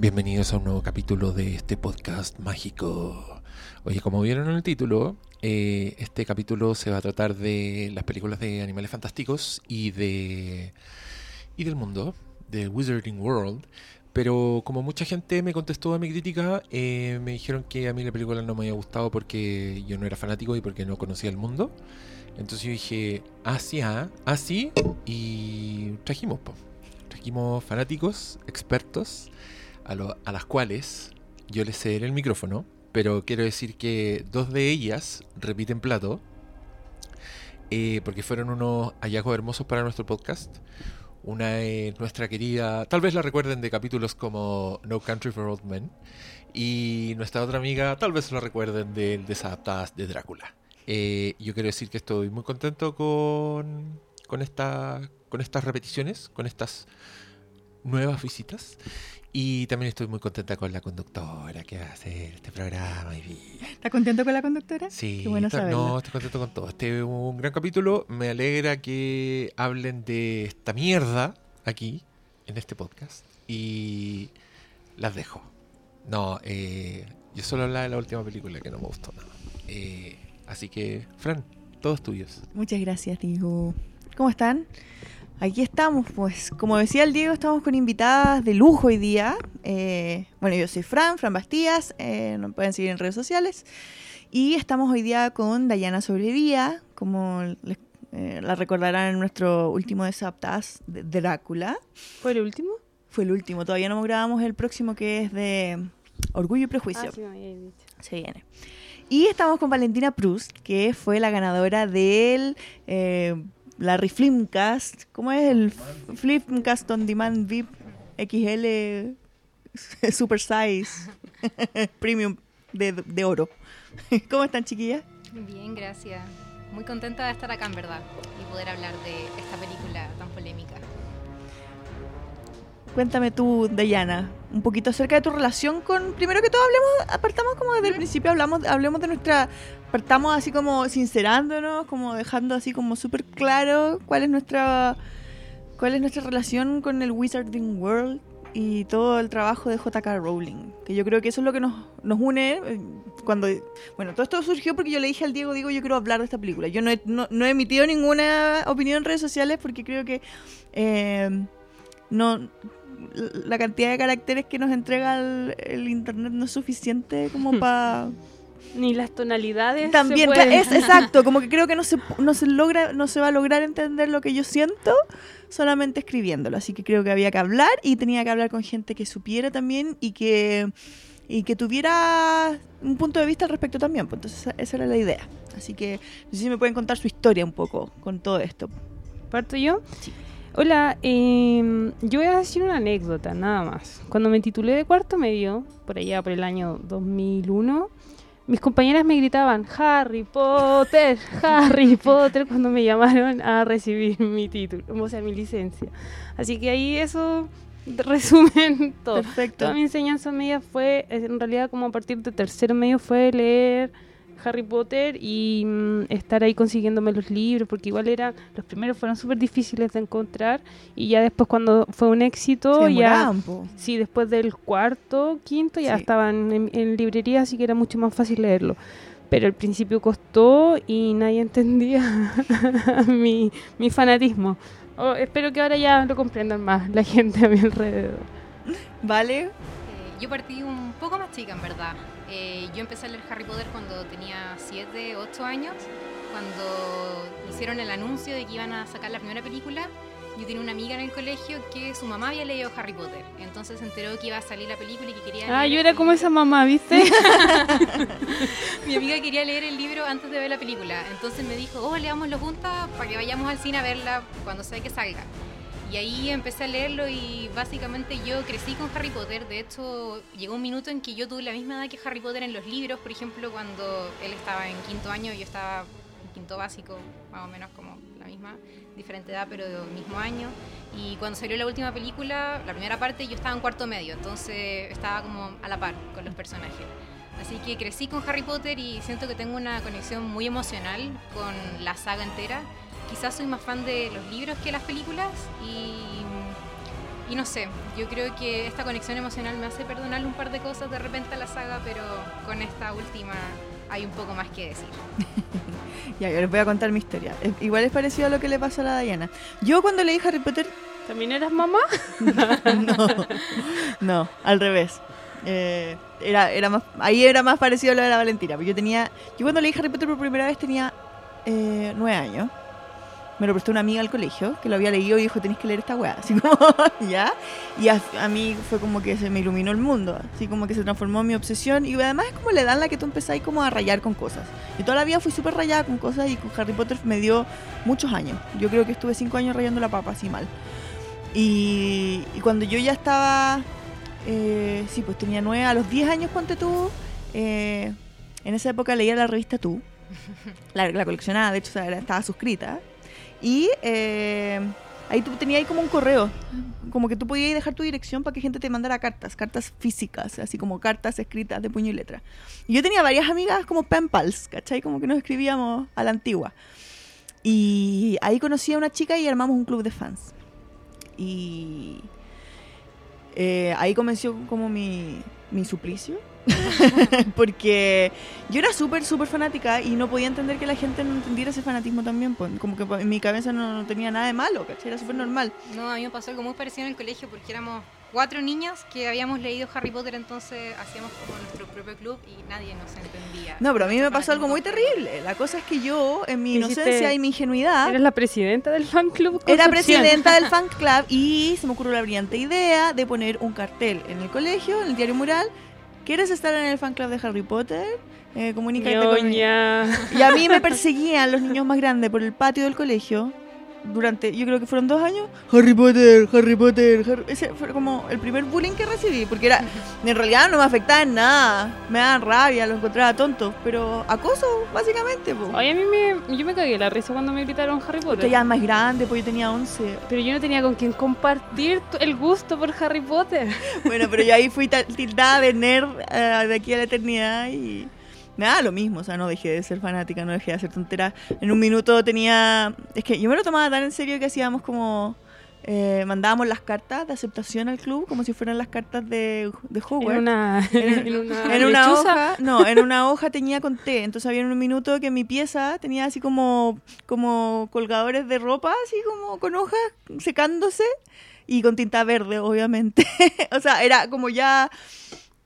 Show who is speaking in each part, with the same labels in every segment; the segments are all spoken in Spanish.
Speaker 1: Bienvenidos a un nuevo capítulo de este podcast mágico. Oye, como vieron en el título, eh, este capítulo se va a tratar de las películas de animales fantásticos y de y del mundo, del Wizarding World. Pero como mucha gente me contestó a mi crítica, eh, me dijeron que a mí la película no me había gustado porque yo no era fanático y porque no conocía el mundo. Entonces yo dije, así, ah, así, y trajimos, po. trajimos fanáticos, expertos, a, las cuales yo les cederé el micrófono, pero quiero decir que dos de ellas repiten plato, eh, porque fueron unos hallazgos hermosos para nuestro podcast. Una es nuestra querida, tal vez la recuerden de capítulos como No Country for Old Men. Y nuestra otra amiga, tal vez la recuerden de Desadaptadas de Drácula. Eh, yo quiero decir que estoy muy contento con, con, esta, con estas repeticiones, con estas nuevas visitas. Y también estoy muy contenta con la conductora que va a hacer este programa.
Speaker 2: ¿Estás contento con la conductora?
Speaker 1: Sí,
Speaker 2: Qué bueno
Speaker 1: está- no, estoy contento con todo. Este es un gran capítulo. Me alegra que hablen de esta mierda aquí, en este podcast. Y las dejo. No, eh, yo solo hablaba de la última película que no me gustó nada. Eh, así que, Fran, todos tuyos.
Speaker 2: Muchas gracias, Diego. ¿Cómo están? Aquí estamos, pues, como decía el Diego, estamos con invitadas de lujo hoy día. Eh, bueno, yo soy Fran, Fran Bastías, eh, nos pueden seguir en redes sociales. Y estamos hoy día con Dayana Sobrevía, como les- eh, la recordarán en nuestro último Desaptas de Drácula.
Speaker 3: ¿Fue el último?
Speaker 2: Fue el último, todavía no grabamos el próximo que es de Orgullo y Prejuicio.
Speaker 3: Ah, sí, dicho.
Speaker 2: Se viene. Y estamos con Valentina Proust, que fue la ganadora del eh, Larry Flimcast. ¿Cómo es el Flimcast On Demand VIP XL Super Size Premium de, de oro? ¿Cómo están, chiquillas?
Speaker 4: Bien, gracias. Muy contenta de estar acá, en verdad, y poder hablar de esta película tan polémica.
Speaker 2: Cuéntame tú, Dayana, un poquito acerca de tu relación con. Primero que todo, hablemos, apartamos como desde el principio, hablamos, hablemos de nuestra. Partamos así como sincerándonos, como dejando así como súper claro cuál es nuestra. cuál es nuestra relación con el Wizarding World y todo el trabajo de J.K. Rowling. Que yo creo que eso es lo que nos, nos une eh, cuando. Bueno, todo esto surgió porque yo le dije al Diego, digo, yo quiero hablar de esta película. Yo no he, no, no he emitido ninguna opinión en redes sociales porque creo que. eh, no la cantidad de caracteres que nos entrega el, el internet no es suficiente como para
Speaker 3: Ni las tonalidades.
Speaker 2: también
Speaker 3: se
Speaker 2: es exacto como que creo que no se no se logra no se va a lograr entender lo que yo siento solamente escribiéndolo así que creo que había que hablar y tenía que hablar con gente que supiera también y que y que tuviera un punto de vista al respecto también pues entonces esa, esa era la idea así que no sé si me pueden contar su historia un poco con todo esto
Speaker 3: ¿Parto yo?
Speaker 2: Sí.
Speaker 3: Hola, eh, yo voy a decir una anécdota, nada más. Cuando me titulé de cuarto medio, por allá por el año 2001, mis compañeras me gritaban Harry Potter, Harry Potter, cuando me llamaron a recibir mi título, o sea, mi licencia. Así que ahí eso resumen todo.
Speaker 2: perfecto
Speaker 3: Toda mi enseñanza media fue, en realidad como a partir de tercero medio fue leer Harry Potter y mm, estar ahí consiguiéndome los libros, porque igual eran, los primeros fueron súper difíciles de encontrar y ya después cuando fue un éxito,
Speaker 2: Se
Speaker 3: ya,
Speaker 2: po.
Speaker 3: sí, después del cuarto, quinto, ya
Speaker 2: Sí.
Speaker 3: estaban en, en librería, así que era mucho más fácil leerlo. Pero al principio costó y nadie entendía mi, mi fanatismo. Oh, espero que ahora ya lo comprendan más la gente a mi alrededor.
Speaker 2: vale
Speaker 4: Eh, yo partí un poco más chica, en verdad. Eh, yo empecé a leer Harry Potter cuando tenía 7, 8 años, cuando hicieron el anuncio de que iban a sacar la primera película. Yo tenía una amiga en el colegio que su mamá había leído Harry Potter, entonces se enteró que iba a salir la película y que quería
Speaker 3: Ah, yo era como esa mamá, ¿viste?
Speaker 4: Mi amiga quería leer el libro antes de ver la película, entonces me dijo, oh, leámoslo juntas para que vayamos al cine a verla cuando sea que salga. Y ahí empecé a leerlo y básicamente yo crecí con Harry Potter. De hecho, llegó un minuto en que yo tuve la misma edad que Harry Potter en los libros. Por ejemplo, cuando él estaba en quinto año, yo estaba en quinto básico, más o menos como la misma, diferente edad, pero del mismo año. Y cuando salió la última película, la primera parte, yo estaba en cuarto medio, entonces estaba como a la par con los personajes. Así que crecí con Harry Potter y siento que tengo una conexión muy emocional con la saga entera. Quizás soy más fan de los libros que las películas y, Y no sé, yo creo que esta conexión emocional me hace perdonarle un par de cosas de repente a la saga, pero con esta última hay un poco más que decir.
Speaker 2: Ya, yo les voy a contar mi historia. Igual es parecido a lo que le pasó a la Diana. Yo cuando leí Harry Potter
Speaker 3: ¿También eras mamá?
Speaker 2: no, no, al revés. Eh, era, era más, ahí era más parecido a lo de la Valentina. porque Yo tenía, yo cuando leí Harry Potter por primera vez tenía eh, nueve años. Me lo prestó una amiga al colegio que lo había leído y dijo, tenéis que leer esta weá. Así como, ¿ya? Y a, a mí fue como que se me iluminó el mundo. Así como que se transformó en mi obsesión. Y además es como la edad en la que tú empezáis como a rayar con cosas. Y toda la vida fui súper rayada con cosas y con Harry Potter me dio muchos años. Yo creo que estuve cinco años rayando la papa así mal. Y, y cuando yo ya estaba, eh, sí, pues tenía nueve, a los 10 años, ponte tú, eh, en esa época leía la revista Tú, la, la coleccionaba, de hecho estaba suscrita, y eh, ahí tú tenías ahí como un correo, como que tú podías dejar tu dirección para que gente te mandara cartas, cartas físicas, así como cartas escritas de puño y letra. Y yo tenía varias amigas como pen pals, ¿cachai? Como que nos escribíamos a la antigua. Y ahí conocí a una chica y armamos un club de fans. Y eh, ahí comenzó como mi, mi suplicio. Porque yo era súper, súper fanática y no podía entender que la gente no entendiera ese fanatismo también. pues, Como que en mi cabeza no, no tenía nada de malo, ¿cachai? Era súper normal.
Speaker 4: No, a mí me pasó algo muy parecido en el colegio porque éramos cuatro niños que habíamos leído Harry Potter, entonces hacíamos como nuestro propio club y nadie nos entendía.
Speaker 2: No, pero a mí me pasó algo muy terrible. La cosa es que yo, en mi inocencia y mi ingenuidad,
Speaker 3: Eres la presidenta del fan club.
Speaker 2: Era
Speaker 3: Concepción.
Speaker 2: presidenta del fan club y se me ocurrió la brillante idea de poner un cartel en el colegio, en el diario mural. ¿Quieres estar en el fan club de Harry Potter? Eh, comunícate conmigo. Y a mí me perseguían los niños más grandes por el patio del colegio durante, yo creo que fueron dos años. Harry Potter, Harry Potter, Harry- Ese fue como el primer bullying que recibí, porque era, en realidad no me afectaba en nada. Me daban rabia, lo encontraba tonto, pero acoso, básicamente. po.
Speaker 3: Oye, a mí me, yo me cagué la risa cuando me gritaron Harry Potter.
Speaker 2: Usted ya más grande, pues yo tenía 11.
Speaker 3: Pero yo no tenía con quien compartir el gusto por Harry Potter.
Speaker 2: Bueno, pero yo ahí fui tildada de nerd eh, de aquí a la eternidad y me da lo mismo, o sea, no dejé de ser fanática, no dejé de hacer tonteras. En un minuto tenía, es que yo me lo tomaba tan en serio que hacíamos como, eh, mandábamos las cartas de aceptación al club como si fueran las cartas de, de
Speaker 3: En
Speaker 2: Hogwarts.
Speaker 3: una,
Speaker 2: En-
Speaker 3: en una,
Speaker 2: En una hoja, no, en una hoja tenía con té. Entonces había en un minuto que mi pieza tenía así como, como colgadores de ropa, así como con hojas secándose y con tinta verde, obviamente. o sea, era como ya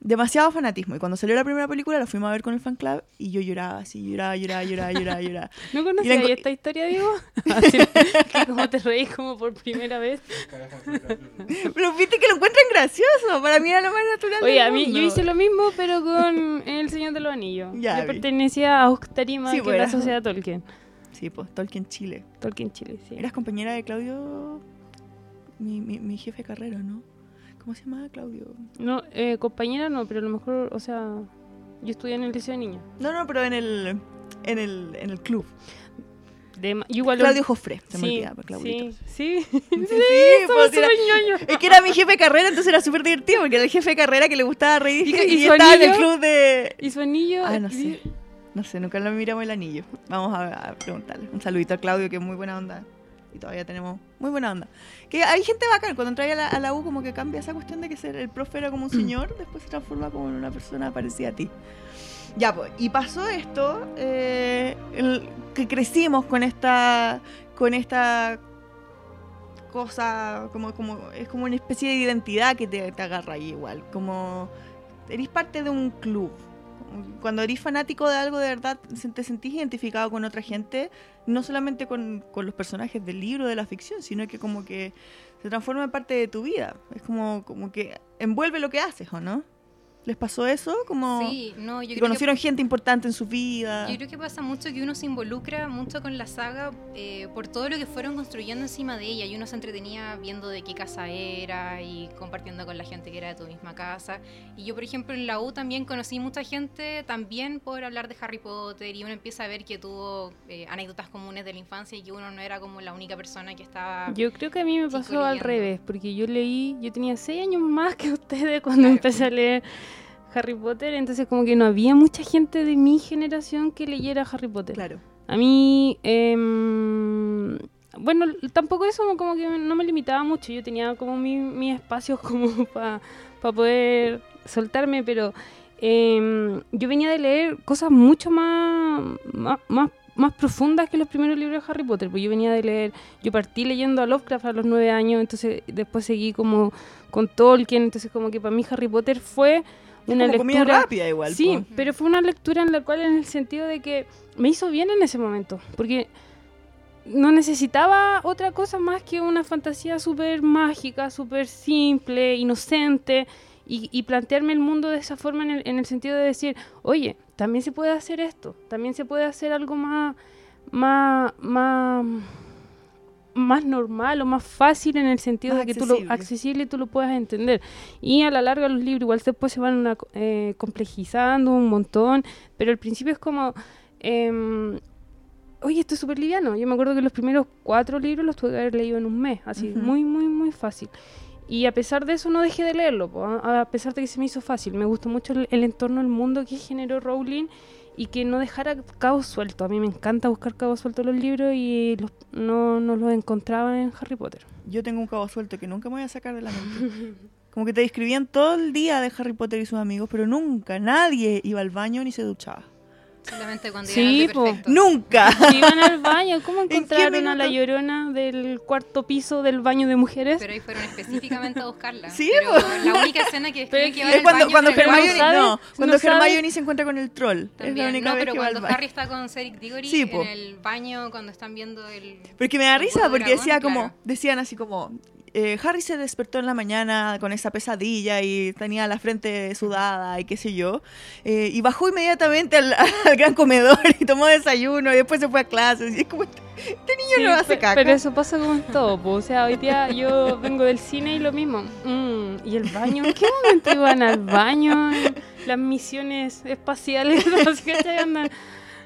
Speaker 2: demasiado fanatismo. Y cuando salió la primera película la fuimos a ver con el fan club y yo lloraba así, lloraba, lloraba, lloraba, lloraba, lloraba.
Speaker 3: ¿No conocías
Speaker 2: enco-
Speaker 3: esta historia, Diego? Así que como te reís como por primera vez.
Speaker 2: Pero viste que lo encuentran gracioso. Para mí era lo más natural.
Speaker 3: Oye,
Speaker 2: del
Speaker 3: a mí yo hice lo mismo, pero con El Señor de los Anillos.
Speaker 2: Ya
Speaker 3: yo pertenecía a Octarima,
Speaker 2: Sí,
Speaker 3: que
Speaker 2: pues
Speaker 3: es la
Speaker 2: era-
Speaker 3: sociedad Tolkien.
Speaker 2: Sí, pues Tolkien Chile.
Speaker 3: Tolkien Chile, sí.
Speaker 2: Eras compañera de Claudio, mi, mi, mi jefe de carrera, ¿no? ¿Cómo se llamaba Claudio?
Speaker 3: No, eh, compañera no, pero a lo mejor, o sea, yo estudié en el liceo de niños.
Speaker 2: No, no, pero en el, en el, en el club.
Speaker 3: De, igual
Speaker 2: Claudio Jofre, se me
Speaker 3: sí,
Speaker 2: olvidaba, Claudito.
Speaker 3: sí, sí,
Speaker 2: Sí,
Speaker 3: sí,
Speaker 2: pues,
Speaker 3: somos
Speaker 2: era-
Speaker 3: súper ñoños.
Speaker 2: Es que era mi jefe de carrera, entonces era súper divertido, porque era el jefe de carrera que le gustaba reír
Speaker 3: ¿Y
Speaker 2: estaba en el
Speaker 3: anillo?
Speaker 2: club de...
Speaker 3: Y su anillo.
Speaker 2: Ah, no
Speaker 3: sí.
Speaker 2: sé. No sé, nunca le miramos el anillo. Vamos a, a preguntarle. Un saludito a Claudio, que es muy buena onda. Y todavía tenemos muy buena onda. Que hay gente bacán, cuando entra a la, a la U como que cambia esa cuestión de que ser el profe era como un señor, después se transforma como en una persona parecida a ti. Ya, pues, y pasó esto, eh, el- que crecimos con esta, con esta cosa, como, como, es como una especie de identidad que te, te agarra ahí igual, como eres parte de un club. Cuando eres fanático de algo de verdad, te sentís identificado con otra gente, no solamente con, con los personajes del libro, de la ficción, sino que como que se transforma en parte de tu vida. Es como, como que envuelve lo que haces, ¿o no? ¿Les pasó eso? Como
Speaker 4: Sí, no, yo
Speaker 2: que
Speaker 4: creo que
Speaker 2: conocieron gente importante en su vida.
Speaker 4: Yo creo que pasa mucho que uno se involucra mucho con la saga eh, por todo lo que fueron construyendo encima de ella y uno se entretenía viendo de qué casa era y compartiendo con la gente que era de tu misma casa. Y yo, por ejemplo, en la U también conocí mucha gente también por hablar de Harry Potter y uno empieza a ver que tuvo eh, anécdotas comunes de la infancia y que uno no era como la única persona que estaba...
Speaker 3: Yo creo que a mí me pasó al revés, porque yo leí, yo tenía seis años más que ustedes cuando
Speaker 4: Claro.
Speaker 3: empecé a leer Harry Potter, entonces como que no había mucha gente de mi generación que leyera Harry Potter.
Speaker 2: Claro.
Speaker 3: A mí, em, bueno, tampoco eso como que no me limitaba mucho. Yo tenía como mi- mis espacios como para poder soltarme, pero em, yo venía de leer cosas mucho más, más, más, más profundas que los primeros libros de Harry Potter. Pues yo venía de leer, yo partí leyendo a Lovecraft a los nueve años, entonces después seguí como con Tolkien, entonces como que para mí Harry Potter fue una
Speaker 2: como
Speaker 3: lectura
Speaker 2: rápida igual.
Speaker 3: Sí,
Speaker 2: po.
Speaker 3: pero fue una lectura en la cual en el sentido de que me hizo bien en ese momento, porque no necesitaba otra cosa más que una fantasía súper mágica, súper simple, inocente, y, y plantearme el mundo de esa forma en el, en el sentido de decir, oye, también se puede hacer esto, también se puede hacer algo más, más, más, más normal o más fácil en el sentido
Speaker 2: Más
Speaker 3: de que tú lo
Speaker 2: accesible.
Speaker 3: accesible tú lo puedas entender. Y a la larga los libros igual después se van una- eh, complejizando un montón, pero al principio es como, em, oye, esto es súper liviano. Yo me acuerdo que los primeros cuatro libros los tuve que haber leído en un mes, así,
Speaker 2: Ujú.
Speaker 3: muy, muy, muy fácil. Y a pesar de eso no dejé de leerlo, po, a a pesar de que se me hizo fácil. Me gustó mucho el, el entorno, el mundo que generó Rowling y que no dejara cabos sueltos. A mí me encanta buscar cabos sueltos en los libros y los- no, no los encontraba en Harry Potter.
Speaker 2: Yo tengo un cabo suelto que nunca me voy a sacar de la mente. Como que te describían todo el día de Harry Potter y sus amigos, pero nunca, nadie iba al baño ni se duchaba.
Speaker 4: Solamente cuando
Speaker 3: Sí,
Speaker 4: iban al
Speaker 3: po.
Speaker 2: ¡Nunca!
Speaker 3: Si iban al baño, ¿cómo encontraron a la llorona del cuarto piso del baño de mujeres?
Speaker 4: Pero ahí fueron específicamente a buscarla.
Speaker 2: Sí,
Speaker 4: pero
Speaker 2: po.
Speaker 4: la única escena que
Speaker 3: Pero
Speaker 4: que va
Speaker 2: Es
Speaker 4: al
Speaker 2: cuando,
Speaker 4: baño
Speaker 2: cuando
Speaker 3: Hermione
Speaker 2: no, cuando Hermione se encuentra con el troll. es la única
Speaker 4: no,
Speaker 2: vez
Speaker 4: pero
Speaker 2: que va al
Speaker 4: cuando
Speaker 2: baño.
Speaker 4: Harry está con Cedric Diggory
Speaker 2: Sí, po.
Speaker 4: en el baño cuando están viendo el...
Speaker 2: Pero es que me da risa porque
Speaker 4: dragón,
Speaker 2: decía como,
Speaker 4: claro.
Speaker 2: decían así como, eh, Harry se despertó en la mañana con esa pesadilla y tenía la frente sudada y qué sé yo, eh, y bajó inmediatamente al, al gran comedor y tomó desayuno y después se fue a clases. Y es como, este, este niño
Speaker 3: Sí,
Speaker 2: no hace caca.
Speaker 3: Pero eso pasa como en todo, po. o sea, hoy día yo vengo del cine y lo mismo. Mm, ¿Y el baño? ¿En qué momento iban al baño? Las misiones espaciales, no sé qué andan.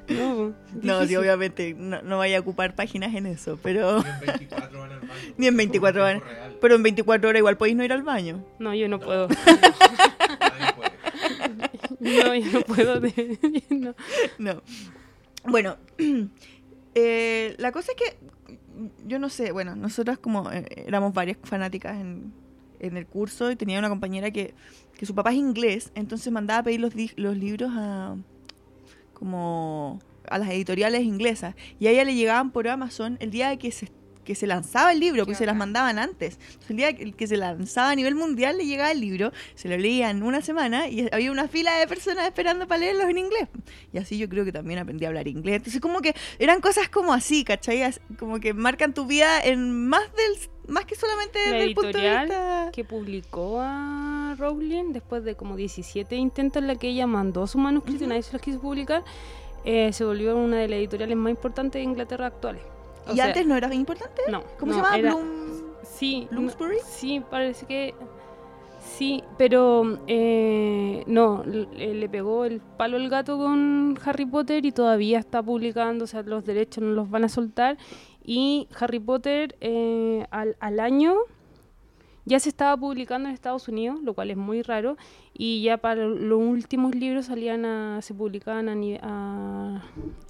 Speaker 3: No,
Speaker 2: No, sí, obviamente no, no vaya a ocupar páginas en eso, pero,
Speaker 1: En 24 van al baño.
Speaker 2: Ni en 24
Speaker 1: Como en
Speaker 2: van. pero en 24 horas igual podéis no ir al baño.
Speaker 3: No, yo no puedo.
Speaker 1: Nadie puede.
Speaker 3: No, yo no puedo. de- no.
Speaker 2: No. Bueno, eh, la cosa es que yo no sé, bueno, nosotras como eh, éramos varias fanáticas en, en el curso y tenía una compañera que, que su papá es inglés, entonces mandaba a pedir los, los libros a como a las editoriales inglesas. Y a ella le llegaban por Amazon el día de que se que se lanzaba el libro, porque se las mandaban antes. Entonces, el día que, se lanzaba a nivel mundial le llegaba el libro, se lo leían una semana y había una fila de personas esperando para leerlos en inglés. Y así yo creo que también aprendí a hablar inglés. Entonces como que eran cosas como así, ¿cachai? Como que marcan tu vida en más del más que solamente
Speaker 3: La
Speaker 2: desde el punto de
Speaker 3: editorial
Speaker 2: vista...
Speaker 3: que publicó a Rowling después de como 17 intentos en la que ella mandó su manuscrito y nadie se los quiso publicar, eh, se volvió una de las editoriales más importantes de Inglaterra actuales. O
Speaker 2: ¿Y
Speaker 3: sea,
Speaker 2: antes no era importante?
Speaker 3: No.
Speaker 2: ¿Cómo
Speaker 3: no,
Speaker 2: se llama?
Speaker 3: era-
Speaker 2: Bloom...
Speaker 3: Sí. no-
Speaker 2: Bloomsbury?
Speaker 3: sí, parece que. Sí, pero eh, no, le, le pegó el palo el gato con Harry Potter y todavía está publicando, o sea, los derechos no los van a soltar. Y Harry Potter eh, al, al año ya se estaba publicando en Estados Unidos, lo cual es muy raro, y ya para los últimos libros salían a, se publicaban a, ni- a-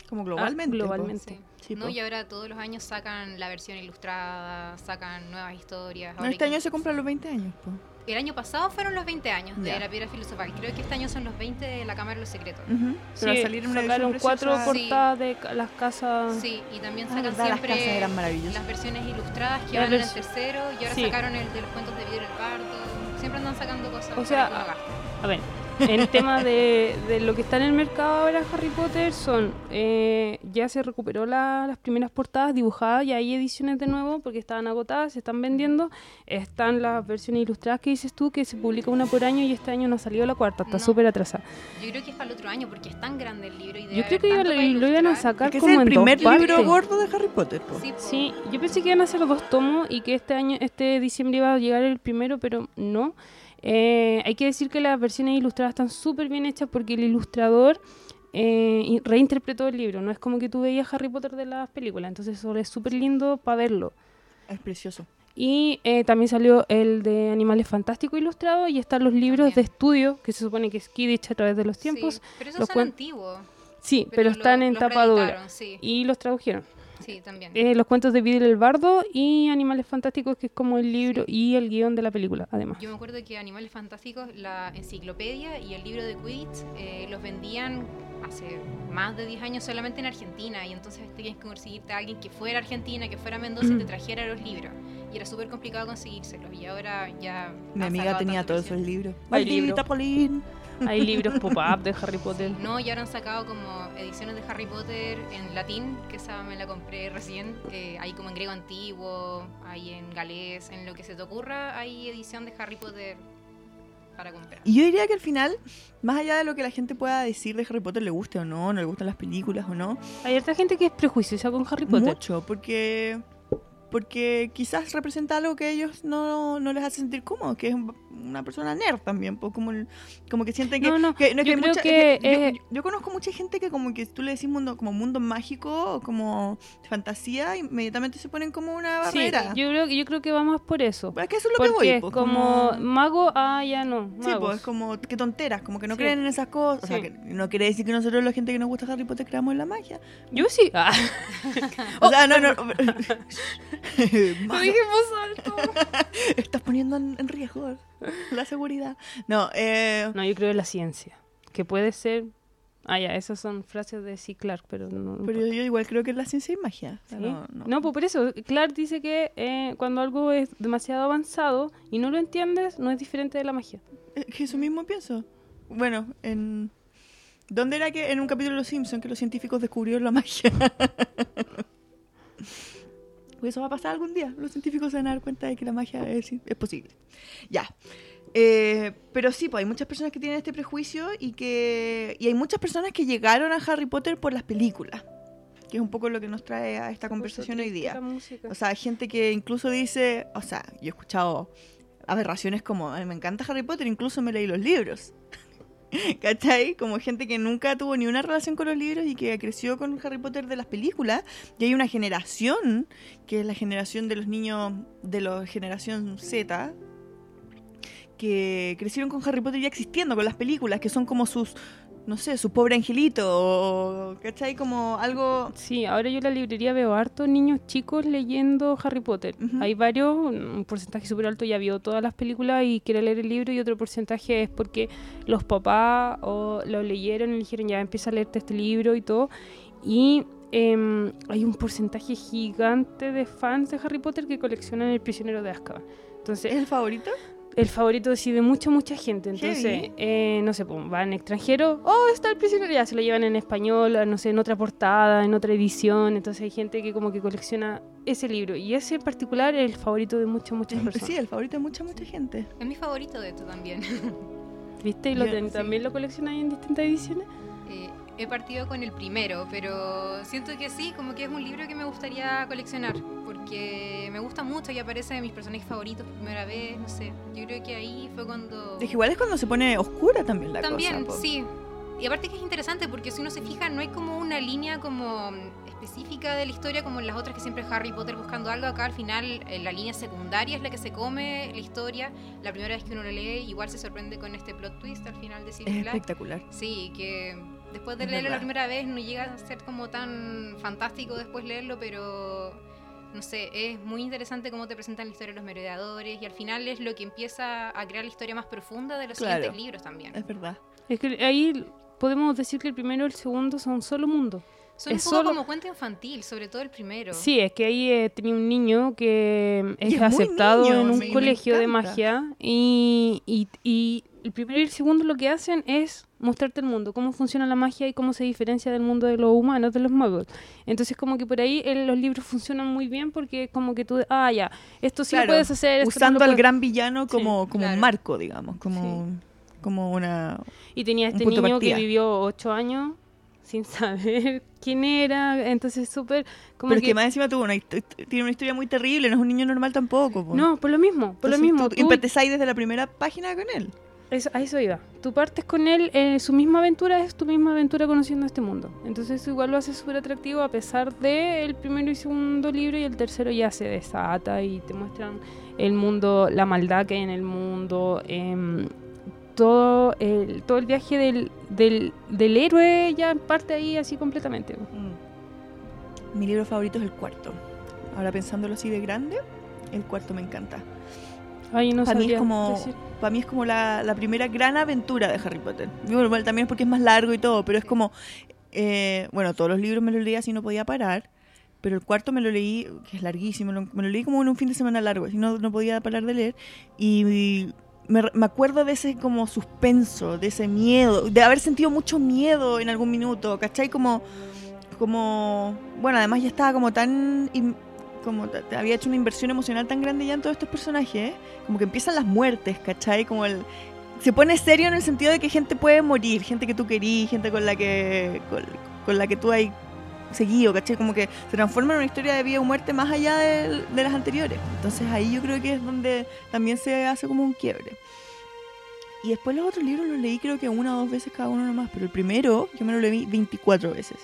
Speaker 2: Como globalmente. Po.
Speaker 3: globalmente.
Speaker 4: Sí.
Speaker 2: Sí,
Speaker 4: no,
Speaker 2: po.
Speaker 4: y ahora todos los años sacan la versión ilustrada, sacan nuevas historias.
Speaker 2: No,
Speaker 4: Ahora
Speaker 2: este año se cumplen los 20 años. po.
Speaker 4: El año pasado fueron los 20 años de la piedra filosofal. Creo que este año son los 20 de la Cámara de los Secretos.
Speaker 2: Ujú. Pero al
Speaker 3: Sí,
Speaker 2: una
Speaker 3: sacaron cuatro
Speaker 2: preciosa-
Speaker 4: Sí.
Speaker 3: portadas de las casas.
Speaker 4: Sí, y también
Speaker 2: Ah,
Speaker 4: sacan
Speaker 2: verdad, las casas
Speaker 4: siempre
Speaker 2: eran maravillosas.
Speaker 4: las versiones ilustradas que
Speaker 3: La
Speaker 4: van en el tercero y ahora
Speaker 3: Sí.
Speaker 4: sacaron el de los cuentos de Vidro el Bardo. Siempre andan sacando cosas.
Speaker 3: O sea,
Speaker 4: para que uno gaste.
Speaker 3: A ver, en tema de, de lo que está en el mercado ahora Harry Potter son, eh, ya se recuperó la- las primeras portadas dibujadas y hay ediciones de nuevo porque estaban agotadas, se están vendiendo. Están las versiones ilustradas que dices tú, que se publica una por año y este año no ha salido la cuarta, está
Speaker 4: No.
Speaker 3: súper atrasada.
Speaker 4: Yo creo que es para el otro año porque es tan grande el libro. Y
Speaker 3: Yo creo que lo, iban a sacar
Speaker 2: Es
Speaker 3: como
Speaker 2: es el
Speaker 3: en dos
Speaker 2: primer libro gordo de Harry Potter. po.
Speaker 4: Sí, po.
Speaker 3: Sí, yo pensé que iban a hacer dos tomos y que este año, este diciembre iba a llegar el primero, pero no. Eh, hay que decir que las versiones ilustradas están súper bien hechas porque el ilustrador eh, reinterpretó el libro. No es como que tú veías Harry Potter de las películas, entonces eso es súper lindo para verlo.
Speaker 2: Es precioso.
Speaker 3: Y eh, también salió el de Animales Fantásticos ilustrado y están los libros de estudio, que se supone que es Kidditch a través de los tiempos.
Speaker 4: Sí, pero esos
Speaker 3: los
Speaker 4: son antiguos.
Speaker 3: Sí, pero,
Speaker 4: lo-
Speaker 3: están en
Speaker 4: los
Speaker 3: tapa dura.
Speaker 4: reeditaron, Sí.
Speaker 3: Y los tradujeron.
Speaker 4: Sí, también.
Speaker 3: eh, los cuentos de Vidal el Bardo y Animales Fantásticos, que es como el libro y el guion de la película, además.
Speaker 4: Yo me acuerdo que Animales Fantásticos, la enciclopedia y el libro de Quidditch eh, los vendían hace más de 10 años solamente en Argentina y entonces tenías que conseguirte a alguien que fuera Argentina, que fuera a Mendoza y te trajera los libros. Y era súper complicado conseguírselos y ahora ya...
Speaker 2: Mi amiga tenía todos esos libros. Maldita
Speaker 3: libros. Hay libros pop-up de Harry Potter.
Speaker 4: No, y ahora han sacado como ediciones de Harry Potter en latín, que esa me la compré recién. eh, hay como en griego antiguo, hay en galés, en lo que se te ocurra, hay edición de Harry Potter para comprar.
Speaker 2: Y yo diría que al final, más allá de lo que la gente pueda decir de Harry Potter, le guste o no, no le gustan las películas o no,
Speaker 3: Hay otra gente que es prejuiciosa con Harry Potter.
Speaker 2: mucho, porque porque quizás representa algo que a ellos no, no les hace sentir cómodos, que es una persona nerd también, pues como, como que sienten que...
Speaker 3: No, no,
Speaker 2: que- no,
Speaker 3: yo
Speaker 2: hay
Speaker 3: creo
Speaker 2: mucha-
Speaker 3: que,
Speaker 2: es que
Speaker 3: eh,
Speaker 2: yo, yo conozco mucha gente que como que tú le decís mundo como mundo mágico o como fantasía, inmediatamente se ponen como una
Speaker 3: Sí,
Speaker 2: barrera.
Speaker 3: yo creo, yo creo que va más por eso.
Speaker 2: Es que eso es lo
Speaker 3: Porque
Speaker 2: que voy.
Speaker 3: es
Speaker 2: pues,
Speaker 3: como mago, ah, ya no.
Speaker 2: Sí,
Speaker 3: magos.
Speaker 2: pues es como que tonteras, como que no
Speaker 3: Sí.
Speaker 2: creen en esas cosas. O sea,
Speaker 3: Sí.
Speaker 2: que no quiere decir que nosotros, la gente que nos gusta Harry Potter, creamos en la magia.
Speaker 3: Yo sí. Ah,
Speaker 2: O sea, no, no.
Speaker 3: lo en voz alta.
Speaker 2: estás poniendo en, en riesgo la seguridad. No, eh,
Speaker 3: No, yo creo en la ciencia. Que puede ser. Ah, ya, esas son frases de C. Clark, pero no.
Speaker 2: pero yo igual creo que es la ciencia y magia. No, no.
Speaker 3: No, pues por eso. Clark dice que eh, cuando algo es demasiado avanzado y no lo entiendes, no es diferente de la magia.
Speaker 2: Es que eso mismo pienso. Bueno, en. ¿Dónde era que en un capítulo de Los Simpsons que los científicos descubrieron la magia? Pues eso va a pasar algún día. Los científicos se van a dar cuenta de que la magia es, es posible. Ya. Eh, pero sí, pues hay muchas personas que tienen este prejuicio y que y hay muchas personas que llegaron a Harry Potter por las películas, que es un poco lo que nos trae a esta conversación hoy día. O sea, hay gente que incluso dice, o sea, yo he escuchado aberraciones como, "Ay, me encanta Harry Potter, incluso me leí los libros. ¿Cachai? Como gente que nunca tuvo ni una relación con los libros y que creció con Harry Potter de las películas. Y hay una generación, que es la generación de los niños de la generación Z, que crecieron con Harry Potter ya existiendo, con las películas, que son como sus, no sé, su pobre angelito, o, ¿cachai? Como algo...
Speaker 3: Sí, ahora yo en la librería veo hartos niños chicos leyendo Harry Potter. Hay varios, un porcentaje súper alto ya vio todas las películas y quiere leer el libro y otro porcentaje es porque los papás o lo leyeron y dijeron ya empieza a leerte este libro y todo. Y em, hay un porcentaje gigante de fans de Harry Potter que coleccionan El prisionero de Azkaban.
Speaker 2: ¿Es
Speaker 3: Entonces,
Speaker 2: el favorito?
Speaker 3: El favorito sí, de mucha, mucha gente. Entonces, eh, no sé, pues, van extranjeros, oh, está el prisionero, ya se lo llevan en español, no sé, en otra portada, en otra edición. Entonces hay gente que como que colecciona ese libro. Y ese en particular es el favorito de muchas, muchas personas.
Speaker 2: Sí, el favorito de mucha, mucha gente.
Speaker 4: Es mi favorito de esto también.
Speaker 3: ¿Viste? Y lo
Speaker 2: Yo-
Speaker 3: ten-
Speaker 2: sí.
Speaker 3: también lo coleccionáis en distintas ediciones.
Speaker 4: Eh, he partido con el primero, pero siento que sí, como que es un libro que me gustaría coleccionar, porque me gusta mucho y aparece de mis personajes favoritos por primera vez, no sé. Yo creo que ahí fue cuando...
Speaker 2: Es que igual es cuando se pone oscura también la
Speaker 4: También,
Speaker 2: cosa. po.
Speaker 4: sí. Y aparte que es interesante porque si uno se fija no hay como una línea como específica de la historia como en las otras que siempre es Harry Potter buscando algo. Acá al final eh, la línea secundaria es la que se come la historia. La primera vez que uno lo lee igual se sorprende con este plot twist al final de
Speaker 2: Es
Speaker 4: Sirius Black.
Speaker 2: espectacular.
Speaker 4: Sí, que después de
Speaker 2: Es
Speaker 4: leerlo la primera vez no llega a ser como tan fantástico después leerlo, pero no sé, es muy interesante cómo te presentan la historia de los merodeadores y al final es lo que empieza a crear la historia más profunda de los
Speaker 2: Claro.
Speaker 4: siguientes libros también.
Speaker 2: Es verdad.
Speaker 3: Es que ahí podemos decir que el primero y el segundo son solo mundo.
Speaker 4: Son un
Speaker 3: es
Speaker 4: poco
Speaker 3: solo-
Speaker 4: como cuento infantil, sobre todo el primero.
Speaker 3: Sí, es que ahí eh, tenía un niño que es,
Speaker 2: es
Speaker 3: aceptado
Speaker 2: niño,
Speaker 3: en un
Speaker 2: me
Speaker 3: colegio de magia y, y, y el primero y el segundo lo que hacen es mostrarte el mundo, cómo funciona la magia y cómo se diferencia del mundo de los humanos, de los muggles. Entonces como que por ahí eh, los libros funcionan muy bien porque como que tú, ah, ya, esto sí
Speaker 2: Claro,
Speaker 3: lo puedes hacer. esto
Speaker 2: Usando al
Speaker 3: puedes-
Speaker 2: gran villano como, como
Speaker 4: claro.
Speaker 2: un marco, digamos. Como, como una.
Speaker 3: Y tenía este niño que vivió ocho años sin saber quién era, entonces súper... Como
Speaker 2: Pero es
Speaker 3: que,
Speaker 2: que más encima tuvo una, tiene una historia muy terrible, no es un niño normal tampoco. po.
Speaker 3: No, por lo mismo, por lo mismo.
Speaker 2: tú
Speaker 3: tú-
Speaker 2: desde la primera página con él.
Speaker 3: Eso, a eso iba. Tú partes con él, eh, su misma aventura es tu misma aventura conociendo este mundo. Entonces eso igual lo hace súper atractivo a pesar de el primero y segundo libro y el tercero ya se desata y te muestran el mundo, la maldad que hay en el mundo, em, todo, el, todo el viaje del, del, del héroe ya parte ahí así completamente.
Speaker 2: Mi libro favorito es el cuarto. Ahora pensándolo así de grande, el cuarto me encanta.
Speaker 3: Ay, no
Speaker 2: Para mí es como,
Speaker 3: decir.
Speaker 2: para mí es como la, la primera gran aventura de Harry Potter. Y bueno, también es porque es más largo y todo, pero es como, eh, bueno, todos los libros me los leí así no podía parar, pero el cuarto me lo leí, que es larguísimo, lo- me lo leí como en un fin de semana largo, así no, no podía parar de leer. Y, y me, me acuerdo de ese como suspenso, de ese miedo, de haber sentido mucho miedo en algún minuto, ¿cachai? Como, como, bueno, además ya estaba como tan... im- como había hecho una inversión emocional tan grande ya en todos estos personajes, como que empiezan las muertes, ¿cachai? Como el... Se pone serio en el sentido de que gente puede morir, gente que tú querís, gente con la que con, con la que tú hay seguido, ¿cachai? Como que se transforma en una historia de vida o muerte más allá del- de, las anteriores. Entonces ahí yo creo que es donde también se hace como un quiebre. Y después los otros libros los leí creo que una o dos veces cada uno nomás, pero el primero yo me lo leí 24 veces.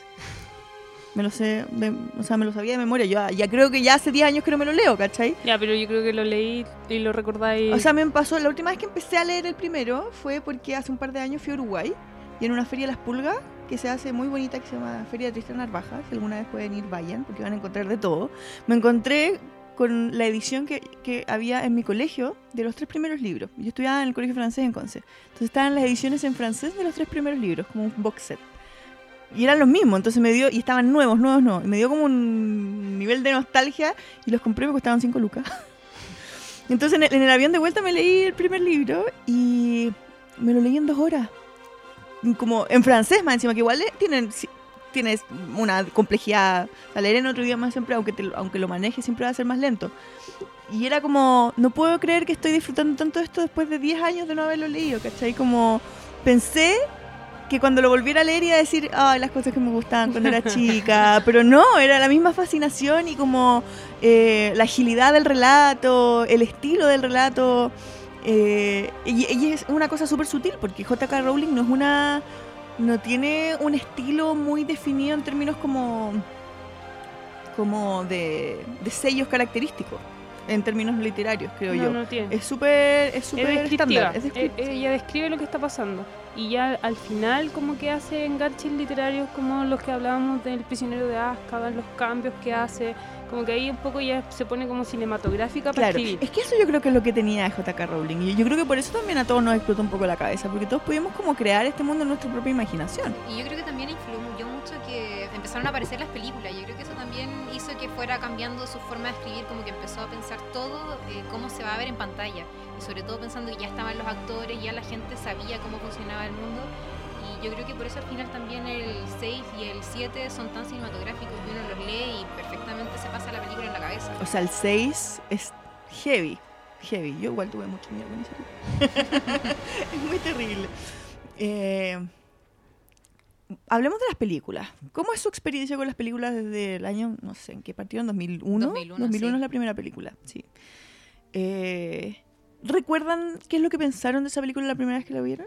Speaker 2: Me lo sé, de- o sea, me lo sabía de memoria. Yo ya creo que ya hace 10 años que no me lo leo, ¿cachai?
Speaker 3: Ya, pero yo creo que lo leí y lo recordáis.
Speaker 2: O sea, me pasó, la última vez que empecé a leer el primero fue porque hace un par de años fui a Uruguay y en una feria de las pulgas que se hace muy bonita que se llama Feria de Tristán Narvaja, si alguna vez pueden ir vayan porque van a encontrar de todo. Me encontré con la edición que, que había en mi colegio de los tres primeros libros. Yo estudiaba en el colegio francés en Conce. Entonces estaban las ediciones en francés de los tres primeros libros, como un box set. Y eran los mismos, entonces me dio, y estaban nuevos, nuevos. Y me dio como un nivel de nostalgia y los compré y me costaban 5 lucas. Entonces en el, en el avión de vuelta me leí el primer libro y me lo leí en dos horas. Como en francés más encima, que igual le- tienen, tienes una complejidad. Sea, leer en otro idioma siempre, aunque, te aunque lo manejes, siempre va a ser más lento. Y era como, no puedo creer que estoy disfrutando tanto esto después de 10 años de no haberlo leído, ¿cachai? Como pensé que cuando lo volviera a leer iba a decir, ay, las cosas que me gustaban cuando era chica, pero no, era la misma fascinación y como eh, la agilidad del relato, el estilo del relato, eh, y, y es una cosa súper sutil, porque J.K. Rowling no es una, no tiene un estilo muy definido en términos como, como de, de sellos característicos, en términos literarios, creo
Speaker 3: no,
Speaker 2: yo.
Speaker 3: no tiene.
Speaker 2: Es súper es
Speaker 3: Es
Speaker 2: súper
Speaker 3: descriptiva.
Speaker 2: estándar, es
Speaker 3: Eh,
Speaker 2: descriptiva.
Speaker 3: ella describe lo que está pasando. Y ya al final como que hace enganches literarios como los que hablábamos del prisionero de Azkaban, los cambios que hace. Como que ahí un poco ya se pone como cinematográfica para
Speaker 2: Claro,
Speaker 3: escribir.
Speaker 2: es que eso yo creo que es lo que tenía J.K. Rowling. Y yo creo que por eso también a todos nos explotó un poco la cabeza, porque todos pudimos como crear este mundo en nuestra propia imaginación.
Speaker 4: Y yo creo que también influyó mucho que empezaron a aparecer las películas. Yo creo que eso también que fuera cambiando su forma de escribir, como que empezó a pensar todo eh, cómo se va a ver en pantalla. Y sobre todo pensando que ya estaban los actores, ya la gente sabía cómo funcionaba el mundo. Y yo creo que por eso al final también el 6 y el 7 son tan cinematográficos que uno los lee y perfectamente se pasa la película en la cabeza.
Speaker 2: O sea, el 6 es heavy. Heavy. Yo igual tuve mucho miedo con ese libro. es muy terrible. Eh, hablemos de las películas. ¿Cómo es su experiencia con las películas desde el año, no sé, en qué partido? ¿En 2001?
Speaker 4: 2001, sí.
Speaker 2: es la primera película, sí. Eh, ¿Recuerdan qué es lo que pensaron de esa película la primera vez que la vieron?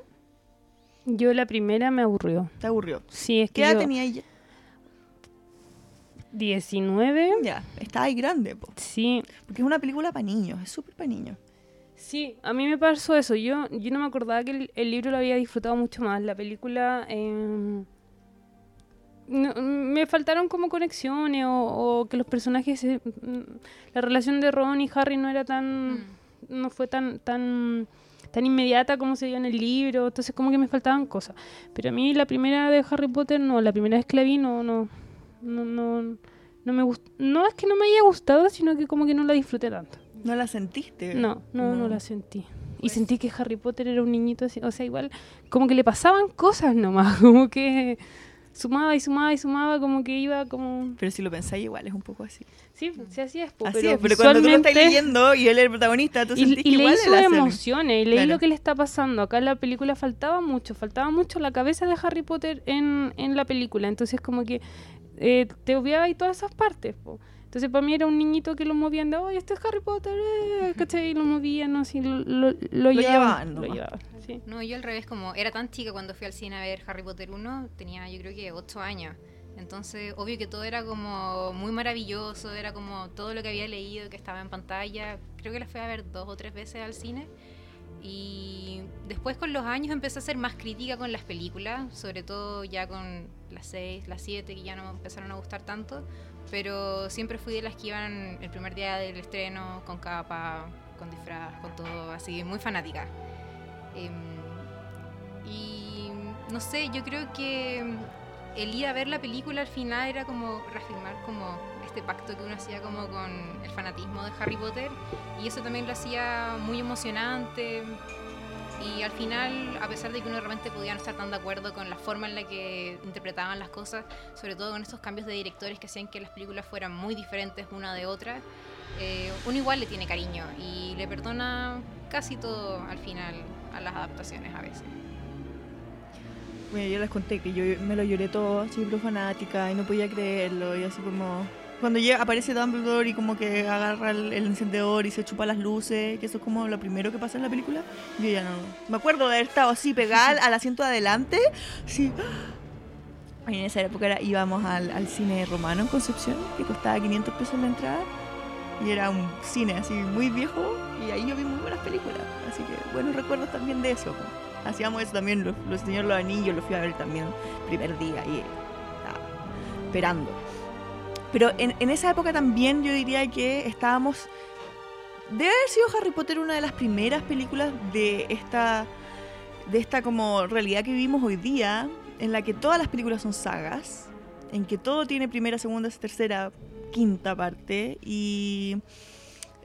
Speaker 3: Yo la primera me aburrió.
Speaker 2: ¿Te aburrió?
Speaker 3: Sí, es que
Speaker 2: ¿Qué edad
Speaker 3: yo-
Speaker 2: tenía ella?
Speaker 3: 19.
Speaker 2: Ya, está ahí grande, po.
Speaker 3: Sí,
Speaker 2: porque es una película para niños, es súper para niños.
Speaker 3: Sí, a mí me pasó eso. Yo, yo no me acordaba que el, el libro lo había disfrutado mucho más. La película. eh, no- me faltaron como conexiones o, o que los personajes. se- mm, la relación de Ron y Harry no era tan.
Speaker 4: Mm.
Speaker 3: No fue tan. tan tan inmediata como se dio en el libro, entonces como que me faltaban cosas. Pero a mí la primera de Harry Potter, no, la primera vez que la vi, no, no, no, no, no me gustó. No es que no me haya gustado, sino que como que no la disfruté tanto.
Speaker 2: ¿No la sentiste?
Speaker 3: No, no, no
Speaker 2: No.
Speaker 3: la sentí. Y
Speaker 4: Pues-
Speaker 3: sentí que Harry Potter era un niñito así, o sea, igual, como que le pasaban cosas nomás, como que sumaba y sumaba y sumaba, como que iba como...
Speaker 2: Pero si lo pensáis igual, es un poco así.
Speaker 3: Sí, sí, así es, po,
Speaker 2: Así
Speaker 3: pero,
Speaker 2: es, pero cuando tú lo estás leyendo y él es el protagonista, tú
Speaker 3: y,
Speaker 2: sentís
Speaker 3: y
Speaker 2: que
Speaker 3: leí
Speaker 2: igual
Speaker 3: sus
Speaker 2: lo-
Speaker 3: emociones, y leí
Speaker 2: Claro.
Speaker 3: lo que le está pasando. Acá en la película faltaba mucho, faltaba mucho la cabeza de Harry Potter en, en la película. Entonces como que eh, te obviaba ahí todas esas partes. po. Entonces para mí era un niñito que lo movían de, oye, este es Harry Potter, eh", ¿cachai? Y lo movían, así, lo, lo, lo llevaban.
Speaker 2: llevaban
Speaker 3: lo llevaban, sí.
Speaker 4: No, yo al revés, como era tan chica cuando fui al cine a ver Harry Potter 1, tenía yo creo que 8 años. Entonces, obvio que todo era como muy maravilloso, era como todo lo que había leído que estaba en pantalla. Creo que la fui a ver dos o tres veces al cine. Y después con los años empecé a ser más crítica con las películas, sobre todo ya con las 6, las 7, que ya no me empezaron a gustar tanto, pero siempre fui de las que iban el primer día del estreno con capa, con disfraz, con todo, así, muy fanática. Em, y no sé, yo creo que el ir a ver la película al final era como reafirmar como este pacto que uno hacía como con el fanatismo de Harry Potter y eso también lo hacía muy emocionante y al final, a pesar de que uno realmente podía no estar tan de acuerdo con la forma en la que interpretaban las cosas, sobre todo con estos cambios de directores que hacían que las películas fueran muy diferentes una de otra, eh, uno igual le tiene cariño y le perdona casi todo al final a las adaptaciones a veces.
Speaker 2: Bueno, yo les conté que yo me lo lloré todo, así fanática, y no podía creerlo, y así como... Cuando aparece Dumbledore y como que agarra el, el encendedor y se chupa las luces, que eso es como lo primero que pasa en la película, yo ya no... Me acuerdo de haber estado así pegada al, asiento de adelante, sí... En esa época íbamos al, cine romano en Concepción, que costaba 500 pesos la entrada, y era un cine así muy viejo, y ahí yo vi muy buenas películas, así que buenos recuerdos también de eso. Hacíamos eso también, los, los Señor los Anillos, los fui a ver también primer día y estaba esperando. Pero en, en esa época también yo diría que estábamos... Debe haber sido Harry Potter una de las primeras películas de esta, de esta como realidad que vivimos hoy día, en la que todas las películas son sagas, en que todo tiene primera, segunda, tercera, quinta parte, y,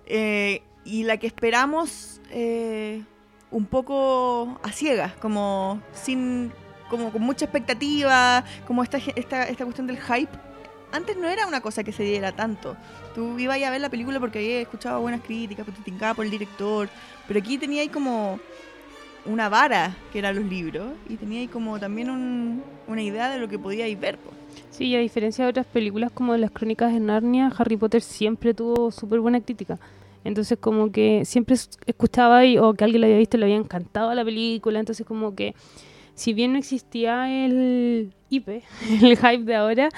Speaker 2: eh, y la que esperamos eh, un poco a ciegas, como sin como con mucha expectativa, como esta, esta, esta cuestión del hype. Antes no era una cosa que se diera tanto. Tú ibas a ver la película porque había escuchado buenas críticas, porque te por el director, pero aquí tenía ahí como una vara que eran los libros y tenía ahí como también un- una idea de lo que podíais ver. po.
Speaker 3: Sí, y a diferencia de otras películas como las crónicas de Narnia, Harry Potter siempre tuvo súper buena crítica. Entonces como que siempre es- escuchaba ahí, o que alguien la había visto y le había encantado la película. Entonces como que si bien no existía el IP, el hype de ahora,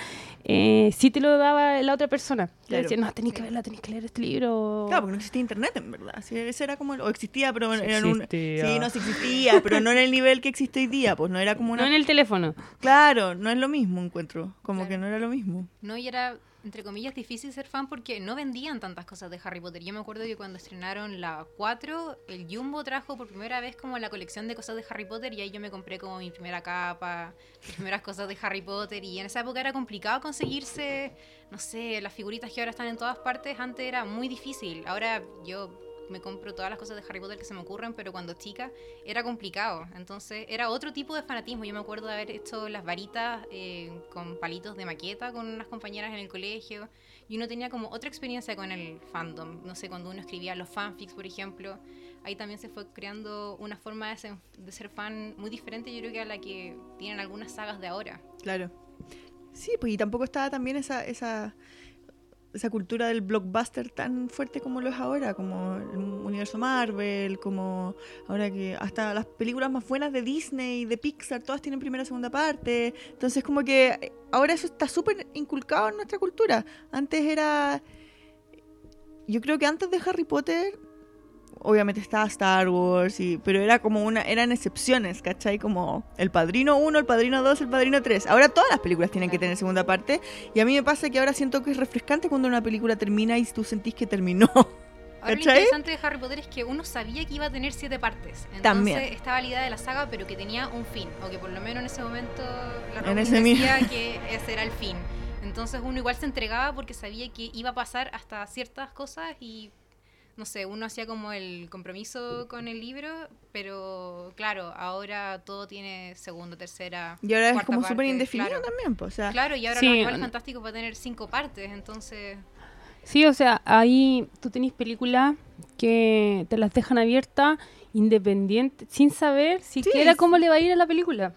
Speaker 3: eh, sí te lo daba la otra persona. Le
Speaker 2: Claro.
Speaker 3: decía, no, tenéis que verla, tenéis que leer este libro.
Speaker 2: Claro, porque no existía internet en verdad. Sí, ese era como el- o existía, pero
Speaker 3: Sí
Speaker 2: era en un
Speaker 3: existía.
Speaker 2: Sí, no sí existía, pero no en el nivel que existe hoy día, pues no era como una
Speaker 3: No en el teléfono.
Speaker 2: Claro, no es lo mismo, encuentro. Como
Speaker 4: Claro.
Speaker 2: que no era lo mismo.
Speaker 4: No, y era, entre comillas, difícil ser fan porque no vendían tantas cosas de Harry Potter. Yo me acuerdo que cuando estrenaron la 4, el Jumbo trajo por primera vez como la colección de cosas de Harry Potter y ahí yo me compré como mi primera capa, mis primeras cosas de Harry Potter y en esa época era complicado conseguirse, no sé, las figuritas que ahora están en todas partes, antes era muy difícil. Ahora yo me compro todas las cosas de Harry Potter que se me ocurren, pero cuando chica era complicado. Entonces era otro tipo de fanatismo. Yo me acuerdo de haber hecho las varitas eh, con palitos de maqueta con unas compañeras en el colegio. Y uno tenía como otra experiencia con el fandom. No sé, cuando uno escribía los fanfics, por ejemplo. Ahí también se fue creando una forma de ser, de ser fan muy diferente, yo creo que a la que tienen algunas sagas de ahora.
Speaker 2: Claro. Sí, pues y tampoco estaba también esa, esa, esa cultura del blockbuster tan fuerte como lo es ahora, como el universo Marvel, como ahora que hasta las películas más buenas de Disney, de Pixar, todas tienen primera y segunda parte. Entonces como que ahora eso está súper inculcado en nuestra cultura. Antes era... Yo creo que antes de Harry Potter obviamente estaba Star Wars, y, pero era como una, eran excepciones, ¿cachai? Como el Padrino 1, el Padrino 2, el Padrino 3. Ahora todas las películas tienen que tener segunda parte, y a mí me pasa que ahora siento que es refrescante cuando una película termina y tú sentís que terminó.
Speaker 4: Ahora lo interesante de Harry Potter es que uno sabía que iba a tener siete partes. Entonces
Speaker 2: También.
Speaker 4: estaba la idea de la saga, pero que tenía un fin. O que por lo menos en ese momento la
Speaker 2: En ese
Speaker 4: decía que ese era el fin. Entonces uno igual se entregaba porque sabía que iba a pasar hasta ciertas cosas y no sé, uno hacía como el compromiso con el libro, pero claro, ahora todo tiene segunda, tercera.
Speaker 2: Y ahora es como súper indefinido
Speaker 4: claro.
Speaker 2: también, pues, o sea,
Speaker 4: Claro, y ahora
Speaker 3: Sí,
Speaker 4: los Fantásticos va a tener cinco partes, entonces
Speaker 3: Sí, o sea, ahí tú tenés películas que te las dejan abiertas, independientes, sin saber siquiera
Speaker 2: es-
Speaker 3: cómo le va a ir a la película.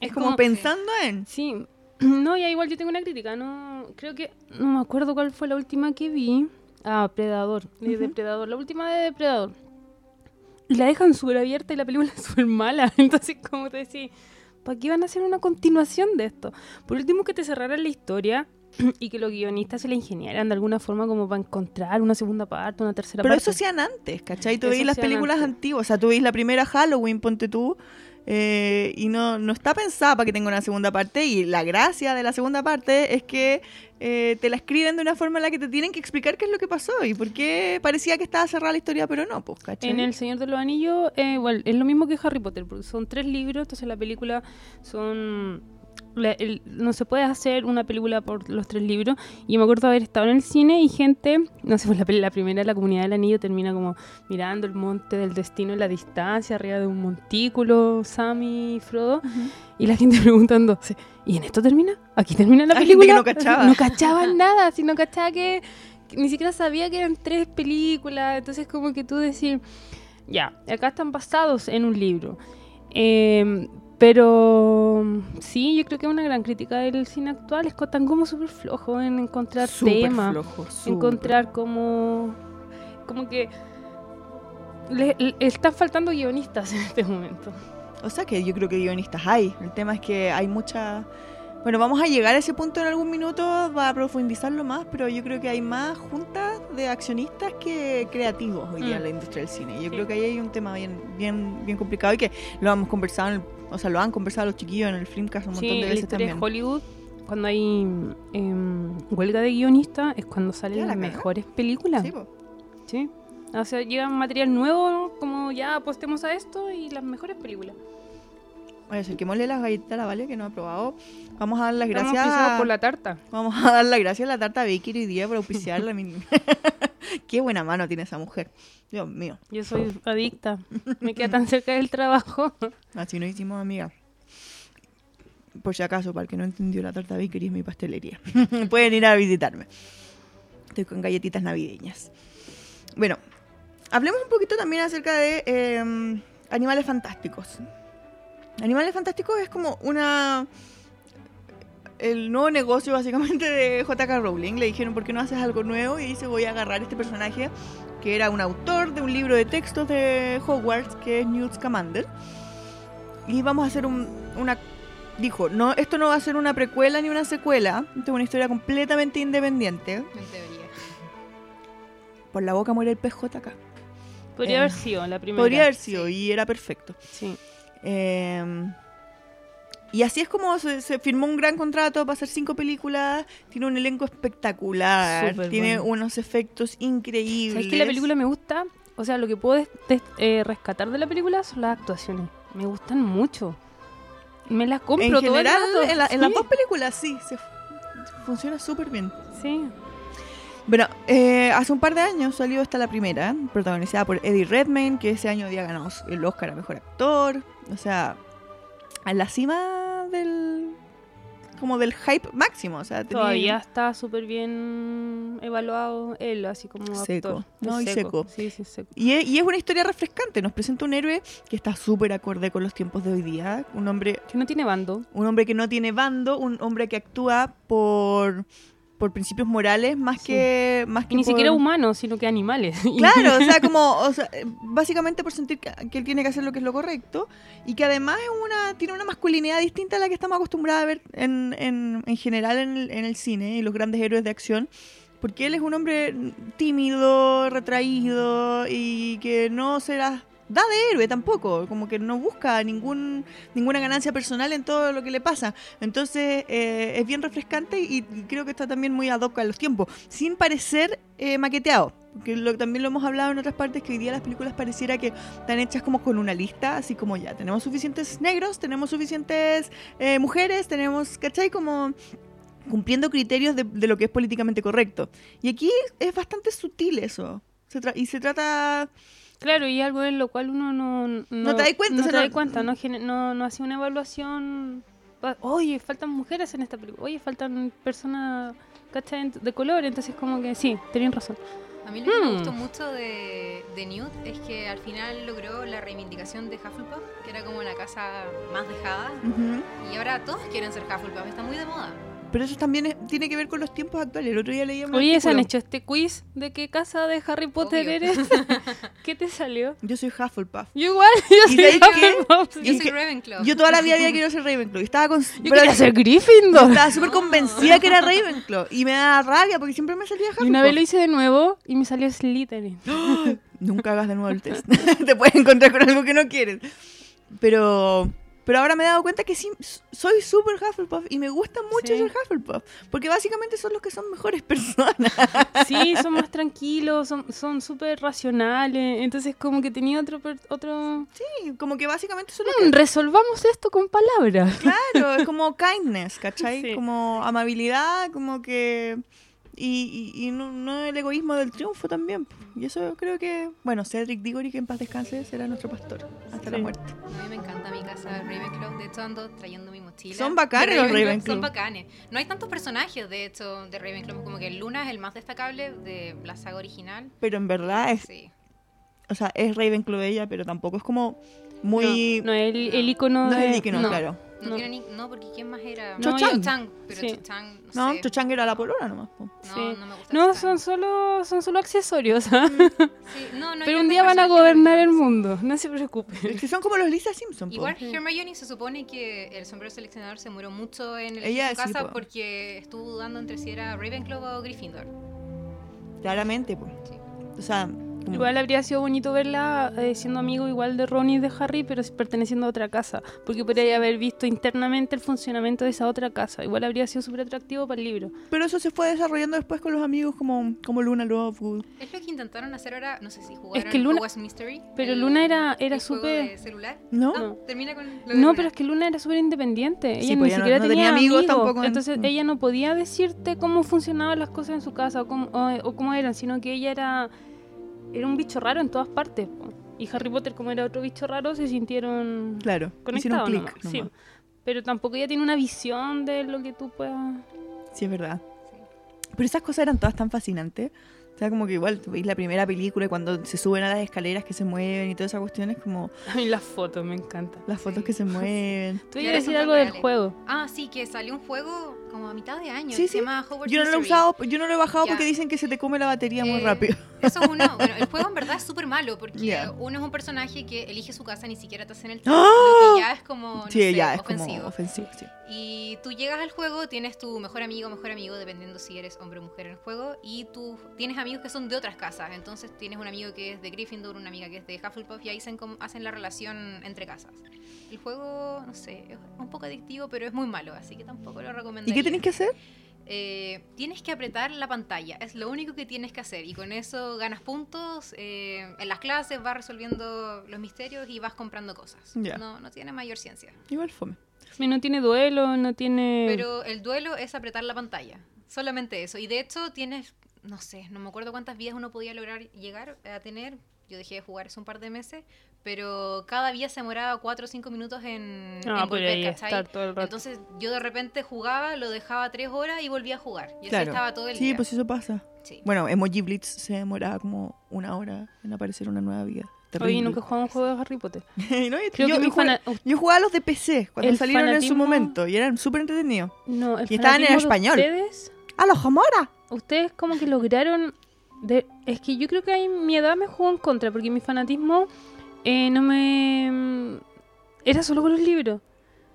Speaker 2: es como, pensando en...
Speaker 3: Sí, no, ya igual yo tengo una crítica, no creo que, no me acuerdo cuál fue la última que vi. Ah, Predador, de
Speaker 2: Ujú.
Speaker 3: Depredador, la última de Depredador. La dejan súper abierta y la película es súper mala, entonces como te decía, ¿para qué van a hacer una continuación de esto? Por último que te cerraran la historia y que los guionistas se la ingeniaran de alguna forma como para encontrar una segunda parte, una tercera
Speaker 2: Pero
Speaker 3: parte.
Speaker 2: eso hacían antes, ¿cachai? Tú veis las películas
Speaker 3: antes.
Speaker 2: antiguas, o sea, tú veis la primera Halloween, ponte tú, eh, y no, no está pensada para que tenga una segunda parte. Y la gracia de la segunda parte es que eh, te la escriben de una forma en la que te tienen que explicar qué es lo que pasó y por qué parecía que estaba cerrada la historia, pero no, pues, ¿cachai?
Speaker 3: En El Señor de los Anillos, eh, igual, es lo mismo que Harry Potter, porque son tres libros, entonces la película son... la- el- no se puede hacer una película por los tres libros. Y me acuerdo haber estado en el cine y gente, no sé, pues la, primera, la comunidad del anillo, termina como mirando el monte del destino en la distancia, arriba de un montículo, Sammy y Frodo. Y la gente preguntando, ¿y en esto termina? ¿Aquí termina la
Speaker 2: Hay
Speaker 3: película?
Speaker 2: que no cachaba.
Speaker 3: No cachaba nada, si no cachaba que, que ni siquiera sabía que eran tres películas. Entonces como que tú decís, ya, acá están basados en un libro. Eh, pero sí, yo creo que una gran crítica del cine actual es que están como súper flojos en encontrar temas,
Speaker 2: flojo,
Speaker 3: encontrar como, como que le, le- están faltando guionistas en este momento.
Speaker 2: O sea que yo creo que guionistas hay. El tema es que hay mucha... Bueno, vamos a llegar a ese punto en algún minuto, va a profundizarlo más, pero yo creo que hay más juntas de accionistas que creativos hoy día
Speaker 3: Mm.
Speaker 2: en la industria del cine. Yo
Speaker 3: Sí.
Speaker 2: creo que ahí hay un tema bien, bien, bien complicado y que lo hemos conversado, en el- o sea, lo han conversado los chiquillos en el Filmcast un montón
Speaker 3: Sí,
Speaker 2: de veces también.
Speaker 3: de Hollywood, cuando hay em, huelga de guionistas, es cuando salen las mejores películas.
Speaker 2: Sí, po.
Speaker 3: Sí. O sea, llega material nuevo, como ya apostemos a esto y las mejores películas.
Speaker 2: Mole las galletitas a la Vale que no ha probado, vamos a dar las
Speaker 3: Estamos
Speaker 2: gracias a...
Speaker 3: por la tarta.
Speaker 2: Vamos a dar las gracias a la tarta Baker hoy día por auspiciarla. Qué buena mano tiene esa mujer. Dios mío.
Speaker 3: Yo soy adicta. Me queda tan cerca del trabajo.
Speaker 2: Así nos hicimos amigas. Por si acaso, para el que no entendió, la tarta Bakery es mi pastelería. Pueden ir a visitarme. Estoy con galletitas navideñas. Bueno, hablemos un poquito también acerca de eh, animales fantásticos. Animales fantásticos es como una el nuevo negocio básicamente de JK Rowling. Le dijeron, ¿por qué no haces algo nuevo? Y dice, voy a agarrar este personaje que era un autor de un libro de textos de Hogwarts, que es Newt Scamander. Y vamos a hacer un- una... Dijo, no, esto no va a ser una precuela ni una secuela. Esto es una historia completamente independiente. Por la boca muere el pez JK.
Speaker 3: Podría
Speaker 2: Eh,
Speaker 3: haber sido la primera.
Speaker 2: Podría haber sido
Speaker 4: sí.
Speaker 2: y era perfecto.
Speaker 3: Sí.
Speaker 2: Eh, y así es como se, se firmó un gran contrato para hacer cinco películas. Tiene un elenco espectacular. Tiene
Speaker 3: bueno.
Speaker 2: unos efectos increíbles.
Speaker 3: ¿Sabes que la película me gusta? O sea, lo que puedo eh, rescatar de la película son las actuaciones. Me gustan mucho. Me las compro
Speaker 2: En
Speaker 3: todo el
Speaker 2: general, en, la- en las dos películas sí, se, funciona súper bien.
Speaker 3: Sí.
Speaker 2: Bueno, eh, hace un par de años salió esta la primera, protagonizada por Eddie Redmayne, que ese año había ganado el Oscar a Mejor Actor. O sea, a la cima del... como del hype máximo. O sea, tenía-
Speaker 3: Todavía está súper bien evaluado él, así como
Speaker 2: Seco.
Speaker 3: actor.
Speaker 2: No,
Speaker 3: Es
Speaker 2: y seco.
Speaker 3: Sí, sí, seco.
Speaker 2: Y es, y es una historia refrescante. Nos presenta un héroe que está súper acorde con los tiempos de hoy día. Un hombre,
Speaker 3: Que no tiene bando.
Speaker 2: un hombre que no tiene bando, un hombre que actúa por, por principios morales más
Speaker 3: Sí.
Speaker 2: que más que
Speaker 3: Y ni
Speaker 2: por-
Speaker 3: siquiera humanos, sino que animales.
Speaker 2: Claro, o sea, como o sea, básicamente por sentir que, que él tiene que hacer lo que es lo correcto y que además es una tiene una masculinidad distinta a la que estamos acostumbrados a ver en, en, en general en el, en el cine y los grandes héroes de acción. Porque él es un hombre tímido, retraído y que no se las da de héroe tampoco, como que no busca ningún, ninguna ganancia personal en todo lo que le pasa. Entonces eh, es bien refrescante y, creo que está también muy ad hoc a los tiempos, sin parecer eh, maqueteado. Que lo, también lo hemos hablado en otras partes, que hoy día las películas pareciera que están hechas como con una lista, así como ya, tenemos suficientes negros, tenemos suficientes eh, mujeres, tenemos, ¿cachai? Como cumpliendo criterios de, lo que es políticamente correcto. Y aquí es bastante sutil eso. Y se trata...
Speaker 3: Claro, y algo en lo cual uno no... No,
Speaker 2: No te das cuenta,
Speaker 3: No
Speaker 2: o sea,
Speaker 3: te das
Speaker 2: no-
Speaker 3: cuenta, no, no, no hace una evaluación... Oye, faltan mujeres en esta película. Oye, faltan personas ¿cachai? de color. Entonces como que sí, tenían razón.
Speaker 4: A mí lo que me
Speaker 3: Hmm.
Speaker 4: gustó mucho de, de Newt es que al final logró la reivindicación de Hufflepuff, que era como la casa más dejada. Y ahora todos quieren ser Hufflepuff, está muy de moda.
Speaker 2: Pero eso también es- tiene que ver con los tiempos actuales. El otro día leía un
Speaker 3: Oye, ¿se han hecho este quiz de qué casa de Harry Potter
Speaker 4: Obvio.
Speaker 3: eres? ¿Qué te salió?
Speaker 2: Yo soy Hufflepuff.
Speaker 3: Yo igual, yo
Speaker 2: ¿Y
Speaker 3: soy? Hufflepuff.
Speaker 4: Yo soy Ravenclaw.
Speaker 2: Yo toda la vida había querido ser Ravenclaw. Y estaba con...
Speaker 3: Yo
Speaker 2: pero-
Speaker 3: quería ser
Speaker 2: yo
Speaker 3: Gryffindor.
Speaker 2: estaba súper convencida que era Ravenclaw. Y me da rabia porque siempre me salía Hufflepuff.
Speaker 3: Y una vez lo hice de nuevo y me salió Slytherin.
Speaker 2: Nunca hagas de nuevo el test. Te puedes encontrar con algo que no quieres. Pero Pero ahora me he dado cuenta que sí, soy súper Hufflepuff y me gusta mucho
Speaker 3: Sí.
Speaker 2: ser Hufflepuff. Porque básicamente son los que son mejores personas.
Speaker 3: Sí, son más tranquilos, son son súper racionales. Entonces, como que tenía otro. otro...
Speaker 2: Sí, como que básicamente son los
Speaker 3: Mm, resolvamos esto con palabras.
Speaker 2: Claro, es como kindness, ¿cachai?
Speaker 3: Sí.
Speaker 2: Como amabilidad, como que... Y, y, y no, no el egoísmo del triunfo también. Y eso creo que... Bueno, Cedric Diggory, que en paz descanse, será nuestro pastor hasta la muerte.
Speaker 4: A mí me encanta mi casa Ravenclaw. De hecho, ando trayendo mi mochila.
Speaker 2: Son
Speaker 4: de
Speaker 2: bacanes los Ravenclaw.
Speaker 4: Son bacanes. No hay tantos personajes, de hecho, de Ravenclaw. Como que Luna es el más destacable de la saga original.
Speaker 2: Pero en verdad es...
Speaker 4: Sí.
Speaker 2: O sea, es Ravenclaw ella, pero tampoco es como muy...
Speaker 3: No, no es el, el icono
Speaker 2: no
Speaker 3: de.
Speaker 2: es el icono,
Speaker 3: no.
Speaker 2: claro.
Speaker 4: No,
Speaker 3: No.
Speaker 4: tiene ni... No, porque ¿quién más era?
Speaker 3: No,
Speaker 2: Cho-Chang.
Speaker 4: Cho-Chang, Pero
Speaker 3: Sí.
Speaker 4: Cho-Chang, no,
Speaker 2: No,
Speaker 4: sé.
Speaker 2: Cho-Chang era la polona nomás. po.
Speaker 4: No,
Speaker 3: Sí.
Speaker 4: no me gusta
Speaker 3: No, son solo, son solo accesorios. ¿ah?
Speaker 4: Sí, no, no hay
Speaker 3: Pero un día van a gobernar el mundo, no se preocupen.
Speaker 2: Es que son como los Lisa Simpson. po.
Speaker 4: Igual Hermione se supone que el sombrero seleccionador se murió mucho en el
Speaker 2: Ella
Speaker 4: su
Speaker 2: sí,
Speaker 4: casa
Speaker 2: po.
Speaker 4: porque estuvo dudando entre si era Ravenclaw o Gryffindor.
Speaker 2: Claramente, pues.
Speaker 4: Sí.
Speaker 2: O sea... como-
Speaker 3: Igual habría sido bonito verla eh, siendo amigo igual de Ron y de Harry, pero perteneciendo a otra casa. Porque podría haber visto internamente el funcionamiento de esa otra casa. Igual habría sido súper atractivo para el libro.
Speaker 2: Pero eso se fue desarrollando después con los amigos como, como Luna Lovegood.
Speaker 4: Es lo que intentaron hacer ahora, no sé si jugaron
Speaker 3: que Luna-
Speaker 4: Hogwarts Mystery.
Speaker 3: pero
Speaker 4: el-
Speaker 3: Luna era- era súper-
Speaker 4: de celular.
Speaker 2: ¿No?
Speaker 4: No,
Speaker 3: No.
Speaker 4: termina con lo de
Speaker 3: No,
Speaker 4: Luna.
Speaker 3: pero es que Luna era súper independiente. Ella
Speaker 2: Sí,
Speaker 3: ni
Speaker 2: pues ella no-
Speaker 3: siquiera
Speaker 2: no
Speaker 3: tenía,
Speaker 2: tenía amigos
Speaker 3: amigos.
Speaker 2: tampoco en-
Speaker 3: Entonces
Speaker 2: mm.
Speaker 3: ella no podía decirte cómo funcionaban las cosas en su casa o cómo, o- o cómo eran, sino que ella era, era un bicho raro en todas partes. po. Y Harry Potter, como era otro bicho raro, se sintieron
Speaker 2: Claro, hicieron
Speaker 3: conectados.
Speaker 2: clic.
Speaker 3: nomás, sí. Pero tampoco ella tiene una visión de lo que tú puedas...
Speaker 2: Sí, es verdad. Pero esas cosas eran todas tan fascinantes. O sea, como que igual tú veis la primera película y cuando se suben a las escaleras que se mueven y todas esas cuestiones, como
Speaker 3: A mí las fotos me encantan.
Speaker 2: las fotos
Speaker 4: Sí.
Speaker 2: que se mueven.
Speaker 3: Tú ibas a decir algo del juego.
Speaker 4: Ah, sí, que salió un juego como a mitad de año.
Speaker 2: Sí, sí.
Speaker 4: Se llama Hogwarts
Speaker 2: Yo no lo he usado, yo no lo he bajado
Speaker 4: Ya.
Speaker 2: porque dicen que se te come la batería muy
Speaker 4: Eh,
Speaker 2: rápido.
Speaker 4: Eso es uno. Bueno, el juego en verdad es súper malo porque
Speaker 2: Ya.
Speaker 4: uno es un personaje que elige su casa, ni siquiera te hacen el
Speaker 2: ¡Ah!
Speaker 4: lo que ya es como no
Speaker 2: Sí,
Speaker 4: sé,
Speaker 2: ya es
Speaker 4: ofensivo.
Speaker 2: como ofensivo. Sí.
Speaker 4: Y tú llegas al juego, tienes tu mejor amigo mejor amigo, dependiendo si eres hombre o mujer en el juego, y tú tienes amigos que son de otras casas. Entonces tienes un amigo que es de Gryffindor, una amiga que es de Hufflepuff, y ahí hacen, como- hacen la relación entre casas. El juego, no sé, es un poco adictivo, pero es muy malo, así que tampoco lo
Speaker 2: ¿Y
Speaker 4: recomendaría.
Speaker 2: qué tenés que hacer?
Speaker 4: Eh, tienes que apretar la pantalla, es lo único que tienes que hacer y con eso ganas puntos, eh, en las clases vas resolviendo los misterios y vas comprando cosas.
Speaker 2: Ya.
Speaker 4: No, no tiene mayor ciencia.
Speaker 2: Igual fome.
Speaker 3: No tiene duelo, no tiene...
Speaker 4: Pero el duelo es apretar la pantalla, solamente eso. Y de hecho tienes, no sé, no me acuerdo cuántas vidas uno podía lograr llegar a tener. Yo dejé de jugar hace un par de meses, pero cada vía se demoraba 4 o 5 minutos en,
Speaker 3: Ah,
Speaker 4: en
Speaker 3: podría
Speaker 4: volver,
Speaker 3: ahí
Speaker 4: ¿cachai?
Speaker 3: estar todo el rato.
Speaker 4: Entonces yo de repente jugaba, lo dejaba 3 horas y volvía a jugar. Y así
Speaker 2: Claro.
Speaker 4: estaba todo el
Speaker 2: Sí,
Speaker 4: día.
Speaker 2: pues eso pasa.
Speaker 4: Sí.
Speaker 2: Bueno, Emoji Blitz se demoraba como una hora en aparecer una nueva vida.
Speaker 3: Oye,
Speaker 2: Terrible.
Speaker 3: nunca he jugado un juego de Harry Potter.
Speaker 2: No, yo, yo- jugué- yo jugaba a los de PC cuando
Speaker 3: El
Speaker 2: salieron en su momento y eran súper entretenidos.
Speaker 3: No, el
Speaker 2: Y estaban en español.
Speaker 3: Ustedes,
Speaker 2: ¡A los Homora!
Speaker 3: ustedes como que lograron... de- Es que yo creo que ahí mi edad me jugó en contra, porque mi fanatismo eh, no me... Era solo con los libros.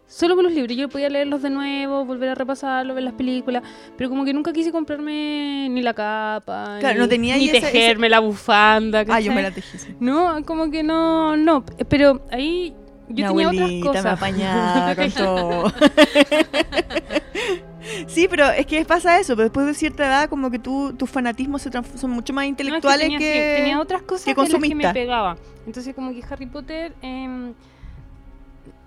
Speaker 3: Solo con los libros. Yo podía leerlos de nuevo, volver a repasarlos, ver las películas, pero como que nunca quise comprarme ni la capa,
Speaker 2: Claro,
Speaker 3: ni,
Speaker 2: no tenía
Speaker 3: ni
Speaker 2: esa-
Speaker 3: tejerme la bufanda.
Speaker 2: Ah, yo
Speaker 3: ¿cachai?
Speaker 2: me la tejí. sí.
Speaker 3: No, como que no, no, pero ahí yo
Speaker 2: Mi
Speaker 3: tenía otras cosas.
Speaker 2: me apañaba con todo. sí, pero es que pasa eso, pero después de cierta edad como que tú, tus fanatismos se son mucho más
Speaker 3: No, es
Speaker 2: intelectuales
Speaker 3: tenía,
Speaker 2: que...
Speaker 3: sí, tenía otras cosas
Speaker 2: que
Speaker 3: que las que me pegaba. Entonces como que Harry Potter, em,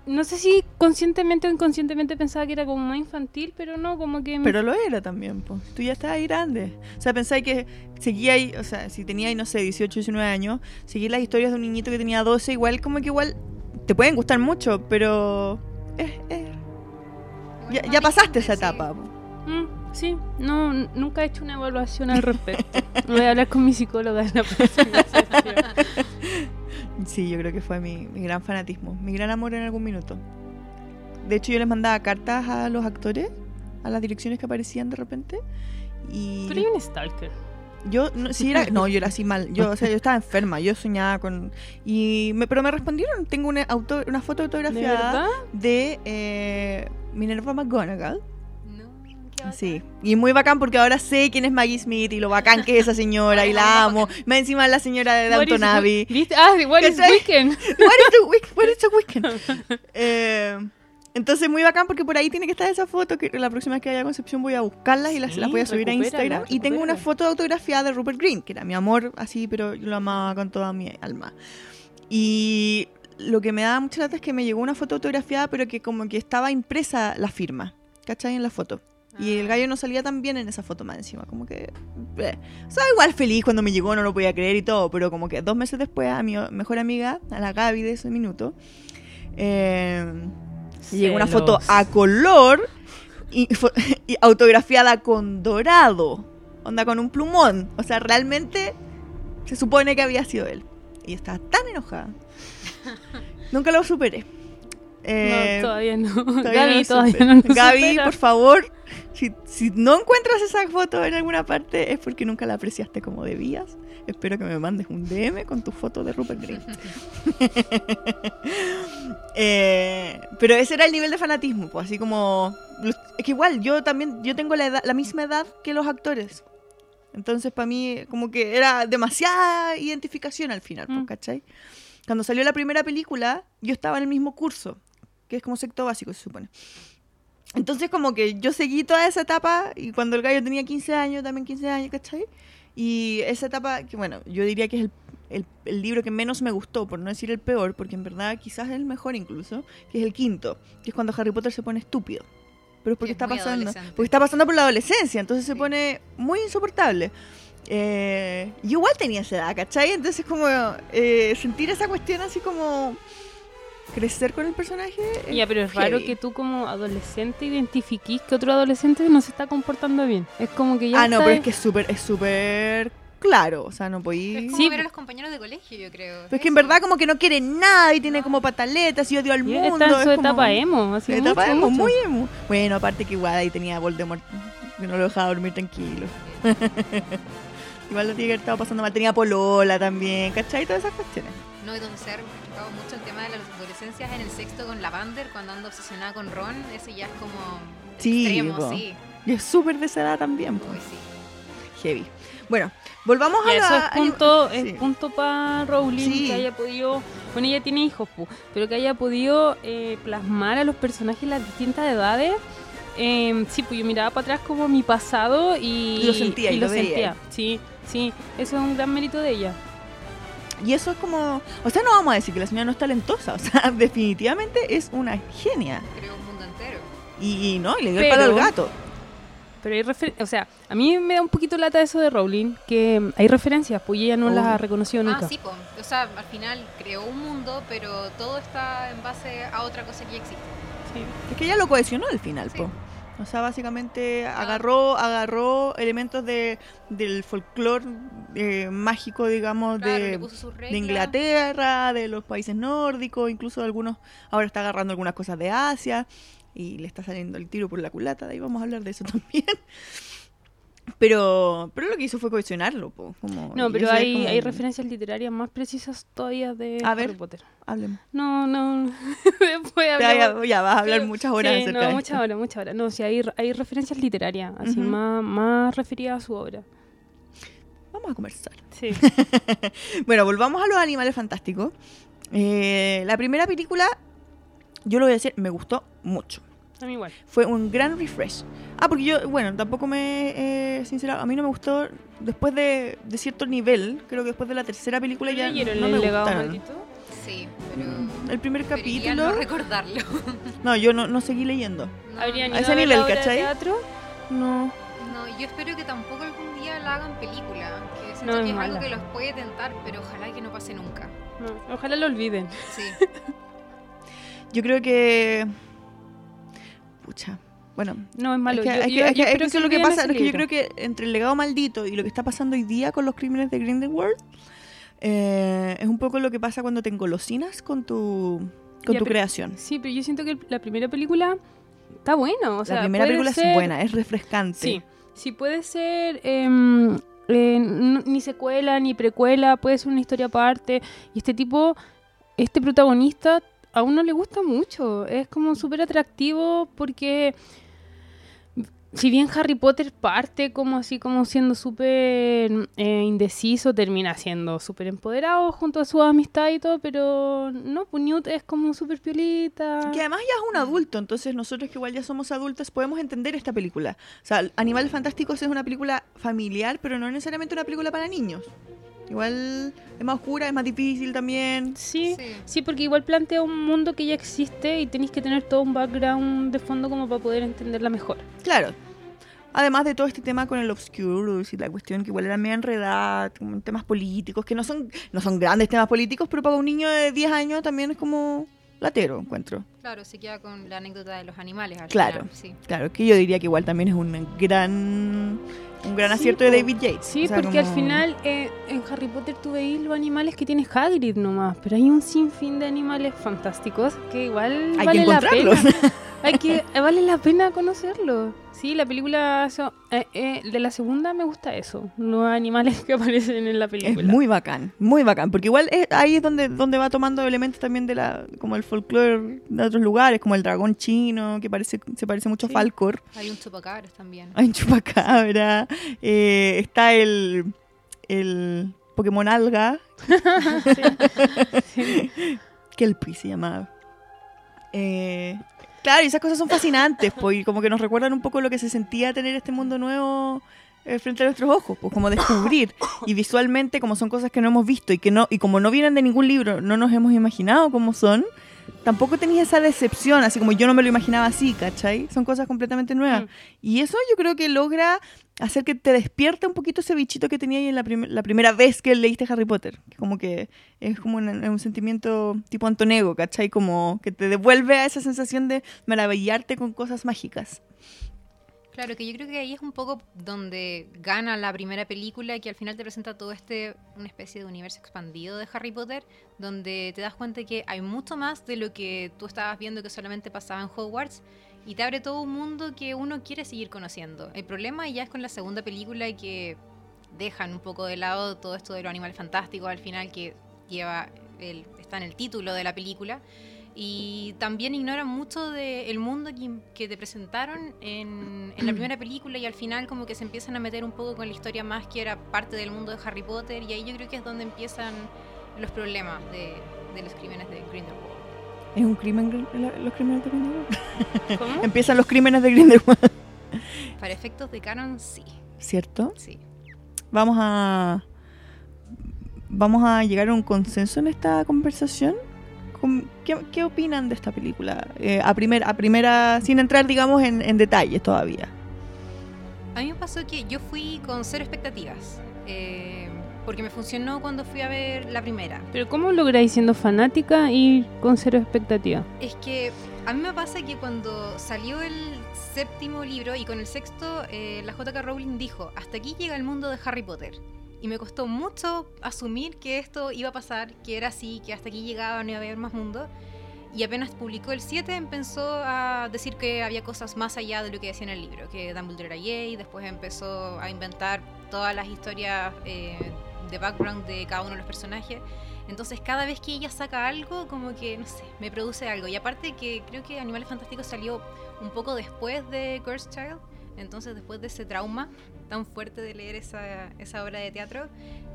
Speaker 3: no sé si conscientemente o inconscientemente pensaba que era como más infantil, pero no, como que... me-
Speaker 2: Pero lo era también, pues. Tú ya estabas ahí grande. O sea, pensáis que seguía ahí, o sea, si tenía ahí, no sé, 18, 19 años, seguir las historias de un niñito que tenía 12, igual como que igual te pueden gustar mucho, pero... eh, eh, ya, pasaste esa etapa.
Speaker 3: Mm, sí, no, nunca he hecho una evaluación al respecto. Voy a hablar con mi psicóloga en la próxima sesión.
Speaker 2: Sí, yo creo que fue mi, mi gran fanatismo, mi gran amor en algún minuto. De hecho, yo les mandaba cartas a los actores, a las direcciones que aparecían de repente. Y
Speaker 3: Pero hay un stalker.
Speaker 2: Yo, no, sí era, no, yo era así mal. Yo, o sea, yo estaba enferma, yo soñaba con. y me, Pero me respondieron, tengo una, auto, una foto
Speaker 3: ¿De
Speaker 2: autografiada
Speaker 3: verdad?
Speaker 2: de eh, Minerva McGonagall. Sí, y muy bacán porque ahora sé quién es Maggie Smith y lo bacán que es esa señora y la amo. Más encima la señora de Downton Abbey.
Speaker 3: Ah, de What is
Speaker 2: ¿Cachai?
Speaker 3: Weekend.
Speaker 2: What is the, week- what is the weekend? Eh, entonces muy bacán porque por ahí tiene que estar esa foto que la próxima vez que vaya a Concepción voy a buscarlas y las,
Speaker 3: Sí,
Speaker 2: las voy a subir a Instagram. Y tengo una foto autografiada de Rupert Green, que era mi amor así, pero yo lo amaba con toda mi alma. Y lo que me da mucha lata es que me llegó una foto autografiada, pero que como que estaba impresa la firma, ¿cachai? En la foto. Y el gallo no salía tan bien en esa foto más encima, como que... eh. O sea, igual feliz cuando me llegó, no lo podía creer y todo, pero como que dos meses después a mi mejor amiga, a la Gaby de ese minuto, eh, llegó una foto a color y, y autografiada con dorado, onda con un plumón. O sea, realmente se supone que había sido él. Y estaba tan enojada. Nunca lo superé. Eh,
Speaker 3: no, todavía no.
Speaker 2: Todavía
Speaker 3: Gaby
Speaker 2: no
Speaker 3: todavía no
Speaker 2: Gaby, por favor, si, si no encuentras esa foto en alguna parte es porque nunca la apreciaste como debías. Espero que me mandes un DM con tu foto de Rupert Green. Eh, pero ese era el nivel de fanatismo, pues así como... Es que igual, yo también, yo tengo la, edad- la misma edad que los actores. Entonces para mí como que era demasiada identificación al final, pues,
Speaker 3: Mm.
Speaker 2: ¿cachai? Cuando salió la primera película, yo estaba en el mismo curso, que es como sexto básico, se supone. Entonces como que yo seguí toda esa etapa y cuando el gallo tenía 15 años, también 15 años, ¿cachai? Y esa etapa, que bueno, yo diría que es el, el- el libro que menos me gustó, por no decir el peor, porque en verdad quizás es el mejor incluso, que es el quinto, que es cuando Harry Potter se pone estúpido. Pero es porque
Speaker 4: Es
Speaker 2: está pasando, porque está pasando por la adolescencia, entonces se
Speaker 4: Sí.
Speaker 2: pone muy insoportable. Eh, yo igual tenía esa edad, ¿cachai? Entonces como eh, sentir esa cuestión así como crecer con el personaje. es
Speaker 3: Ya, pero es raro que tú como adolescente identifiquís que otro adolescente no se está comportando bien. Es como que ya
Speaker 2: Ah, no, pero es que es súper, es súper claro, o sea, no
Speaker 4: Es
Speaker 2: podí...
Speaker 4: como
Speaker 3: Sí,
Speaker 4: ver a los compañeros de colegio, yo creo.
Speaker 2: Pero es que en verdad como que no quiere nada y tiene como pataletas y odio al
Speaker 3: y
Speaker 2: mundo.
Speaker 3: está en su
Speaker 2: es como-
Speaker 3: etapa emo. Así
Speaker 2: etapa
Speaker 3: mucho,
Speaker 2: emo,
Speaker 3: mucho.
Speaker 2: muy emo. Bueno, aparte que igual ahí tenía Voldemort, que no lo dejaba dormir tranquilo. igual lo tiene que haber estado pasando mal. Tenía Polola también, ¿cachai? Todas esas cuestiones.
Speaker 4: No, y donde se mucho el tema de las adolescencias en el sexto con Lavander, cuando anda obsesionada con Ron, ese ya es como
Speaker 2: Sí,
Speaker 4: extremo, sí.
Speaker 2: Y es súper de esa edad también, pues.
Speaker 4: Uy, sí.
Speaker 2: Heavy. Bueno, volvamos
Speaker 3: Y
Speaker 2: a
Speaker 3: eso
Speaker 2: la...
Speaker 3: es punto,
Speaker 2: Sí.
Speaker 3: es punto para Rowling
Speaker 2: Sí.
Speaker 3: que haya podido, bueno ella tiene hijos, pu, pero que haya podido eh, plasmar a los personajes en las distintas edades. Eh, sí, pues yo miraba para atrás como mi pasado y,
Speaker 2: Lo sentía y
Speaker 3: y
Speaker 2: lo
Speaker 3: lo
Speaker 2: veía.
Speaker 3: sentía. Sí, sí, eso es un gran mérito de ella.
Speaker 2: Y eso es como... O sea, no vamos a decir que la señora no es talentosa. O sea, definitivamente es una genia.
Speaker 4: Creo un mundo entero.
Speaker 2: Y, y no, y le dio el palo al gato.
Speaker 3: Pero hay refer- o sea, a mí me da un poquito lata eso de Rowling, que mm, hay referencias, pues ella no las
Speaker 2: Oh.
Speaker 3: ha reconocido nunca.
Speaker 4: Ah, sí, po. O sea, al final creó un mundo, pero todo está en base a otra cosa que ya existe.
Speaker 3: Sí.
Speaker 2: Es que ella lo cohesionó al final,
Speaker 4: Sí.
Speaker 2: po. O sea, básicamente agarró, agarró elementos de, del folclore eh, mágico, digamos,
Speaker 4: Claro,
Speaker 2: de. Inglaterra, de los países nórdicos, incluso algunos, ahora está agarrando algunas cosas de Asia y le está saliendo el tiro por la culata, de ahí vamos a hablar de eso también. Pero, pero lo que hizo fue cohesionarlo, po, como-
Speaker 3: No, pero hay,
Speaker 2: como-
Speaker 3: hay referencias literarias más precisas todavía de
Speaker 2: A
Speaker 3: Harry
Speaker 2: ver.
Speaker 3: Potter.
Speaker 2: Hablemos.
Speaker 3: No, no, después
Speaker 2: Ya, ya, ya vas a hablar
Speaker 3: Pero-
Speaker 2: muchas horas
Speaker 3: sí,
Speaker 2: acerca
Speaker 3: no,
Speaker 2: de
Speaker 3: muchas horas, muchas horas. No, sí, hay, hay referencias literarias, así más, más referidas a su obra.
Speaker 2: Vamos a conversar.
Speaker 3: Sí.
Speaker 2: Bueno, volvamos a los animales fantásticos. Eh, la primera película, yo lo voy a decir, me gustó mucho.
Speaker 3: A mí igual.
Speaker 2: Fue un gran refresh. Ah, porque yo, bueno, tampoco me he sincerado. A mí no me gustó después de, de cierto nivel. Creo que después de la tercera película ya
Speaker 3: ¿Leyeron
Speaker 2: no
Speaker 3: el
Speaker 2: me
Speaker 3: legado
Speaker 2: gustaron.
Speaker 3: maldito?
Speaker 4: Sí, pero.
Speaker 2: Mm, El primer capítulo.
Speaker 4: no recordarlo.
Speaker 2: No, yo no, no seguí leyendo.
Speaker 4: No,
Speaker 3: ¿Habrían ido a
Speaker 2: nivel, ¿cachai?
Speaker 3: teatro?
Speaker 2: No.
Speaker 4: No, yo espero que tampoco algún día la hagan película. Que siento
Speaker 3: No,
Speaker 4: que
Speaker 3: es
Speaker 4: es algo que los puede tentar, pero ojalá que no pase nunca.
Speaker 3: No, ojalá lo olviden.
Speaker 4: Sí.
Speaker 2: Yo creo que. Pucha. Bueno,
Speaker 3: No, es malo.
Speaker 2: Es que, lo que pasa. Es que yo creo que entre el legado maldito y lo que está pasando hoy día con los crímenes de Grindelwald eh, es un poco lo que pasa cuando te engolosinas con tu, con
Speaker 3: Ya,
Speaker 2: tu
Speaker 3: pero-
Speaker 2: creación.
Speaker 3: Sí, pero yo siento que la primera película está buena. O sea,
Speaker 2: la primera película
Speaker 3: ser-
Speaker 2: es buena, es refrescante.
Speaker 3: Sí, sí puede ser em, eh, ni secuela ni precuela, puede ser una historia aparte. Y este tipo, este protagonista, a uno le gusta mucho. Es como súper atractivo porque si bien Harry Potter parte como así como siendo súper eh, indeciso, termina siendo súper empoderado junto a su amistad y todo, pero no, pues Newt es como súper piolita.
Speaker 2: Que además ya es un adulto, entonces nosotros que igual ya somos adultos podemos entender esta película. O sea, Animales Fantásticos es una película familiar, pero no necesariamente una película para niños. Igual es más oscura, es más difícil también.
Speaker 3: Sí,
Speaker 4: Sí.
Speaker 3: sí, porque igual plantea un mundo que ya existe y tenéis que tener todo un background de fondo como para poder entenderla mejor.
Speaker 2: Claro. Además de todo este tema con el Obscurus y la cuestión que igual era medio enredada, temas políticos, que no son, no son grandes temas políticos, pero para un niño de 10 años también es como latero, encuentro.
Speaker 4: Claro, se queda con la anécdota de los animales. al
Speaker 2: Claro.
Speaker 4: final, sí.
Speaker 2: Claro, que yo diría que igual también es un gran un gran
Speaker 3: Sí,
Speaker 2: acierto de. David Yates.
Speaker 3: Sí,
Speaker 2: O sea,
Speaker 3: porque al final eh, en Harry Potter tú veis los animales que tiene Hagrid nomás, pero hay un sinfín de animales fantásticos que igual
Speaker 2: Hay
Speaker 3: vale
Speaker 2: que
Speaker 3: la pena. Hay que vale la pena conocerlo. Sí, la película eso, eh, eh, de la segunda me gusta eso, los animales que aparecen en la
Speaker 2: Es
Speaker 3: película.
Speaker 2: muy bacán, muy bacán, porque igual es- ahí es donde, donde va tomando elementos también de la como el folclore de otros lugares, como el dragón chino, que parece se parece mucho a
Speaker 3: Sí.
Speaker 2: Falcor.
Speaker 4: Hay un chupacabras también.
Speaker 2: Hay un chupacabra, eh, está el, el Pokémon alga,
Speaker 3: Sí.
Speaker 2: Kelpie se llamaba. Eh, claro, y esas cosas son fascinantes, pues, y como que nos recuerdan un poco lo que se sentía tener este mundo nuevo eh, frente a nuestros ojos, pues como descubrir. Y visualmente, como son cosas que no hemos visto y que no, y como no vienen de ningún libro, no nos hemos imaginado cómo son, tampoco tenía esa decepción, así como yo no me lo imaginaba así, ¿cachai? Son cosas completamente nuevas.
Speaker 3: Mm.
Speaker 2: Y eso yo creo que logra hacer que te despierte un poquito ese bichito que tenía ahí en la, prim- la primera vez que leíste Harry Potter. Que Como que es como un, un sentimiento tipo Antonego, ¿cachai? Como que te devuelve a esa sensación de maravillarte con cosas mágicas.
Speaker 4: Claro, que yo creo que ahí es un poco donde gana la primera película, que al final te presenta todo este, una especie de universo expandido de Harry Potter, donde te das cuenta que hay mucho más de lo que tú estabas viendo que solamente pasaba en Hogwarts, y te abre todo un mundo que uno quiere seguir conociendo. El problema ya es con la segunda película que dejan un poco de lado todo esto de los animales fantásticos al final que lleva el, está en el título de la película y también ignoran mucho del mundo que, que te presentaron en, en la primera película y al final como que se empiezan a meter un poco con la historia más que era parte del mundo de Harry Potter y ahí yo creo que es donde empiezan los problemas de, de los crímenes de Grindelwald.
Speaker 2: ¿Es un crimen los crímenes de Grindelwald?
Speaker 3: ¿Cómo?
Speaker 2: Empiezan los crímenes de Grindelwald,
Speaker 4: Para efectos de canon, sí,
Speaker 2: ¿cierto?
Speaker 4: sí.
Speaker 2: Vamos a... Vamos a llegar a un consenso en esta conversación. ¿Cómo- ¿Qué, qué opinan de esta película? Eh, a, primer, a primera, sin entrar, digamos, en, en detalles todavía.
Speaker 4: A mí me pasó que yo fui con cero expectativas. eh, porque me funcionó cuando fui a ver la primera.
Speaker 3: Pero ¿cómo lográis siendo fanática y con cero expectativa?
Speaker 4: Es que a mí me pasa que cuando salió el séptimo libro y con el sexto, eh, la JK Rowling dijo, hasta aquí llega el mundo de Harry Potter. Y me costó mucho asumir que esto iba a pasar, que era así, que hasta aquí llegaba, no iba a haber más mundo. Y apenas publicó el 7 empezó a decir que había cosas más allá de lo que decía en el libro, que Dumbledore era gay, después empezó a inventar todas las historias eh, de background de cada uno de los personajes. Entonces cada vez que ella saca algo, como que, no sé, me produce algo. Y aparte que creo que Animales Fantásticos salió un poco después de Cursed Child, entonces después de ese trauma tan fuerte de leer esa, esa obra de teatro,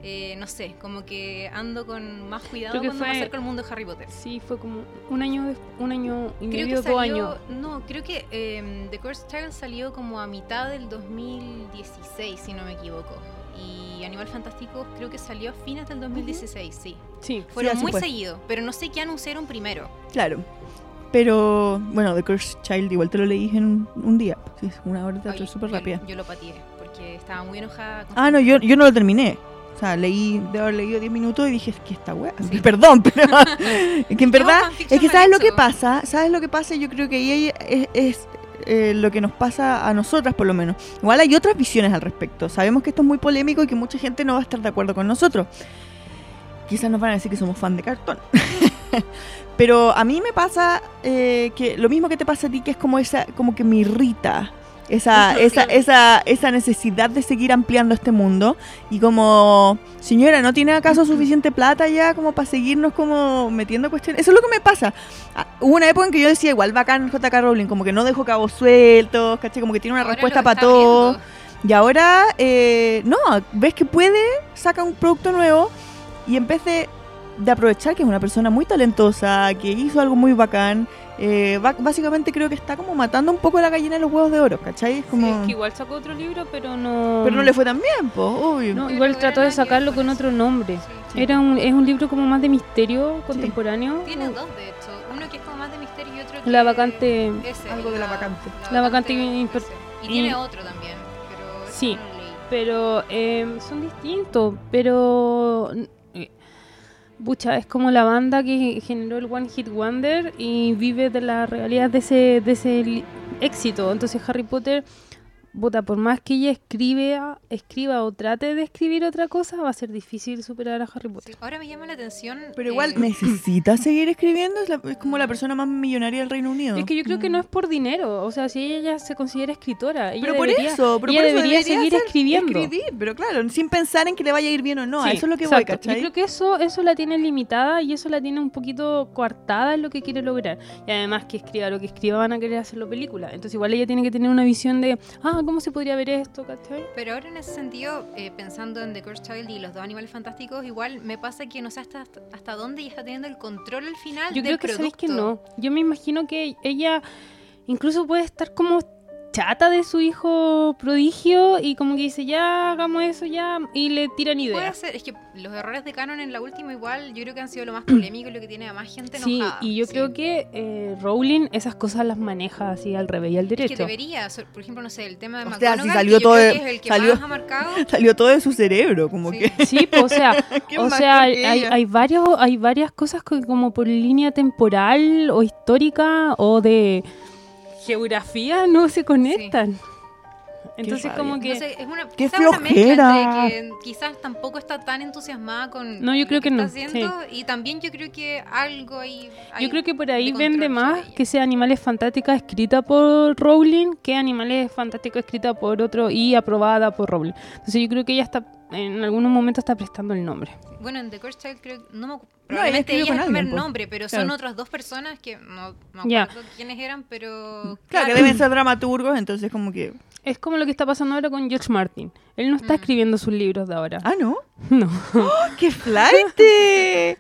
Speaker 4: eh, no sé, como que ando con más cuidado
Speaker 3: Creo que
Speaker 4: cuando me
Speaker 3: fue-
Speaker 4: acerco al mundo de Harry Potter.
Speaker 3: Sí, fue como un año, un año y
Speaker 4: Creo
Speaker 3: medio, dos años.
Speaker 4: no, creo que eh, The Cursed Child salió como a mitad del 2016, si no me equivoco. Y Animal Fantásticos creo que salió a fines del 2016, sí.
Speaker 3: Sí,
Speaker 4: Fueron muy seguidos, pero no sé qué anunciaron primero.
Speaker 2: Claro. Pero, bueno, The Cursed Child igual te lo leí en un, día. Sí, una hora de súper rápida.
Speaker 4: Yo lo pateé, porque estaba muy enojada. con
Speaker 2: Ah, no, yo, yo no lo terminé. O sea, leí, de haber leído 10 minutos y dije, es que esta weá.
Speaker 4: Sí.
Speaker 2: Perdón, pero. es que en verdad. Es que sabes lo que pasa. ¿Sabes lo que pasa? Yo creo que ahí es, es, eh, lo que nos pasa a nosotras, por lo menos. Igual hay otras visiones al respecto. Sabemos que esto es muy polémico y que mucha gente no va a estar de acuerdo con nosotros. Quizás nos van a decir que somos fan de cartón. Pero a mí me pasa eh, que lo mismo que te pasa a ti, que es como esa, como que me irrita esa, esa, esa, esa necesidad de seguir ampliando este mundo. Y como, señora, ¿no tiene acaso suficiente plata ya como para seguirnos como metiendo cuestiones? Eso es lo que me pasa. Ah, hubo una época en que yo decía, igual bacán JK Rowling, como que no dejó cabos sueltos, ¿cachai? Como que tiene una
Speaker 4: Ahora
Speaker 2: respuesta para todo.
Speaker 4: abriendo.
Speaker 2: Y ahora, eh, no, ves que puede, saca un producto nuevo y en vez de, de aprovechar que es una persona muy talentosa, que hizo algo muy bacán, eh, básicamente creo que está como matando un poco la gallina de los huevos de oro, ¿cachai? Es como...
Speaker 3: Es que igual sacó otro libro, pero no.
Speaker 2: Pero no le fue tan bien, pues, obvio.
Speaker 3: No, igual trató de sacarlo con otro nombre.
Speaker 4: Sí.
Speaker 3: Era un, es un libro como más de misterio contemporáneo.
Speaker 4: Tiene dos, de hecho. Uno que es como más de misterio y otro que...
Speaker 3: La vacante.
Speaker 4: Ese,
Speaker 2: Algo de la vacante.
Speaker 3: La vacante imper-
Speaker 4: ese. Y tiene otro también, pero...
Speaker 3: Sí.
Speaker 4: no.
Speaker 3: Pero eh, son distintos. Pero. Bucha, es como la banda que generó el One Hit Wonder y vive de la realidad de ese, de ese éxito. Entonces Harry Potter, puta, por más que ella escribe, escriba o trate de escribir otra cosa, va a ser difícil superar a Harry Potter.
Speaker 4: Sí, Ahora me llama la atención...
Speaker 2: Pero igual
Speaker 4: eh,
Speaker 2: necesita seguir escribiendo, es, la- es como la persona más millonaria del Reino Unido.
Speaker 3: Es que yo creo que no es por dinero, o sea, si ella ya se considera escritora, ella
Speaker 2: pero por
Speaker 3: debería,
Speaker 2: eso, pero
Speaker 3: ella
Speaker 2: por eso
Speaker 3: debería
Speaker 2: debería
Speaker 3: seguir escribiendo.
Speaker 2: Escribir, pero claro, sin pensar en que le vaya a ir bien o no,
Speaker 3: Sí,
Speaker 2: eso es lo que voy,
Speaker 3: exacto.
Speaker 2: ¿cachai?
Speaker 3: Yo creo que eso, eso la tiene limitada y eso la tiene un poquito coartada en lo que quiere lograr. Y además que escriba lo que escriba van a querer hacerlo película. Entonces igual ella tiene que tener una visión de, ah, ¿cómo se podría ver esto? ¿cachai?
Speaker 4: Pero ahora en ese sentido, eh, pensando en The Cursed Child y los dos animales fantásticos, igual me pasa que no sé hasta, hasta dónde ella está teniendo el control al final
Speaker 3: Yo
Speaker 4: del
Speaker 3: creo que sabéis
Speaker 4: producto.
Speaker 3: que no. Yo me imagino que ella incluso puede estar como chata de su hijo prodigio y como que dice, ya hagamos eso ya y le tiran
Speaker 4: Puede
Speaker 3: ideas.
Speaker 4: ser, es que los errores de canon en la última igual yo creo que han sido lo más polémico y lo que tiene a más gente
Speaker 3: Sí,
Speaker 4: enojada.
Speaker 3: y yo
Speaker 4: Sí.
Speaker 3: creo que eh, Rowling esas cosas las maneja así al revés y al
Speaker 4: Es que
Speaker 3: derecho.
Speaker 4: debería, por ejemplo, no sé, el tema de
Speaker 2: O sea, si salió
Speaker 4: que
Speaker 2: todo de-
Speaker 4: que es el que
Speaker 2: salió-
Speaker 4: más ha marcado.
Speaker 2: Salió todo de su cerebro, como
Speaker 4: Sí.
Speaker 2: que...
Speaker 3: Sí, pues, o sea,
Speaker 2: ¿Quién
Speaker 3: o sea, hay, hay varios, hay varias cosas que como por línea temporal o histórica o de geografía no se conectan. Entonces como que
Speaker 4: No sé, es una,
Speaker 2: ¡Qué
Speaker 4: una
Speaker 2: flojera!
Speaker 4: entre que quizás tampoco está tan entusiasmada con
Speaker 3: No, yo
Speaker 4: lo
Speaker 3: creo que
Speaker 4: está
Speaker 3: no,
Speaker 4: haciendo y también yo creo que algo ahí hay
Speaker 3: yo creo que por ahí
Speaker 4: de
Speaker 3: vende más que sea Animales Fantásticas escrita por Rowling que Animales Fantásticos escrita por otro y aprobada por Rowling. Entonces yo creo que ella está en algunos momentos está prestando el nombre.
Speaker 4: Bueno, en The Cursed Child creo no me, probablemente
Speaker 2: escribió
Speaker 4: ella es el primer
Speaker 2: po.
Speaker 4: nombre, pero
Speaker 2: Claro.
Speaker 4: son otras dos personas que no, no
Speaker 3: Ya.
Speaker 4: acuerdo quiénes eran, pero
Speaker 2: Claro, que deben ser dramaturgos, entonces como que...
Speaker 3: Es como lo que está pasando ahora con George Martin. Él no está
Speaker 4: Mm.
Speaker 3: escribiendo sus libros de ahora.
Speaker 2: Ah, ¿no?
Speaker 3: No.
Speaker 2: ¡Oh, ¡Qué flight!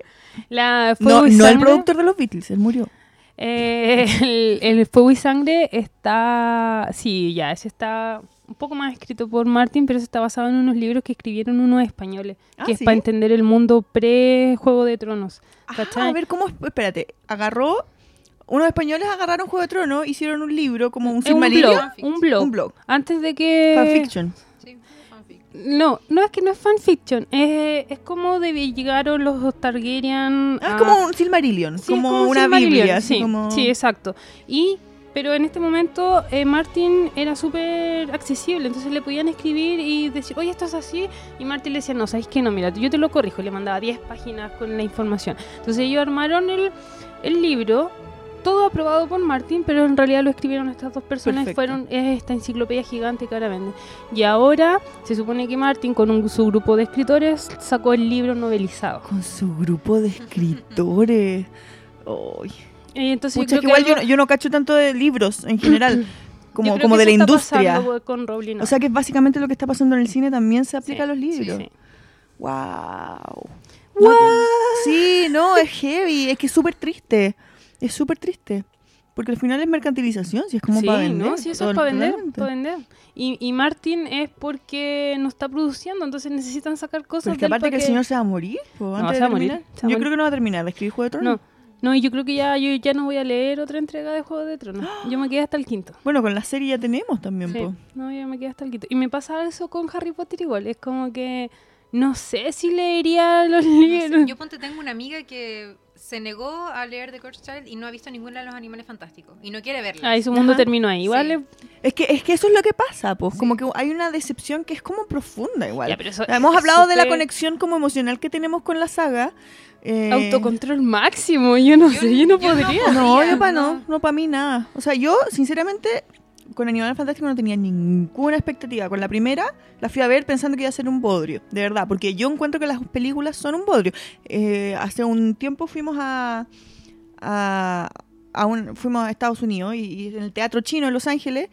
Speaker 3: La
Speaker 2: no,
Speaker 3: Fuego y
Speaker 2: no el productor de los Beatles, él murió.
Speaker 3: Eh, el, el Fuego y Sangre está. Sí, ya, ese está un poco más escrito por Martin, pero ese está basado en unos libros que escribieron unos españoles,
Speaker 2: Ah,
Speaker 3: que es
Speaker 2: ¿sí?
Speaker 3: para entender el mundo pre-Juego de Tronos.
Speaker 2: Ah,
Speaker 3: ¿cachai?
Speaker 2: a ver, ¿cómo? Espérate, agarró... Unos españoles agarraron Juego de Tronos, hicieron un libro, como un
Speaker 3: Es un
Speaker 2: Silmarillion.
Speaker 3: blog, un blog.
Speaker 2: Un blog.
Speaker 3: Antes de que.
Speaker 2: Fanfiction.
Speaker 4: sí, fanfic.
Speaker 3: No, no es que no es fanfiction, es, es como de llegaron los Targaryen.
Speaker 2: Ah,
Speaker 3: a-
Speaker 2: es como un Silmarillion,
Speaker 3: Sí,
Speaker 2: como,
Speaker 3: es un
Speaker 2: una
Speaker 3: Silmarillion,
Speaker 2: Biblia.
Speaker 3: sí,
Speaker 2: como...
Speaker 3: sí, exacto. Y, pero en este momento eh, Martin era súper accesible, entonces le podían escribir y decir, oye, esto es así. Y Martin le decía, no, ¿sabes qué? No, mira, yo te lo corrijo. Y le mandaba 10 páginas con la información. Entonces ellos armaron el, el libro. Todo aprobado por Martin, pero en realidad lo escribieron estas dos personas y
Speaker 2: Perfecto.
Speaker 3: fueron es esta enciclopedia gigante que ahora venden. Y ahora se supone que Martin, con un, su grupo de escritores, sacó el libro novelizado.
Speaker 2: Con su grupo de escritores. Ay.
Speaker 3: Y entonces yo
Speaker 2: Pucha,
Speaker 3: creo
Speaker 2: es que igual yo,
Speaker 3: algo-
Speaker 2: no- yo no cacho tanto de libros en general,
Speaker 3: Yo
Speaker 2: como,
Speaker 3: creo
Speaker 2: como de la industria.
Speaker 3: con
Speaker 2: O sea que básicamente lo que está pasando en el cine también se aplica
Speaker 3: Sí,
Speaker 2: a los
Speaker 3: sí,
Speaker 2: libros.
Speaker 3: sí.
Speaker 2: Wow. No, sí, no, es heavy, es que es súper triste. Es súper triste. Porque al final es mercantilización, si es como
Speaker 3: Sí,
Speaker 2: para vender.
Speaker 3: ¿no? Sí, eso es para vender, para vender. Y, y Martin es porque no está produciendo, entonces necesitan sacar cosas
Speaker 2: Pero es que aparte que el señor se va a morir, po, antes
Speaker 3: se va a morir, se va
Speaker 2: Yo
Speaker 3: morir.
Speaker 2: creo que no va a terminar de escribir Juego de Tronos.
Speaker 3: No, no, y yo creo que ya yo ya no voy a leer otra entrega de Juego de Tronos. Yo me quedé hasta el quinto.
Speaker 2: Bueno, con la serie ya tenemos también,
Speaker 3: Sí,
Speaker 2: po.
Speaker 3: no, yo me quedé hasta el quinto. Y me pasa eso con Harry Potter igual, es como que no sé si leería los
Speaker 4: No sé,
Speaker 3: libros.
Speaker 4: yo ponte tengo una amiga que se negó a leer The Cursed Child y no ha visto ninguna de los animales fantásticos y no quiere verla.
Speaker 3: Ahí su mundo
Speaker 2: Ajá.
Speaker 3: terminó ahí. Igual
Speaker 4: Sí.
Speaker 3: es-
Speaker 2: Es que, es que eso es lo que pasa, pues.
Speaker 4: Sí.
Speaker 2: Como que hay una decepción que es como profunda igual.
Speaker 3: Ya, pero eso
Speaker 2: Hemos
Speaker 3: es
Speaker 2: hablado de la conexión como emocional que tenemos con la saga. eh,
Speaker 3: autocontrol máximo. Yo no
Speaker 4: Yo-
Speaker 3: sé, yo no
Speaker 4: yo no
Speaker 3: podría.
Speaker 4: podría.
Speaker 2: No, yo para no,
Speaker 4: no.
Speaker 2: no para mí nada. O sea, yo, sinceramente, con Animales Fantásticos no tenía ninguna expectativa. Con la primera la fui a ver pensando que iba a ser un bodrio, de verdad, porque yo encuentro que las películas son un bodrio. Eh, hace un tiempo fuimos a, a, un, fuimos a Estados Unidos y, y en el Teatro Chino en Los Ángeles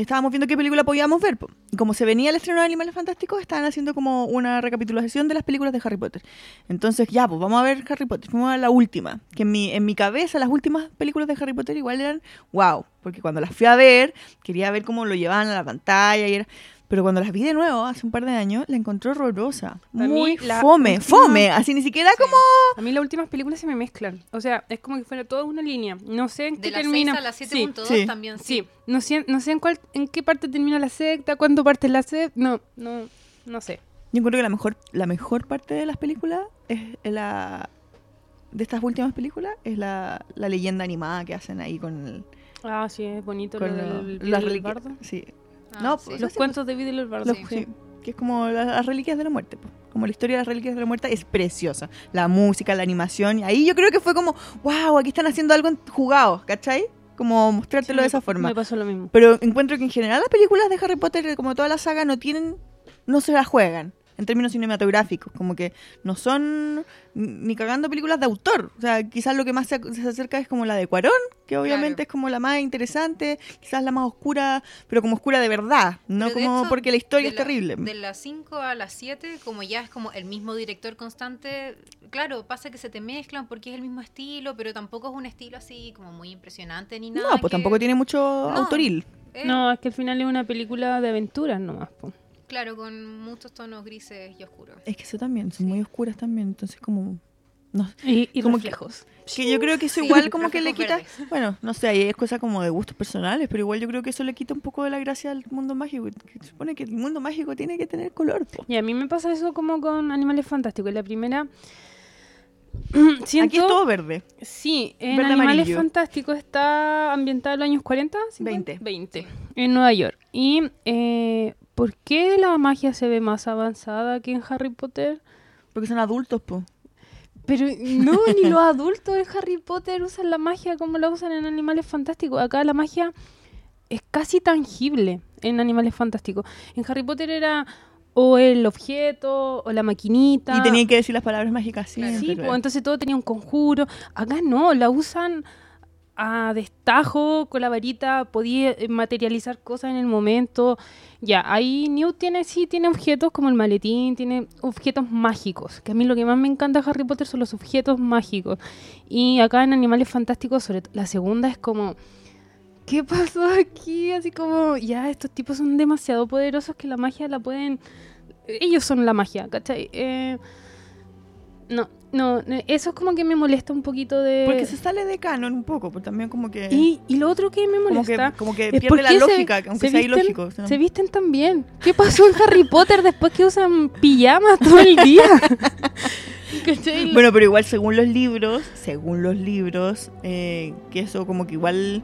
Speaker 2: estábamos viendo qué película podíamos ver. Y como se venía el estreno de Animales Fantásticos, estaban haciendo como una recapitulación de las películas de Harry Potter. Entonces, ya, pues vamos a ver Harry Potter. Fuimos a la última. Que en mi, en mi cabeza, las últimas películas de Harry Potter igual eran wow. Porque cuando las fui a ver, quería ver cómo lo llevaban a la pantalla y era. Pero cuando las vi de nuevo, hace un par de años, la encontré horrorosa.
Speaker 3: Para
Speaker 2: Muy
Speaker 3: mí, la
Speaker 2: fome,
Speaker 3: última-
Speaker 2: fome. Así ni siquiera
Speaker 4: Sí.
Speaker 2: como.
Speaker 3: A mí las últimas películas se me mezclan. O sea, es como que fuera toda una línea. No sé en qué
Speaker 4: De las
Speaker 3: termina.
Speaker 4: 6 a las
Speaker 3: Sí,
Speaker 4: 7.2
Speaker 2: sí.
Speaker 4: también sí.
Speaker 3: Sí, no sé, no sé en cuál, en qué parte termina la secta, cuándo parte la secta, no, no, no sé.
Speaker 2: Yo encuentro que la mejor, la mejor parte de las películas es la. De estas últimas películas es la, la leyenda animada que hacen ahí con, el,
Speaker 3: Ah, sí, es bonito
Speaker 2: con
Speaker 3: lo Videl del
Speaker 2: reliquias.
Speaker 3: Bardo.
Speaker 2: Sí.
Speaker 4: Ah,
Speaker 2: No,
Speaker 4: sí.
Speaker 2: pues,
Speaker 3: Los
Speaker 2: sí,
Speaker 3: cuentos de Videl el Bardo.
Speaker 2: Los-
Speaker 4: Sí.
Speaker 2: sí, que es como la- las reliquias de la muerte. pues. Como la historia de las reliquias de la muerte es preciosa. La música, la animación. Y ahí yo creo que fue como, wow, aquí están haciendo algo jugado, ¿cachai? Como mostrártelo
Speaker 3: Sí,
Speaker 2: de esa forma.
Speaker 3: Me pasó lo mismo.
Speaker 2: Pero encuentro que en general las películas de Harry Potter, como toda la saga, no tienen, no se la juegan en términos cinematográficos, como que no son ni cagando películas de autor. O sea, quizás lo que más se, se acerca es como la de Cuarón, que obviamente
Speaker 4: Claro.
Speaker 2: es como la más interesante, quizás la más oscura, pero como oscura de verdad, no como
Speaker 4: hecho,
Speaker 2: porque la historia es
Speaker 4: la-
Speaker 2: terrible.
Speaker 4: De las 5 a las 7, como ya es como el mismo director constante, claro, pasa que se te mezclan porque es el mismo estilo, pero tampoco es un estilo así como muy impresionante ni nada.
Speaker 2: no, pues
Speaker 4: que-
Speaker 2: tampoco tiene mucho autoril.
Speaker 4: eh,
Speaker 3: No, es que al final es una película de aventuras nomás. po.
Speaker 4: Claro, con muchos tonos grises y oscuros.
Speaker 2: Es que eso también, son
Speaker 4: Sí.
Speaker 2: muy oscuras también, entonces como... No,
Speaker 3: Y, y
Speaker 2: Como que-
Speaker 3: reflejos.
Speaker 2: Que yo creo que eso
Speaker 4: Sí,
Speaker 2: igual como que le quita,
Speaker 4: verdes.
Speaker 2: bueno, no sé, ahí es cosa como de gustos personales, pero igual yo creo que eso le quita un poco de la gracia al mundo mágico. que se supone que el mundo mágico tiene que tener color. po.
Speaker 3: Y a mí me pasa eso como con Animales Fantásticos. La primera... Siento,
Speaker 2: Aquí es todo verde.
Speaker 3: Sí, en
Speaker 2: Verde
Speaker 3: Animales
Speaker 2: amarillo.
Speaker 3: Fantásticos está ambientado en los años 40, 50?
Speaker 2: 20.
Speaker 3: 20, en Nueva York. ¿Y eh, por qué la magia se ve más avanzada que en Harry Potter?
Speaker 2: Porque son adultos, po.
Speaker 3: Pero no, ni los adultos en Harry Potter usan la magia como la usan en Animales Fantásticos. Acá la magia es casi tangible en Animales Fantásticos. En Harry Potter era o el objeto o la maquinita.
Speaker 2: Y tenían que decir las palabras mágicas siempre.
Speaker 3: Sí,
Speaker 2: claro.
Speaker 3: pues, entonces todo tenía un conjuro. Acá no, la usan a destajo, con la varita, podía eh, materializar cosas en el momento. Ya, ahí Newt tiene, sí, tiene objetos como el maletín, tiene objetos mágicos. Que a mí lo que más me encanta de Harry Potter son los objetos mágicos. Y acá en Animales Fantásticos, sobre la segunda es como... ¿Qué pasó aquí? Así como, ya, estos tipos son demasiado poderosos que la magia la pueden... Ellos son la magia, ¿cachai? Eh, no, no, eh, eso es como que me molesta un poquito de...
Speaker 2: Porque se sale de canon un poco, pues también como que...
Speaker 3: y, y lo otro que me
Speaker 2: como que,
Speaker 3: molesta...
Speaker 2: como que pierde la
Speaker 3: se-
Speaker 2: lógica, aunque
Speaker 3: se
Speaker 2: sea
Speaker 3: visten-
Speaker 2: ilógico. ¿no?
Speaker 3: Se visten tan bien. ¿Qué pasó en Harry Potter después que usan pijamas todo el día?
Speaker 2: Bueno, pero igual según los libros, según los libros, eh, que eso como que igual,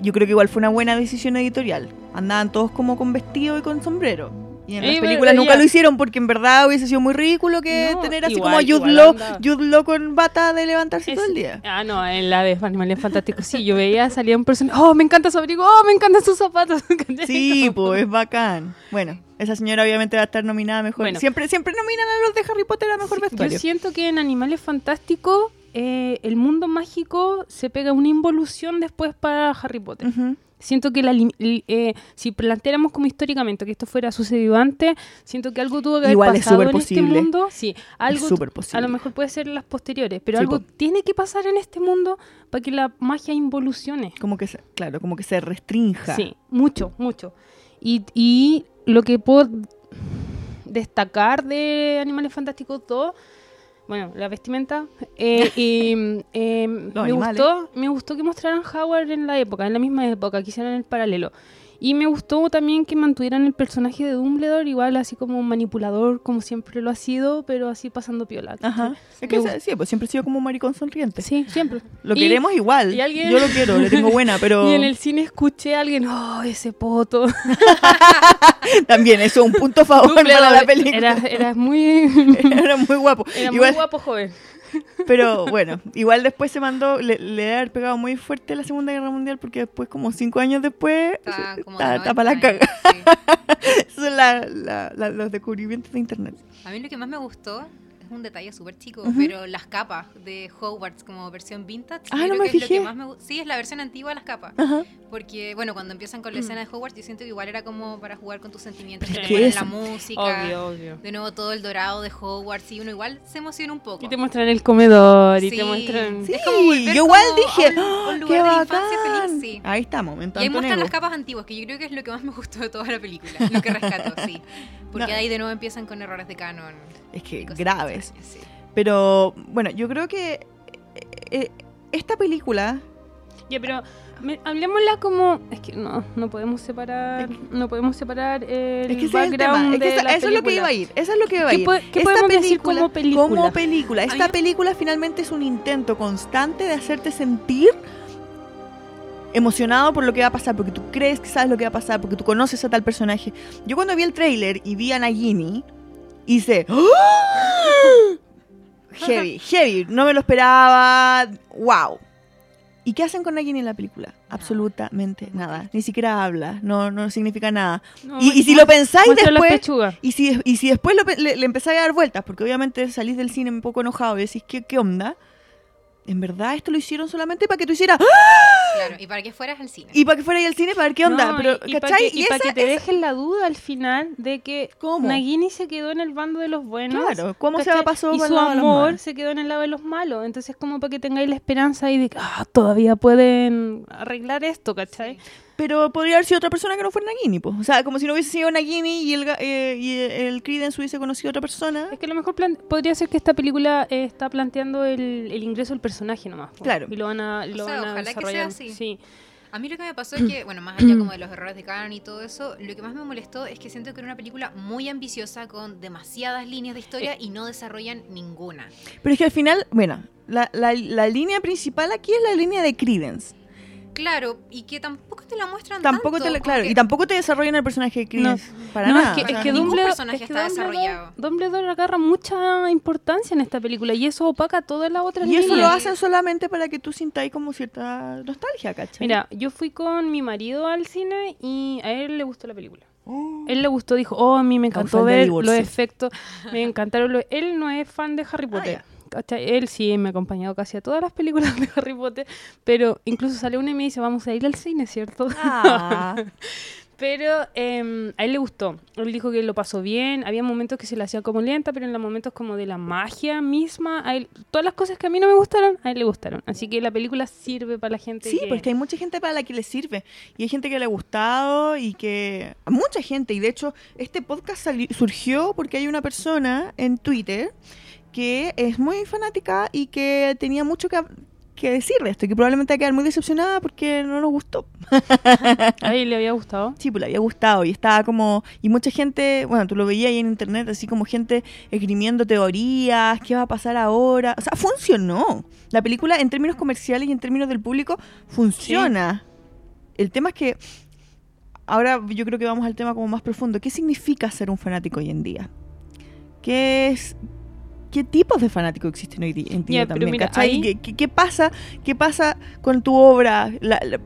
Speaker 2: yo creo que igual fue una buena decisión editorial. Andaban todos como con vestido y con sombrero. Y en
Speaker 3: Eh,
Speaker 2: las películas nunca
Speaker 3: ya.
Speaker 2: lo hicieron porque en verdad hubiese sido muy ridículo que
Speaker 3: No,
Speaker 2: tener así
Speaker 3: igual-
Speaker 2: como a Jude Law. Jude Law con bata de levantarse todo el día.
Speaker 3: Ah, no, en la de Animales Fantásticos sí, yo veía, salía un personaje, oh, me encanta su abrigo, oh, me encantan sus zapatos.
Speaker 2: Sí, pues es bacán. Bueno, esa señora obviamente va a estar nominada a mejor.
Speaker 3: Bueno.
Speaker 2: siempre, siempre nominan a los de Harry Potter a mejor
Speaker 3: Sí,
Speaker 2: vestuario.
Speaker 3: Yo siento que en Animales Fantásticos eh, el mundo mágico se pega una involución después para Harry Potter.
Speaker 2: Ujú.
Speaker 3: Siento que la eh, si planteáramos como históricamente que esto fuera sucedido antes, siento que algo tuvo que haber
Speaker 2: Igual es
Speaker 3: pasado
Speaker 2: súper
Speaker 3: en
Speaker 2: posible.
Speaker 3: este mundo. Sí, algo
Speaker 2: súper
Speaker 3: A lo mejor puede ser las posteriores, pero
Speaker 2: Sí,
Speaker 3: algo tiene que pasar en este mundo para que la magia involucione.
Speaker 2: Como que, se- claro, como que se restrinja.
Speaker 3: Sí, mucho, mucho. Y, y lo que puedo destacar de Animales Fantásticos 2, bueno, la vestimenta, eh, y, eh, me,
Speaker 2: animales.
Speaker 3: gustó, me gustó que mostraran Howard en la época, en la misma época, que hicieran el paralelo. Y me gustó también que mantuvieran el personaje de Dumbledore igual así como un manipulador, como siempre lo ha sido, pero así pasando piola.
Speaker 2: Ajá. Es que
Speaker 3: Me
Speaker 2: se- sí, pues siempre ha sido como un maricón sonriente.
Speaker 3: Sí, siempre.
Speaker 2: Lo
Speaker 3: Y-
Speaker 2: queremos igual.
Speaker 3: y alguien-
Speaker 2: Yo lo quiero, le tengo buena, pero
Speaker 3: Y en el cine escuché a alguien, oh, ese poto.
Speaker 2: también eso es un punto a favor para la película.
Speaker 3: Era, era muy,
Speaker 2: Era muy guapo.
Speaker 3: era
Speaker 2: igual,
Speaker 3: muy guapo joven.
Speaker 2: Pero bueno, igual después se mandó, le, le haber pegado muy fuerte la Segunda Guerra Mundial porque después, como cinco años después,
Speaker 4: como
Speaker 2: está, para la
Speaker 4: 90
Speaker 2: caga.
Speaker 4: sí.
Speaker 2: Son la- la- la- los descubrimientos de internet.
Speaker 4: A mí lo que más me gustó es un detalle súper chico,
Speaker 2: Ujú.
Speaker 4: pero las capas de Hogwarts como versión vintage.
Speaker 2: Ah,
Speaker 4: yo
Speaker 2: no
Speaker 4: creo
Speaker 2: me
Speaker 4: que es lo
Speaker 2: fijé.
Speaker 4: que más me Sí, es la versión antigua de las capas.
Speaker 2: Ajá.
Speaker 4: Porque, bueno, cuando empiezan con la
Speaker 3: Mm.
Speaker 4: escena de Hogwarts, yo siento que igual era como para jugar con tus sentimientos, que te ponen la música.
Speaker 3: Obvio, obvio.
Speaker 4: De nuevo todo el dorado de Hogwarts y uno igual se emociona un poco.
Speaker 3: Y te muestran el comedor y
Speaker 4: Sí.
Speaker 3: te muestran...
Speaker 2: Sí,
Speaker 4: Es como
Speaker 2: yo igual
Speaker 4: como
Speaker 2: dije,
Speaker 4: un-
Speaker 2: ¡Ah,
Speaker 4: un
Speaker 2: qué
Speaker 4: lugar de la infancia
Speaker 2: bacán.
Speaker 4: feliz, sí.
Speaker 2: Ahí está, momento
Speaker 4: Y ahí muestran las capas antiguas, que yo creo que es lo que más me gustó de toda la película, lo que rescato, sí. Porque
Speaker 2: No.
Speaker 4: ahí de nuevo empiezan con errores de canon.
Speaker 2: Es que graves.
Speaker 4: extrañas, sí.
Speaker 2: Pero bueno, yo creo que eh, eh, esta película
Speaker 3: Ya, pero me- hablemosla como... Es que no, no podemos separar... No podemos separar el
Speaker 2: Es que ese es el tema.
Speaker 3: background
Speaker 2: Es que
Speaker 3: de
Speaker 2: esa-
Speaker 3: la
Speaker 2: eso es lo que
Speaker 3: película.
Speaker 2: iba a ir. Eso es lo que iba a
Speaker 3: ¿Qué
Speaker 2: ir.
Speaker 3: po- qué
Speaker 2: Esta
Speaker 3: podemos decir como película?
Speaker 2: Como película. Esta
Speaker 4: Ay,
Speaker 2: película finalmente es un intento constante de hacerte sentir emocionado por lo que va a pasar, porque tú crees que sabes lo que va a pasar, porque tú conoces a tal personaje. Yo cuando vi el tráiler y vi a Nagini, hice... Heavy, heavy. No me lo esperaba. ¡Wow! ¿Y qué hacen con Nagini en la película? Absolutamente nada. Ni siquiera habla. No, no significa nada.
Speaker 3: No,
Speaker 2: Y, y si lo pensáis después, y si, y si después lo le, le empezáis a dar vueltas, porque obviamente salís del cine un poco enojado y decís, ¿qué, qué onda? En verdad esto lo hicieron solamente para que tú hicieras ¡Ah!
Speaker 4: Claro, y para que fueras al cine.
Speaker 2: y para que fuera ahí al cine para ver qué onda.
Speaker 3: No,
Speaker 2: Pero,
Speaker 3: y, para
Speaker 2: ¿cachai?
Speaker 3: que, y
Speaker 2: esa-
Speaker 3: que te
Speaker 2: esa-
Speaker 3: dejen la duda al final de que
Speaker 2: ¿Cómo?
Speaker 3: Nagini se quedó en el bando de los buenos.
Speaker 2: Claro, ¿cómo se pasó
Speaker 3: Y su
Speaker 2: de los
Speaker 3: amor
Speaker 2: malos?
Speaker 3: se quedó en el lado de los malos. Entonces, como para que tengáis la esperanza ahí de que ah, todavía pueden arreglar esto, ¿cachai?
Speaker 4: Sí.
Speaker 2: Pero podría haber sido otra persona que no fuera Nagini, pues. O sea, como si no hubiese sido Nagini y el, eh, y el Credence hubiese conocido a otra persona.
Speaker 3: Es que a lo mejor plan- podría ser que esta película eh, está planteando el, el ingreso del personaje nomás. po.
Speaker 2: Claro.
Speaker 3: Y lo van a, lo
Speaker 4: sea,
Speaker 3: van a
Speaker 4: ojalá que sea
Speaker 3: desarrollar.
Speaker 4: así.
Speaker 3: Sí.
Speaker 4: A mí lo que me pasó es que, bueno, más allá como de los errores de canon y todo eso, lo que más me molestó es que siento que era una película muy ambiciosa con demasiadas líneas de historia y no desarrollan ninguna.
Speaker 2: Pero es que al final, bueno, la, la, la línea principal aquí es la línea de Credence.
Speaker 4: Claro, y que tampoco te la muestran
Speaker 2: Tampoco
Speaker 4: tanto,
Speaker 2: te la- claro,
Speaker 4: que-
Speaker 2: y tampoco te desarrollan el personaje de Credence. Para
Speaker 3: no,
Speaker 2: nada.
Speaker 3: es que, es que
Speaker 4: ningún
Speaker 3: Dumbledore,
Speaker 4: personaje
Speaker 3: es que
Speaker 4: está
Speaker 3: Dumbledore-
Speaker 4: desarrollado.
Speaker 3: Dumbledore agarra mucha importancia en esta película y eso opaca todas las otras
Speaker 2: Y eso lo hacen solamente para que tú sintáis como cierta nostalgia, ¿cachai?
Speaker 3: Mira, yo fui con mi marido al cine y a él le gustó la película.
Speaker 2: Oh.
Speaker 3: Él le gustó, dijo, oh, a mí me encantó ver los efectos, me encantaron los... Él no es fan de Harry
Speaker 2: Ah,
Speaker 3: Potter. Él sí me ha acompañado casi a todas las películas de Harry Potter, pero incluso sale una y me dice, vamos a ir al cine, ¿cierto?
Speaker 2: Ah,
Speaker 3: Pero eh, a él le gustó. Él dijo que lo pasó bien. Había momentos que se le hacía como lenta, pero en los momentos como de la magia misma, a él, todas las cosas que a mí no me gustaron, a él le gustaron. Así que la película sirve para la gente.
Speaker 2: sí,
Speaker 3: que-
Speaker 2: porque hay mucha gente para la que le sirve. Y hay gente que le ha gustado y que... A mucha gente. Y de hecho, este podcast surgió porque hay una persona en Twitter que es muy fanática y que tenía mucho que, que decir de esto. Y que probablemente va a quedar muy decepcionada porque no nos gustó.
Speaker 3: A le había gustado.
Speaker 2: Sí, pues le había gustado y estaba como... Y mucha gente, bueno, tú lo veías ahí en internet, así como gente esgrimiendo teorías, qué va a pasar ahora. O sea, funcionó. La película en términos comerciales y en términos del público funciona. El tema es que... Ahora yo creo que vamos al tema como más profundo. ¿Qué significa ser un fanático hoy en día? ¿Qué es... ¿Qué tipos de fanáticos existen hoy día en
Speaker 3: pero
Speaker 2: también?
Speaker 3: mira,
Speaker 2: ¿cachai?
Speaker 3: ahí-
Speaker 2: ¿Qué, qué- qué pasa? ¿Qué pasa con tu obra? La- la-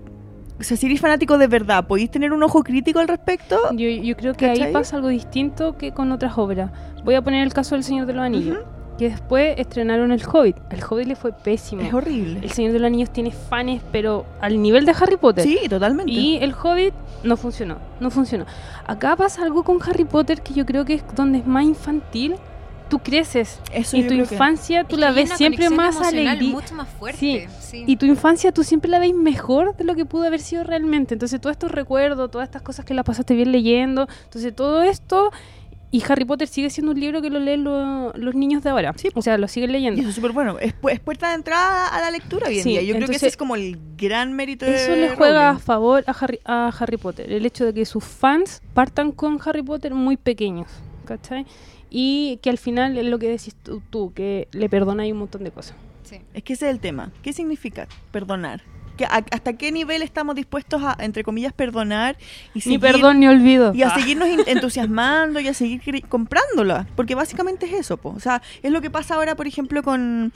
Speaker 2: o sea, si eres fanático de verdad, ¿podéis tener un ojo crítico al respecto?
Speaker 3: Yo, yo creo que ahí
Speaker 2: ¿Cachai?
Speaker 3: pasa algo distinto que con otras obras. Voy a poner el caso del Señor de los Anillos, que después estrenaron El Hobbit. El Hobbit le fue pésimo.
Speaker 2: Es horrible.
Speaker 3: El Señor de los Anillos tiene fans, pero al nivel de Harry Potter.
Speaker 2: Sí, totalmente.
Speaker 3: Y el Hobbit no funcionó, no funcionó. Acá pasa algo con Harry Potter que yo creo que es donde es más infantil. Tú creces
Speaker 2: Eso
Speaker 3: y tu
Speaker 2: que-
Speaker 3: infancia tú
Speaker 4: Es
Speaker 3: la ves siempre más
Speaker 4: emocional
Speaker 3: alegría.
Speaker 4: mucho más fuerte.
Speaker 3: Sí.
Speaker 4: sí.
Speaker 3: Y tu infancia tú siempre la ves mejor de lo que pudo haber sido realmente. Entonces, todos estos recuerdos, todas estas cosas que la pasaste bien leyendo, entonces todo esto. Y Harry Potter sigue siendo un libro que lo leen lo- los niños de ahora.
Speaker 2: Sí.
Speaker 3: O sea, lo siguen
Speaker 2: Y
Speaker 3: leyendo.
Speaker 2: eso es súper bueno. Es, pu- es puerta de entrada a la lectura hoy en
Speaker 3: Sí,
Speaker 2: día. Yo creo que
Speaker 3: entonces-
Speaker 2: ese es como el gran mérito de
Speaker 3: Eso le juega a favor a Harry, a Harry Potter. El hecho de que sus fans partan con Harry Potter muy pequeños. ¿Cachai? Y que al final es lo que decís tú, tú, que le perdonáis un montón de cosas.
Speaker 4: Sí.
Speaker 2: Es que ese es el tema. ¿Qué significa perdonar? que a- ¿Hasta qué nivel estamos dispuestos a, entre comillas, perdonar y
Speaker 3: Ni
Speaker 2: seguir,
Speaker 3: perdón ni olvido.
Speaker 2: y a
Speaker 3: Ah.
Speaker 2: seguirnos entusiasmando y a seguir comprándola? Porque básicamente es eso, po. O sea, es lo que pasa ahora, por ejemplo, con,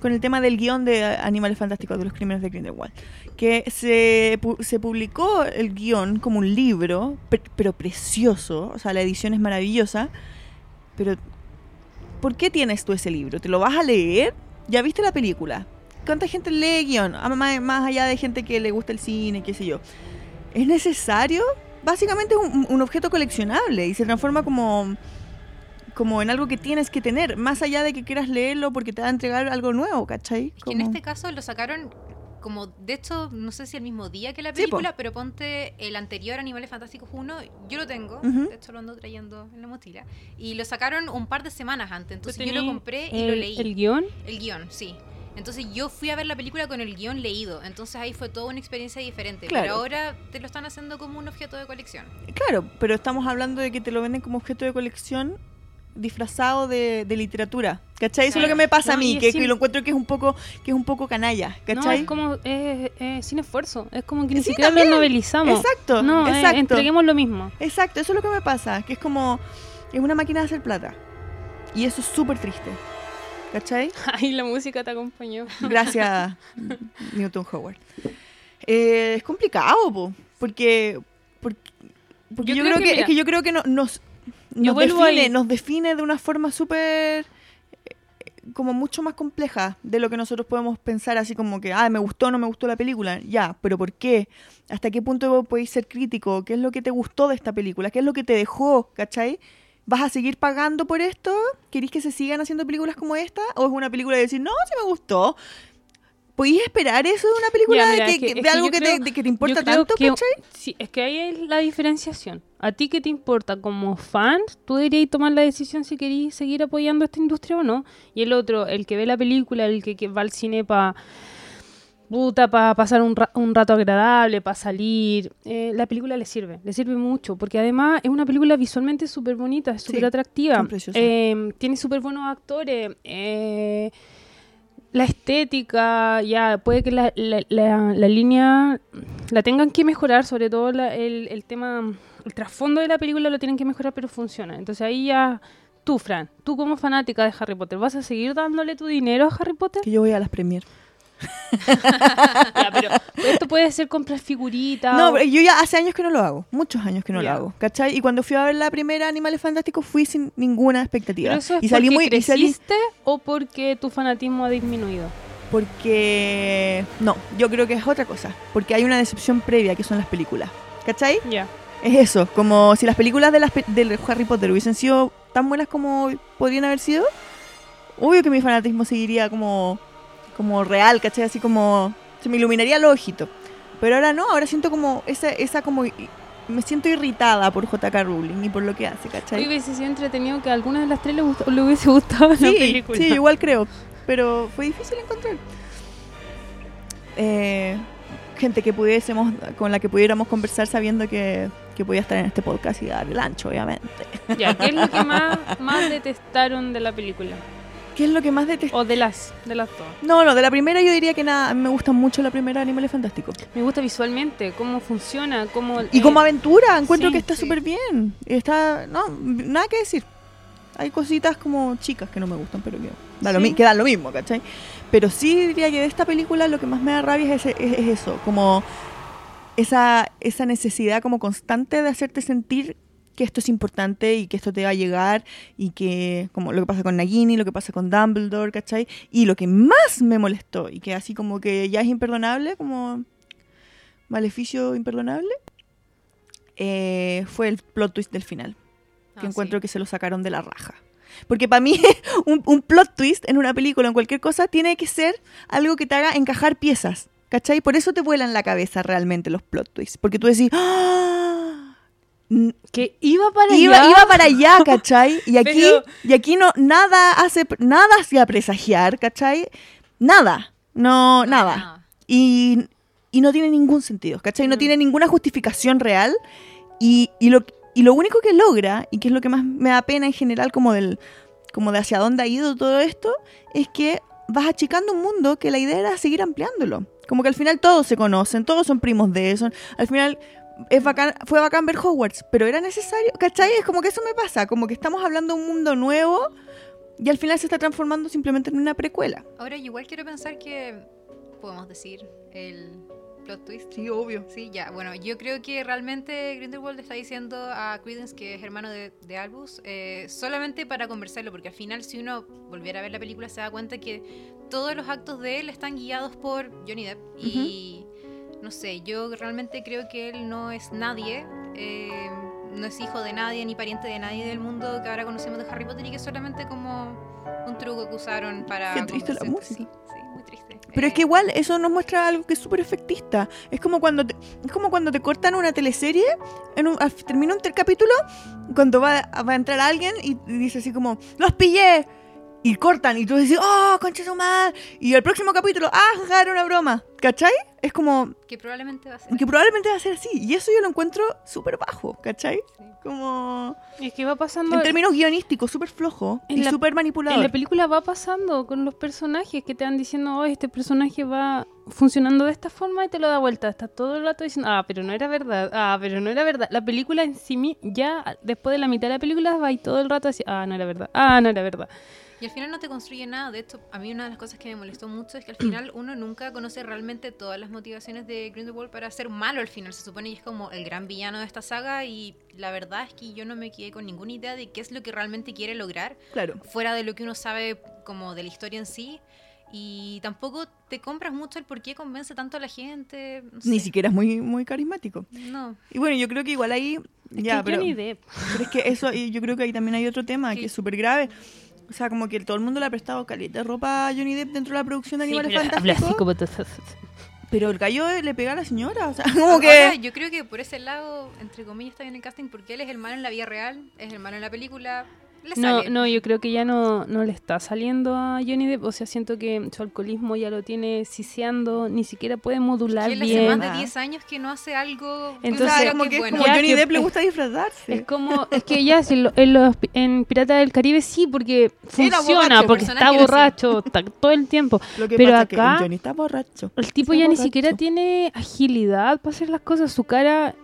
Speaker 2: con el tema del guion de Animales Fantásticos de los Crímenes de Grindelwald. Que se, pu- se publicó el guion como un libro, pe- pero precioso. O sea, la edición es maravillosa. Pero, ¿por qué tienes tú ese libro? ¿Te lo vas a leer? ¿Ya viste la película? ¿Cuánta gente lee guion? Ah, Más, allá de gente que le gusta el cine, qué sé yo. ¿Es necesario? Básicamente es un, un objeto coleccionable y se transforma como, como en algo que tienes que tener, más allá de que quieras leerlo porque te va a entregar algo nuevo, ¿cachai?
Speaker 4: Es que en este caso lo sacaron como, de hecho, no sé si el mismo día que la
Speaker 2: Sí, po.
Speaker 4: película, pero ponte el anterior Animales Fantásticos 1, yo lo tengo, de hecho lo ando trayendo en la mochila, y lo sacaron un par de semanas antes, entonces
Speaker 3: ¿Tú
Speaker 4: yo lo compré y
Speaker 3: el,
Speaker 4: lo leí.
Speaker 3: El guion.
Speaker 4: El guion, sí. Entonces yo fui a ver la película con el guion leído, entonces ahí fue toda una experiencia diferente,
Speaker 2: Claro.
Speaker 4: pero ahora te lo están haciendo como un objeto de colección.
Speaker 2: Claro, pero estamos hablando de que te lo venden como objeto de colección disfrazado de, de literatura. ¿Cachai? Eso es lo que me pasa a
Speaker 3: No,
Speaker 2: mí, que, lo encuentro que es un poco, que es un poco canalla,
Speaker 3: No,
Speaker 2: ¿cachai?
Speaker 3: es como es, es sin esfuerzo. Es como que ni
Speaker 2: Sí,
Speaker 3: siquiera
Speaker 2: también.
Speaker 3: lo novelizamos.
Speaker 2: Exacto,
Speaker 3: No, eh,
Speaker 2: exacto.
Speaker 3: entreguemos lo mismo.
Speaker 2: Exacto, eso es lo que me pasa, que es como, es una máquina de hacer plata. Y eso es súper triste. ¿Cachai?
Speaker 3: Ay, la música te acompañó.
Speaker 2: Gracias, Newton Howard. Eh, es complicado, po, porque, porque, porque
Speaker 3: Yo
Speaker 2: yo,
Speaker 3: creo
Speaker 2: creo
Speaker 3: que,
Speaker 2: que, es que yo creo que no- nos,
Speaker 3: yo
Speaker 2: nos, define, nos define de una forma súper eh, como mucho más compleja de lo que nosotros podemos pensar así como que, ah, me gustó o no me gustó la película. Ya, pero ¿por qué? ¿Hasta qué punto podéis ser crítico? ¿Qué es lo que te gustó de esta película? ¿Qué es lo que te dejó? ¿Cachai? ¿Vas a seguir pagando por esto? ¿Querís que se sigan haciendo películas como esta? ¿O es una película de decir, no, sí me gustó? ¿Podéis esperar eso de una película
Speaker 3: Ya,
Speaker 2: de, que-
Speaker 3: es es
Speaker 2: algo que,
Speaker 3: creo-
Speaker 2: te, de que te
Speaker 3: Yo
Speaker 2: importa tanto,
Speaker 3: que-
Speaker 2: ¿cachai?
Speaker 3: Sí, es que ahí es la diferenciación. A ti que te importa como fan, tú deberías tomar la decisión si queréis seguir apoyando esta industria o no. Y el otro, el que ve la película, el que, que va al cine para puta, para pasar un, ra- un rato agradable, para salir, eh, la película le sirve, le sirve mucho, porque además es una película visualmente súper bonita, súper
Speaker 2: Sí,
Speaker 3: atractiva, eh, tiene súper buenos actores, eh, la estética, ya, puede que la, la- línea la tengan que mejorar, sobre todo el, el tema, el trasfondo de la película lo tienen que mejorar, pero funciona. Entonces ahí ya, tú, Fran, tú como fanática de Harry Potter, ¿vas a seguir dándole tu dinero a Harry Potter?
Speaker 2: Que yo voy a las premier.
Speaker 3: Ya, pero esto puede ser comprar figuritas.
Speaker 2: No,
Speaker 3: o-
Speaker 2: yo ya hace años que no lo hago, muchos años que no lo hago, ¿cachai? Y cuando fui a ver la primera Animales Fantásticos fui sin ninguna expectativa.
Speaker 3: ¿Pero eso es
Speaker 2: y salí muy y salí
Speaker 3: creciste o porque tu fanatismo ha disminuido?
Speaker 2: porque no, yo creo que es otra cosa, porque hay una decepción previa que son las películas. ¿Cachai?
Speaker 3: Ya.
Speaker 2: Es eso, como si las películas de las pe- del Harry Potter hubiesen sido tan buenas como podrían haber sido, obvio que mi fanatismo seguiría como como real, ¿cachai? Así como se me iluminaría el ojito. Pero ahora no, ahora siento como esa esa como me siento irritada por JK Rowling y por lo que hace, ¿cachai?
Speaker 3: Hoy hubiese sido entretenido que a alguna de las tres le, gustó- le hubiese gustado la
Speaker 2: Sí,
Speaker 3: película.
Speaker 2: sí, igual creo. Pero fue difícil encontrar. Eh, gente que pudiésemos, con la que pudiéramos conversar sabiendo que, que podía estar en este podcast y dar el ancho, obviamente.
Speaker 3: Ya, ¿qué es lo que más, más detestaron de la película?
Speaker 2: ¿Qué es lo que más detesto?
Speaker 3: O de las, de las dos.
Speaker 2: No, no, de la primera yo diría que nada, a mí me gusta mucho la primera Animales Fantásticos.
Speaker 3: Me gusta visualmente, cómo funciona, cómo...
Speaker 2: Y
Speaker 3: eh,
Speaker 2: como aventura, encuentro
Speaker 3: sí,
Speaker 2: que está
Speaker 3: sí.
Speaker 2: súper bien. Está, no, nada que decir. Hay cositas como chicas que no me gustan, pero que, da lo,
Speaker 3: Sí.
Speaker 2: que dan lo mismo, ¿cachai? Pero sí diría que de esta película lo que más me da rabia es, es- es eso, como esa, esa necesidad como constante de hacerte sentir que esto es importante y que esto te va a llegar y que, como lo que pasa con Nagini, lo que pasa con Dumbledore, ¿cachai? Y lo que más me molestó y que así como que ya es imperdonable, como maleficio imperdonable, eh, fue el plot twist del final que
Speaker 4: Ah,
Speaker 2: encuentro
Speaker 4: sí.
Speaker 2: que se lo sacaron de la raja. Porque para mí, un, un plot twist en una película, en cualquier cosa, tiene que ser algo que te haga encajar piezas. ¿Cachai? Por eso te vuelan la cabeza realmente los plot twists. Porque tú decís, ¡Ah!
Speaker 3: Que iba para
Speaker 2: iba,
Speaker 3: allá.
Speaker 2: iba para allá, ¿cachai? Y aquí,
Speaker 3: Pero-
Speaker 2: y aquí no, nada hace, nada hacía presagiar, ¿cachai? Nada. No,
Speaker 4: No,
Speaker 2: nada. Y, y no tiene ningún sentido, ¿cachai? No
Speaker 3: Mm.
Speaker 2: tiene ninguna justificación real. Y, y lo, y lo único que logra, y que es lo que más me da pena en general, como del como de hacia dónde ha ido todo esto, es que vas achicando un mundo que la idea era seguir ampliándolo. Como que al final todos se conocen, todos son primos de eso. Al final es bacán, fue bacán ver Hogwarts, pero era necesario, ¿cachai? Es como que eso me pasa, como que estamos hablando de un mundo nuevo y al final se está transformando simplemente en una precuela.
Speaker 4: Ahora, igual quiero pensar que podemos decir el plot twist.
Speaker 2: Sí, obvio.
Speaker 4: Sí, ya. Bueno, yo creo que realmente Grindelwald está diciendo a Credence que es hermano de, de Albus eh, solamente para conversarlo, porque al final si uno volviera a ver la película se da cuenta que todos los actos de él están guiados por Johnny Depp y no sé, yo realmente creo que él no es nadie. eh, no es hijo de nadie ni pariente de nadie del mundo que ahora conocemos de Harry Potter y que es solamente como un truco que usaron para
Speaker 2: Qué triste la música.
Speaker 4: Sí, sí, muy triste.
Speaker 2: Pero es
Speaker 4: Eh,
Speaker 2: que igual eso nos muestra algo que es súper efectista. Es como cuando te, es como cuando te cortan una teleserie, en un, termina un capítulo, cuando va, va a entrar alguien y dice así como, ¡los pillé! Y cortan, y tú dices, ¡oh, concha su madre! Y el próximo capítulo, ¡ah, era una broma! ¿Cachai? Es como
Speaker 4: que probablemente va a ser
Speaker 2: que probablemente va a ser así. Y eso yo lo encuentro súper bajo, ¿cachai?
Speaker 4: Sí.
Speaker 2: Como.
Speaker 3: Es que va pasando.
Speaker 2: En términos guionísticos, súper flojo
Speaker 3: En
Speaker 2: y
Speaker 3: la-
Speaker 2: súper
Speaker 3: En
Speaker 2: manipulador.
Speaker 3: la película va pasando con los personajes que te van diciendo, oh, este personaje va funcionando de esta forma y te lo da vuelta. Está todo el rato diciendo, ah, pero no era verdad, ah, pero no era verdad. La película en sí, ya después de la mitad de la película va y todo el rato así, ah, no era verdad, ah, no era verdad.
Speaker 4: Y al final no te construye nada. De esto, a mí una de las cosas que me molestó mucho es que al final uno nunca conoce realmente todas las motivaciones de Grindelwald para ser malo al final. Se supone que es como el gran villano de esta saga y la verdad es que yo no me quedé con ninguna idea de qué es lo que realmente quiere lograr,
Speaker 2: Claro.
Speaker 4: fuera de lo que uno sabe como de la historia en sí. Y tampoco te compras mucho el por qué convence tanto a la gente. no
Speaker 2: Ni siquiera es muy, muy carismático.
Speaker 4: No.
Speaker 2: Y bueno, yo creo que igual ahí.
Speaker 3: Es
Speaker 2: ya,
Speaker 3: que
Speaker 2: pero,
Speaker 3: Johnny Depp.
Speaker 2: pero es que eso, y yo creo que ahí también hay otro tema que es súper grave. O sea, como que todo el mundo le ha prestado caleta de ropa a Johnny Depp dentro de la producción de
Speaker 3: Sí,
Speaker 2: Animales
Speaker 3: pero habla así
Speaker 2: Fantásticos.
Speaker 3: como
Speaker 2: Pero el gallo le pega a la señora. O sea, como
Speaker 4: Ahora,
Speaker 2: que.
Speaker 4: yo creo que por ese lado, entre comillas, está bien el casting porque él es el malo en la vida real, es el malo en la película. Le
Speaker 3: No,
Speaker 4: sale.
Speaker 3: no, yo creo que ya no, no le está saliendo a Johnny Depp. O sea, siento que su alcoholismo ya lo tiene siseando, ni siquiera puede modular
Speaker 4: que él hace
Speaker 3: bien.
Speaker 4: más
Speaker 2: Ah.
Speaker 4: de 10 años que no hace algo.
Speaker 3: Entonces-
Speaker 4: uno
Speaker 2: o sea,
Speaker 4: diga
Speaker 2: como
Speaker 4: que es
Speaker 2: es como Johnny Depp le
Speaker 3: es-
Speaker 2: gusta disfrazarse.
Speaker 3: Es como, es que ya si lo- en, los, en Pirata del Caribe sí, porque funciona,
Speaker 2: borracho,
Speaker 3: porque está borracho está todo el tiempo.
Speaker 2: Lo que
Speaker 3: pero
Speaker 2: pasa es que
Speaker 3: acá-
Speaker 2: el Johnny está borracho.
Speaker 3: El tipo
Speaker 2: Está
Speaker 3: ya ni siquiera tiene agilidad para hacer las cosas, su cara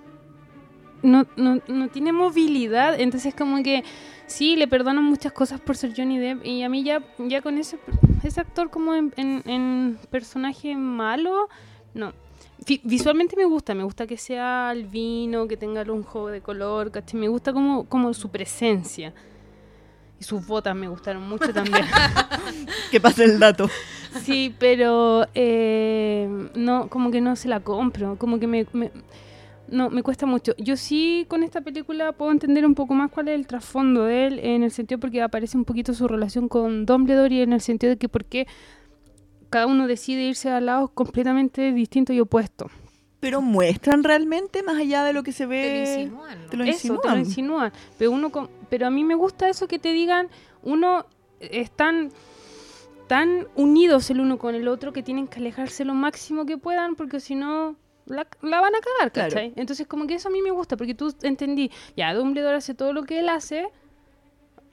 Speaker 3: no, no, no tiene movilidad, entonces como que sí, le perdonan muchas cosas por ser Johnny Depp y a mí ya, ya con ese, ese actor como en, en- en personaje malo, no. Vi- Visualmente me gusta, me gusta que sea albino, que tenga un juego de color, ¿cachai? Me gusta como, como su presencia. Y sus botas me gustaron mucho también.
Speaker 2: Que pase el dato.
Speaker 3: Sí, pero eh, no, como que no se la compro, como que me, me- no, me cuesta mucho. Yo sí con esta película puedo entender un poco más cuál es el trasfondo de él, en el sentido porque aparece un poquito su relación con Dumbledore y en el sentido de que por qué cada uno decide irse a lados completamente distintos y opuestos.
Speaker 2: Pero muestran realmente más allá de lo que se
Speaker 4: Te lo
Speaker 2: ve.
Speaker 4: insinúan, ¿no?
Speaker 2: te lo
Speaker 3: Eso, te lo
Speaker 2: insinúan.
Speaker 3: insinúan. Pero, uno con- pero a mí me gusta eso que te digan, uno están tan unidos el uno con el otro que tienen que alejarse lo máximo que puedan porque si no la, la van a cagar,
Speaker 2: Claro.
Speaker 3: ¿cachai? Entonces como que eso a mí me gusta porque tú entendí, ya Dumbledore hace todo lo que él hace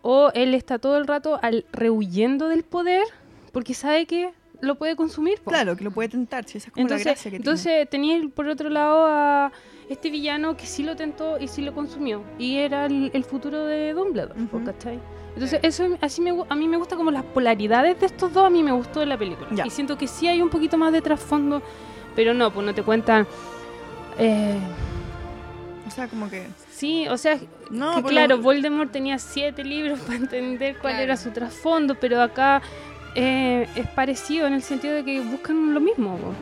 Speaker 3: o él está todo el rato al, rehuyendo del poder porque sabe que lo puede consumir. po.
Speaker 2: Claro, que lo puede tentar, si esa es como la
Speaker 3: Entonces,
Speaker 2: gracia que tiene.
Speaker 3: entonces tenía el- por otro lado a este villano que sí lo tentó y sí lo consumió. Y era el, el futuro de Dumbledore, po,
Speaker 2: Ujú.
Speaker 3: ¿cachai? Entonces, eso así me, a mí me gusta como las polaridades de estos dos, a mí me gustó de la película.
Speaker 2: Ya.
Speaker 3: Y siento que sí hay un poquito más de trasfondo, pero no, pues no te cuentan... eh,
Speaker 2: O sea, como que.
Speaker 3: sí, o sea,
Speaker 2: No,
Speaker 3: que
Speaker 2: por
Speaker 3: claro,
Speaker 2: lo-
Speaker 3: Voldemort tenía siete libros para entender cuál
Speaker 4: Claro.
Speaker 3: era su trasfondo, pero acá eh, es parecido en el sentido de que buscan lo mismo.
Speaker 4: No,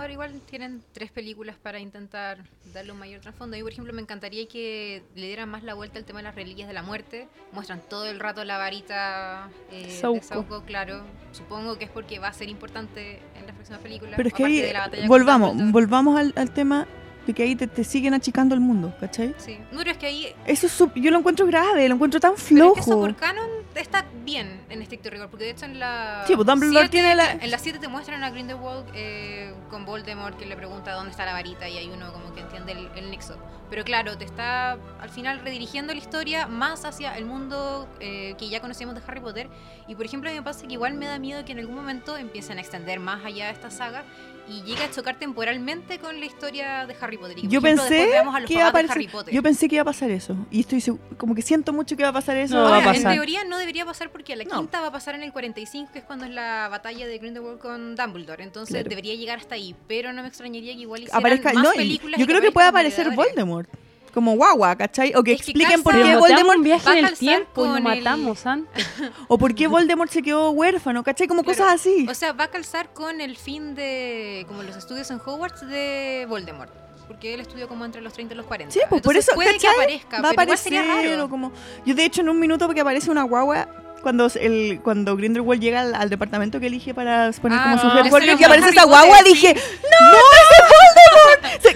Speaker 4: pero igual tienen tres películas para intentar darle un mayor trasfondo. Y por ejemplo, me encantaría que le dieran más la vuelta al tema de las reliquias de la muerte. Muestran todo el rato la varita eh, de
Speaker 3: Sauco.
Speaker 4: Sauco, claro. Supongo que es porque va a ser importante en las próximas películas.
Speaker 2: Pero es que ahí,
Speaker 4: de la
Speaker 2: volvamos, volvamos al, al tema de que ahí te, te siguen achicando el mundo, ¿cachai?
Speaker 4: Sí. No, pero es que ahí.
Speaker 2: Eso es yo lo encuentro grave, lo encuentro tan
Speaker 4: Pero es que eso
Speaker 2: flojo.
Speaker 4: por canon está bien en estricto rigor, porque de hecho en la.
Speaker 2: Sí, pues Dumbledore
Speaker 4: siete-
Speaker 2: tiene la-
Speaker 4: En las 7 te muestran a Grindelwald eh, con Voldemort que le pregunta dónde está la varita y hay uno como que entiende el, el nexo. Pero claro, te está al final redirigiendo la historia más hacia el mundo eh, que ya conocíamos de Harry Potter. Y por ejemplo, a mí me pasa que igual me da miedo que en algún momento empiecen a extender más allá de esta saga y llegue a chocar temporalmente con la historia de Harry Potter. Y que,
Speaker 2: Yo
Speaker 4: ejemplo,
Speaker 2: pensé
Speaker 4: a
Speaker 2: que iba a
Speaker 4: Potter.
Speaker 2: yo pensé que iba a pasar eso y estoy como que siento mucho que va a pasar eso.
Speaker 3: No, va a
Speaker 4: Ahora, en
Speaker 3: pasar.
Speaker 4: teoría no debería pasar porque la
Speaker 2: No.
Speaker 4: quinta va a pasar en el 45, que es cuando es la batalla de Grindelwald con Dumbledore. Entonces
Speaker 2: Claro.
Speaker 4: debería llegar hasta ahí. Pero no me extrañaría que igual hicieran
Speaker 2: aparezca,
Speaker 4: más películas.
Speaker 2: yo creo que puede
Speaker 4: aparezcan
Speaker 2: aparecer. Voldemort como guagua, ¿cachai? O que
Speaker 4: Es que
Speaker 2: expliquen por qué
Speaker 3: no
Speaker 2: Voldemort
Speaker 3: un viaje en el tiempo y lo
Speaker 4: el-
Speaker 3: matamos antes.
Speaker 2: o por qué Voldemort se quedó huérfano, ¿cachai? Como
Speaker 4: Claro.
Speaker 2: cosas así.
Speaker 4: O sea, va a calzar con el fin de. como los estudios en Hogwarts de Voldemort. Porque él estudió como entre los 30 y los 40.
Speaker 2: Sí, pues por eso,
Speaker 4: puede
Speaker 2: ¿cachai?
Speaker 4: que aparezca,
Speaker 2: va a
Speaker 4: pero igual sería
Speaker 2: aparecer
Speaker 4: raro.
Speaker 2: como yo de hecho en un minuto porque aparece una guagua cuando el cuando Grindelwald llega al, al departamento que elige para poner
Speaker 4: Ah,
Speaker 2: como su
Speaker 4: era
Speaker 2: y aparece esa guagua dije no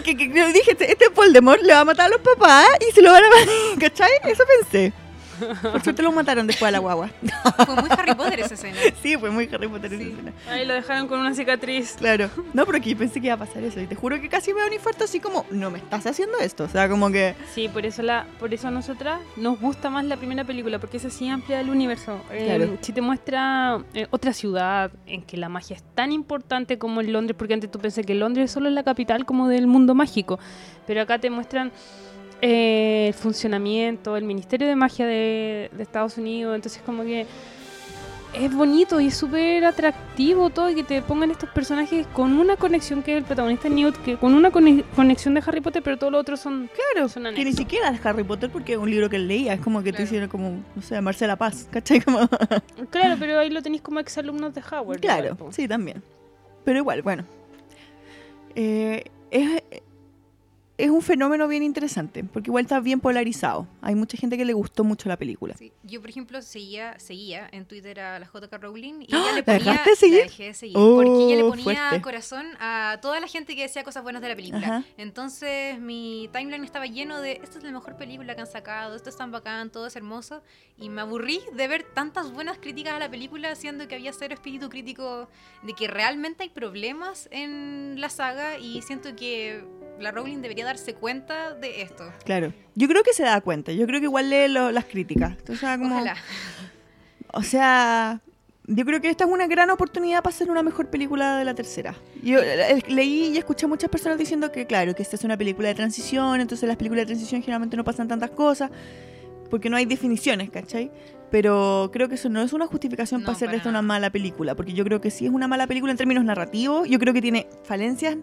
Speaker 2: que, que- dije este, este Voldemort le va a matar a los papás y se lo van a ¿cachai? eso pensé por suerte lo mataron después a la guagua
Speaker 4: Fue muy Harry Potter esa escena.
Speaker 2: sí fue muy Harry Potter esa escena.
Speaker 3: Ahí lo dejaron con una cicatriz.
Speaker 2: claro no pero yo pensé que iba a pasar eso y te juro que casi me da un infarto así como no me estás haciendo esto o sea como que
Speaker 3: Sí, por eso la, por eso a nosotras nos gusta más la primera película, porque esa sí amplía el universo. Eh,
Speaker 2: Claro.
Speaker 3: Si te muestra eh, otra ciudad en que la magia es tan importante como en Londres, porque antes tú pensé que Londres solo es la capital como del mundo mágico, pero acá te muestran eh, el funcionamiento, el Ministerio de Magia de, de Estados Unidos, entonces como que es bonito y es súper atractivo todo y que te pongan estos personajes con una conexión que es el protagonista Newt, que con una cone- conexión de Harry Potter, pero todos los otros son
Speaker 2: Claro,
Speaker 3: Son
Speaker 2: que ni siquiera es Harry Potter porque es un libro que él leía, es como que te
Speaker 4: Claro.
Speaker 2: hicieron como, no sé, Marcela Paz, ¿cachai? Como,
Speaker 3: Claro, pero ahí lo tenéis como exalumnos de Howard.
Speaker 2: claro,
Speaker 3: igual,
Speaker 2: sí, también. Pero igual, bueno. Eh, es, es un fenómeno bien interesante, porque igual está bien polarizado. Hay mucha gente que le gustó mucho la película.
Speaker 4: Sí. Yo, por ejemplo, seguía, seguía en Twitter a la JK Rowling y
Speaker 2: ¡Ah!
Speaker 4: ella le
Speaker 2: ¿La
Speaker 4: ponía.
Speaker 2: dejaste de seguir?
Speaker 4: la dejé de seguir,
Speaker 2: Oh,
Speaker 4: porque ella le ponía
Speaker 2: fuerte.
Speaker 4: corazón a toda la gente que decía cosas buenas de la película.
Speaker 2: Ajá.
Speaker 4: Entonces, mi timeline estaba lleno de: esta es la mejor película que han sacado, esto es tan bacán, todo es hermoso. Y me aburrí de ver tantas buenas críticas a la película, siendo que había cero espíritu crítico de que realmente hay problemas en la saga y siento que la Rowling debería darse cuenta de esto.
Speaker 2: Claro. Yo creo que se da cuenta, yo creo que igual lee lo- las críticas. O sea, como,
Speaker 4: Ojalá.
Speaker 2: O sea, yo creo que esta es una gran oportunidad para hacer una mejor película de la tercera. Yo eh, leí y escuché a muchas personas diciendo que, claro, que esta es una película de transición, entonces las películas de transición generalmente no pasan tantas cosas, porque no hay definiciones, ¿cachai? Pero creo que eso no es una justificación
Speaker 4: No,
Speaker 2: para hacer de esta una mala película, porque yo creo que sí es una mala película en términos narrativos, yo creo que tiene falencias